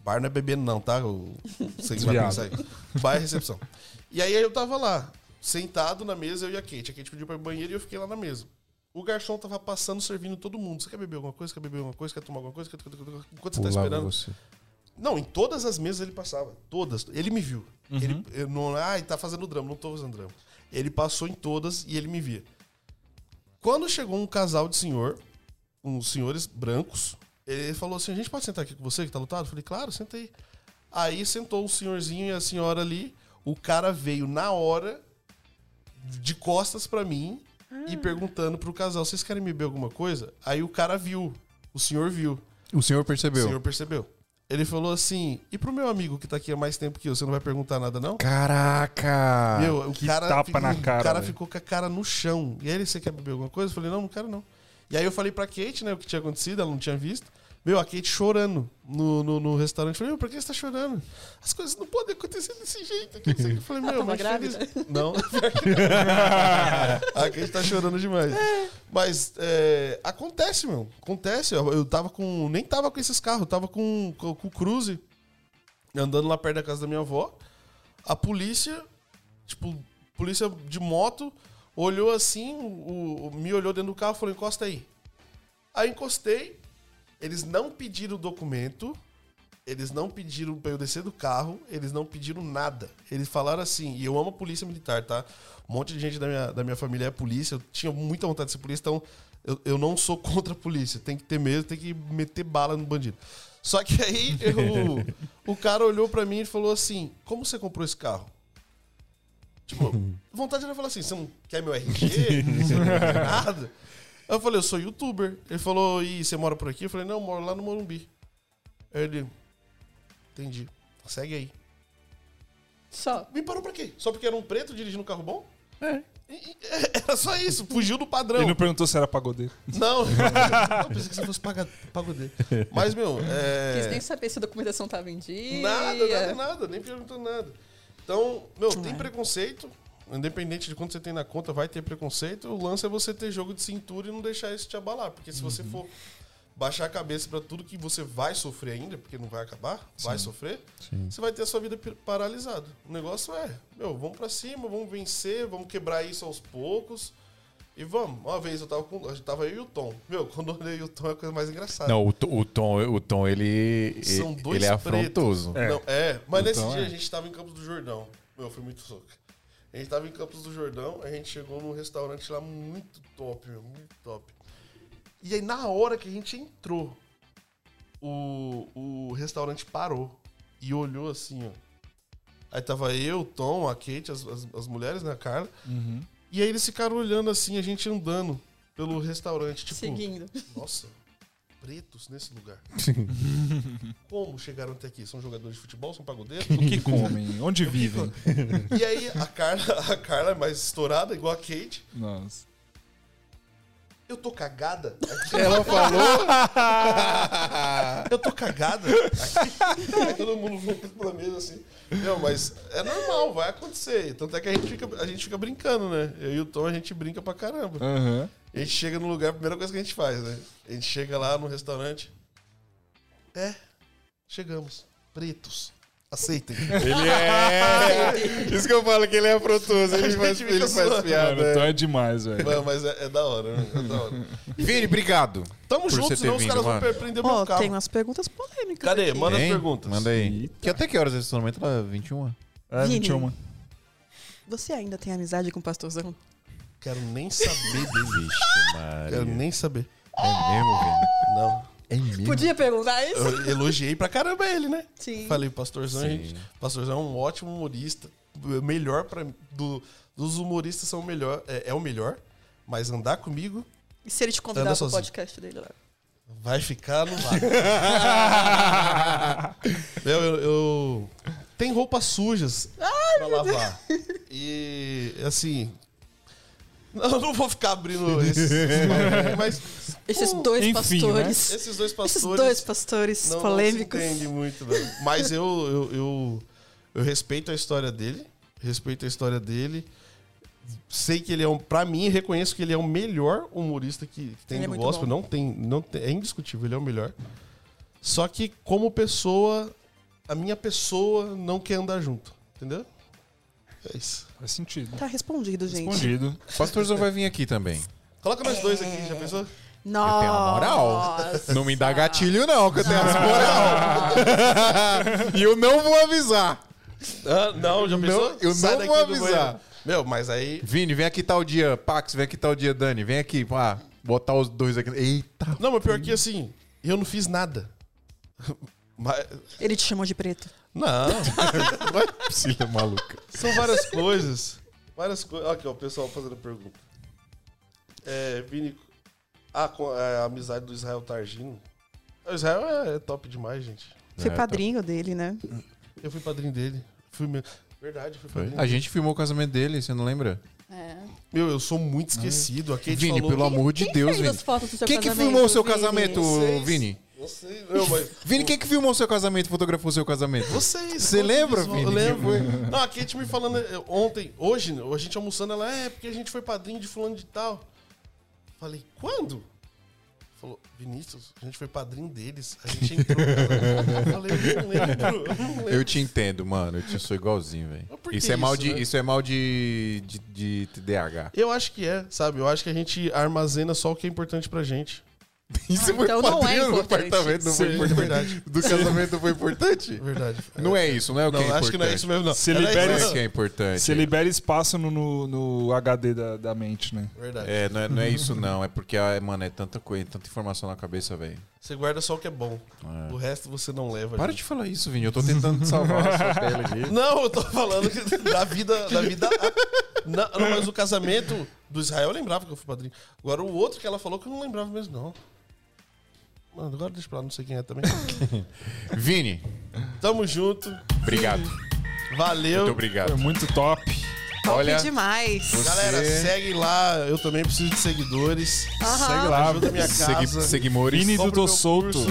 Bar não é bebendo não, tá? O, você que vai pensar aí. Bar é recepção. E aí eu tava lá, sentado na mesa, eu e a Kate. A Kate pediu pra ir pro banheiro e eu fiquei lá na mesa. O garçom tava passando, servindo todo mundo. Você quer beber alguma coisa? Quer beber alguma coisa? Quer tomar alguma coisa? Quer... Enquanto você tá esperando... você. Não, em todas as mesas ele passava. Todas. Ele me viu. Uhum. Ele eu não, ah, ele tá fazendo drama. Não tô fazendo drama. Ele passou em todas e ele me via. Quando chegou um casal de senhor, uns senhores brancos, ele falou assim: a gente pode sentar aqui com você que tá lutado? Eu falei, claro, senta aí. Aí sentou o senhorzinho e a senhora ali. O cara veio na hora, de costas pra mim, e perguntando pro casal: vocês querem beber alguma coisa? Aí o cara viu. O senhor viu. O senhor O percebeu? senhor percebeu. Ele falou assim: e pro meu amigo que tá aqui há mais tempo que eu, você não vai perguntar nada, não? Caraca! Meu, o que cara, tapa ficou, na cara, o cara velho. ficou com a cara no chão. E aí ele, você quer beber alguma coisa? Eu falei, não, não quero não. E aí eu falei pra Kate, né, o que tinha acontecido, ela não tinha visto. Meu, a Kate chorando no, no, no restaurante. Eu falei, meu, por que você tá chorando? As coisas não podem acontecer desse jeito. aqui. Eu falei, meu, mas grávida? feliz- Não. a Kate tá chorando demais. Mas é, acontece, meu. Acontece. Eu, eu tava com. Nem tava com esses carros, eu tava com, com, com o Cruze andando lá perto da casa da minha avó. A polícia, tipo, polícia de moto, olhou assim, o, o- me olhou dentro do carro e falou: encosta aí. Aí encostei, eles não pediram o documento, eles não pediram pra eu descer do carro, eles não pediram nada. Eles falaram assim, e eu amo a polícia militar, tá? Um monte de gente da minha, da minha família é polícia, eu tinha muita vontade de ser polícia, então eu, eu não sou contra a polícia. Tem que ter medo, tem que meter bala no bandido. Só que aí eu- o cara olhou pra mim e falou assim: Como você comprou esse carro? Tipo, vontade era falar assim: Você não quer meu RG? Você não quer nada? Aí eu falei: Eu sou youtuber. Ele falou: E você mora por aqui? Eu falei: Não, eu moro lá no Morumbi. Aí ele: Entendi. Segue aí. Só. Me parou pra quê? Só porque era um preto dirigindo um carro bom? É. Era só isso, fugiu do padrão. Ele não perguntou se era pagodeiro. Não, eu pensei que você fosse paga- pagodeiro. Mas, meu, Quis nem é. saber se a documentação tava em dia. Nada, nada, nada, nem perguntou nada. Então, meu, É. tem preconceito. Independente de quanto você tem na conta, vai ter preconceito. O lance é você ter jogo de cintura e não deixar isso te abalar. Porque se Uhum. você for baixar a cabeça pra tudo que você vai sofrer ainda, porque não vai acabar, vai sofrer, você vai ter a sua vida paralisada. O negócio é, meu, vamos pra cima, vamos vencer, vamos quebrar isso aos poucos. E vamos. Uma vez eu tava com. Eu tava eu e o Tom. Meu, quando eu olhei o Tom é a coisa mais engraçada. Não, o, Tom- o Tom, o Tom ele, São dois ele é pretos. afrontoso. É. Não, é, mas nesse Então, dia é. a gente tava em Campos do Jordão. Meu, foi muito soco. A gente tava em Campos do Jordão, a gente chegou num restaurante lá muito top, meu, muito top. E aí, na hora que a gente entrou, o, o restaurante parou e olhou assim, ó. Aí tava eu, o Tom, a Kate, as, as, as mulheres, né, a Carla. E aí eles ficaram olhando assim, a gente andando pelo restaurante, tipo... Seguindo. Nossa, pretos nesse lugar. Como chegaram até aqui? São jogadores de futebol? São pagodeiros? O que comem? Onde vivem? E aí a Carla, a Carla é mais estourada, igual a Kate. Nossa. Eu tô cagada. Ela falou. Eu tô cagada. Aqui, aí todo mundo volta pra mesa assim. Não, mas é normal, vai acontecer. Tanto é que a gente fica, a gente fica brincando, né? Eu e o Tom, a gente brinca pra caramba. Aham. A gente chega no lugar, a primeira coisa que a gente faz, né? A gente chega lá no restaurante. É, chegamos. Pretos. Aceitem. Ele é. Isso que eu falo que ele é afrontoso. Ele faz, ele faz piada. Mano, então é demais, velho. Mano, mas é, é da hora, né? É da hora. Vini, obrigado. Tamo junto, senão os vindo, caras vão mano. per- prender Ó, meu carro. tem umas perguntas polêmicas. Cadê? aqui. Manda as perguntas. Manda aí. Que até que horas esse estacionamento? Lá, 21? É, Vini. 21. Você ainda tem amizade com o pastorzão? Quero nem saber dele. Vixe, Quero nem saber. É mesmo, Vini? Não. É mesmo? Podia perguntar isso? Eu elogiei pra caramba ele, né? Sim. Falei, pastorzão, Sim. gente, pastorzão é um ótimo humorista. Melhor para do, dos humoristas são o melhor, é, é o melhor. Mas andar comigo E se ele te convidar pro sozinho. podcast dele lá? vai ficar no vácuo. Meu, eu, eu- tem roupas sujas pra lavar. E assim, eu não vou ficar abrindo esses, mas Esses dois enfim, pastores. esses dois pastores Esses dois pastores não, polêmicos. Não entende muito, não. Mas eu, eu, eu, eu respeito a história dele. Respeito a história dele. Sei que ele é um. Pra mim, reconheço que ele é o melhor humorista que, que tem Ele é no muito gospel. bom. Não tem, não tem. É indiscutível, ele é o melhor. Só que, como pessoa, a minha pessoa não quer andar junto. Entendeu? É isso. Faz sentido. Tá respondido, gente. Respondido. O pastorzão vai vir aqui também. Coloca nós dois aqui, já pensou? Nossa. Eu tenho uma moral. Não me dá gatilho, não, que eu tenho as moral. e eu não vou avisar. Ah, não, já Não, pensou? eu Sai não vou avisar. Meu, mas aí. Vini, vem aqui tal dia. Pax, vem aqui tal dia, Dani. Vem aqui. Ah, botar os dois aqui. Eita. Não, mas pior que assim, eu não fiz nada. Mas, Ele te chamou de preto. Não, Não é possível, maluca. são várias coisas. Várias coisas. Aqui, ó, o pessoal fazendo pergunta. É, Vini. Ah, é, a amizade do Israel Targino. O Israel é, é top demais, gente. Foi É, padrinho dele, né? Eu fui padrinho dele. Fui meu... Verdade, fui Foi? padrinho. A gente filmou o casamento dele, você não lembra? É. Meu, eu sou muito esquecido. A Kate Vini, falou... pelo amor de Quem Deus, fez Vini. as fotos do seu Quem que filmou o seu Vini? casamento. Vini? Sei, não, mas... Vini, quem que filmou o seu casamento, fotografou o seu casamento? Vocês. Você todos lembra, Vini? Eu lembro. Não, a Kate me falando eh, ontem, hoje, a gente almoçando, ela é porque a gente foi padrinho de fulano de tal. Falei, quando? Falou, Vinícius, a gente foi padrinho deles. A gente entrou. eu falei, eu não lembro. Eu não lembro. Eu te entendo, mano. Eu te sou igualzinho, velho. Isso é mal isso, de, né? isso é mal de, de, de TDAH. Eu acho que é, sabe? Eu acho que a gente armazena só o que é importante pra gente. Isso foi então não é padrinho do importante. apartamento, não foi Sim, importante. verdade. Do casamento não foi importante? Verdade. Não é isso, não é o que Não, é importante. acho que não é isso mesmo, não. Se Era libere- Não isso, é é importante. Você libera espaço no, no, no HD da, da mente, né? Verdade. É, não é, não é isso não. É porque, ah, mano, é tanta coisa, tanta informação na cabeça, velho. Você guarda só o que é bom. É. O resto você não leva. Para gente. de falar isso, Vini. Eu tô tentando salvar a sua pele aqui. Não, eu tô falando que da vida. Da vida não, não, mas o casamento do Israel eu lembrava que eu fui padrinho. Agora o outro que ela falou que eu não lembrava mesmo, não. Mano, agora deixa pra lá, não sei quem é também. Vini, Tamo junto. obrigado. Valeu. Muito Foi obrigado. muito top. Top Olha, demais. você- Galera, segue lá. Eu também preciso de seguidores. Segue lá. Ajuda a minha casa. seguimores. Vini do Tô Solto.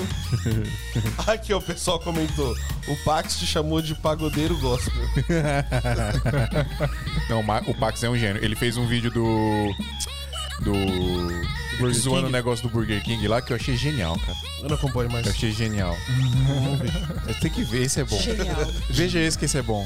Aqui, ó, o pessoal comentou. O Pax te chamou de pagodeiro gospel. Não, o Pax é um gênio. Ele fez um vídeo do. Do. Burger zoando King? o negócio do Burger King lá que eu achei genial, cara. Eu não acompanho mais. Eu achei genial. Eu tenho que ver, esse é bom. Genial. Veja esse que esse é bom.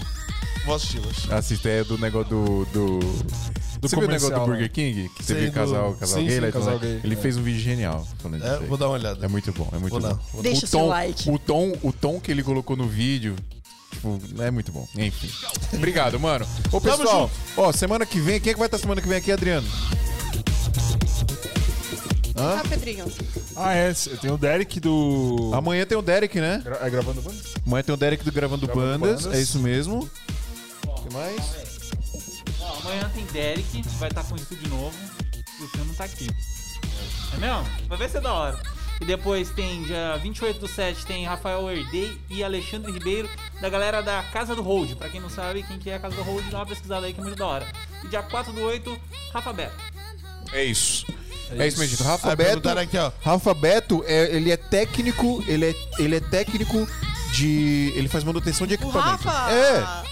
Vou assistir, vou assistir. Assista é do negócio do. do... Do Você viu o negócio do Burger né? King? Que Sei, teve do- casal, casal sim, gay, sim, lá e tudo casal gay, Ele é. fez um vídeo genial falando É, vou dar uma olhada. É muito bom, é muito Vou bom. dar. Vou. Deixa o seu tom, like. O tom, o tom que ele colocou no vídeo, tipo, é muito bom. Enfim. Obrigado, mano. Ô, pessoal, ó, semana que vem, quem é que vai estar semana que vem aqui, Adriano? Ah, Pedrinho. Ah, é. Tem o Derek do. Amanhã tem o Derek, né? Gra- É gravando banda? Amanhã tem o Derek do Gravando, Gravando Bandas. Bandas. É isso mesmo. O que mais? Ó, amanhã tem Derek, vai estar com um estúdio novo. E o filme não tá aqui. É mesmo? Vai ver se é da hora. E depois tem, dia 28 do 7, tem Rafael Herdei e Alexandre Ribeiro, da galera da Casa do Hold. Pra quem não sabe quem que é a Casa do Hold, dá uma pesquisada aí que é muito da hora. E dia 4 do 8, Rafa Beto. É isso. É isso, mesmo. Rafa Aí Beto. aqui, ó. Rafa Beto, é, ele é técnico, ele é, ele é técnico de. Ele faz manutenção de O equipamento. Rafa! É. Ah,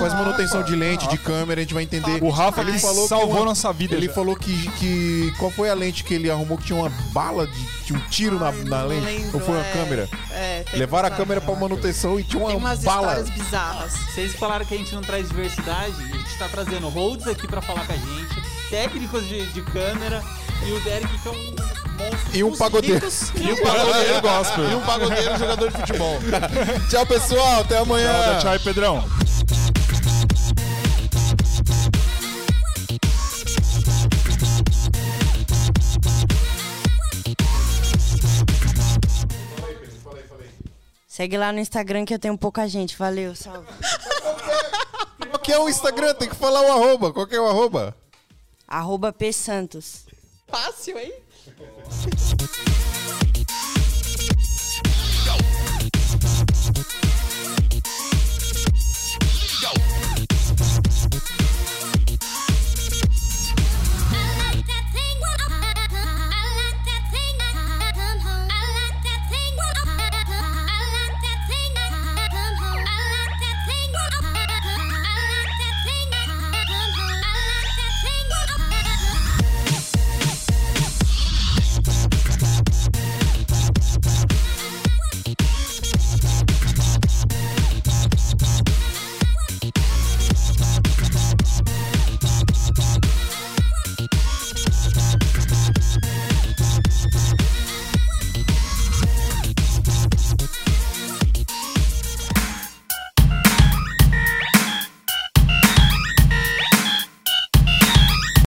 faz manutenção de lente, de câmera, a gente vai entender. O Rafa, Ele falou salvou uma- nossa vida. Ele já. falou que, que. Qual foi a lente que ele arrumou que tinha uma bala de. Tinha um tiro na, ai, na não lente? lembro, Ou foi uma é. câmera? É, tem Levaram a câmera pra manutenção e tinha Tem uma umas bala. histórias bizarras. Vocês falaram que a gente não traz diversidade, a gente tá trazendo holds aqui pra falar com a gente, técnicos de, de câmera e o Derek, que é um monstro. E um pagodeiro. E um pagodeiro gospel. E um pagodeiro jogador de futebol. tchau, pessoal. Até amanhã. Tchau, tchau aí, Pedrão. Segue lá no Instagram que eu tenho pouca gente. Valeu, salve. Qual que é o Instagram? Tem que falar o arroba. Qual que é o arroba? Arroba P Santos. Fácil, hein?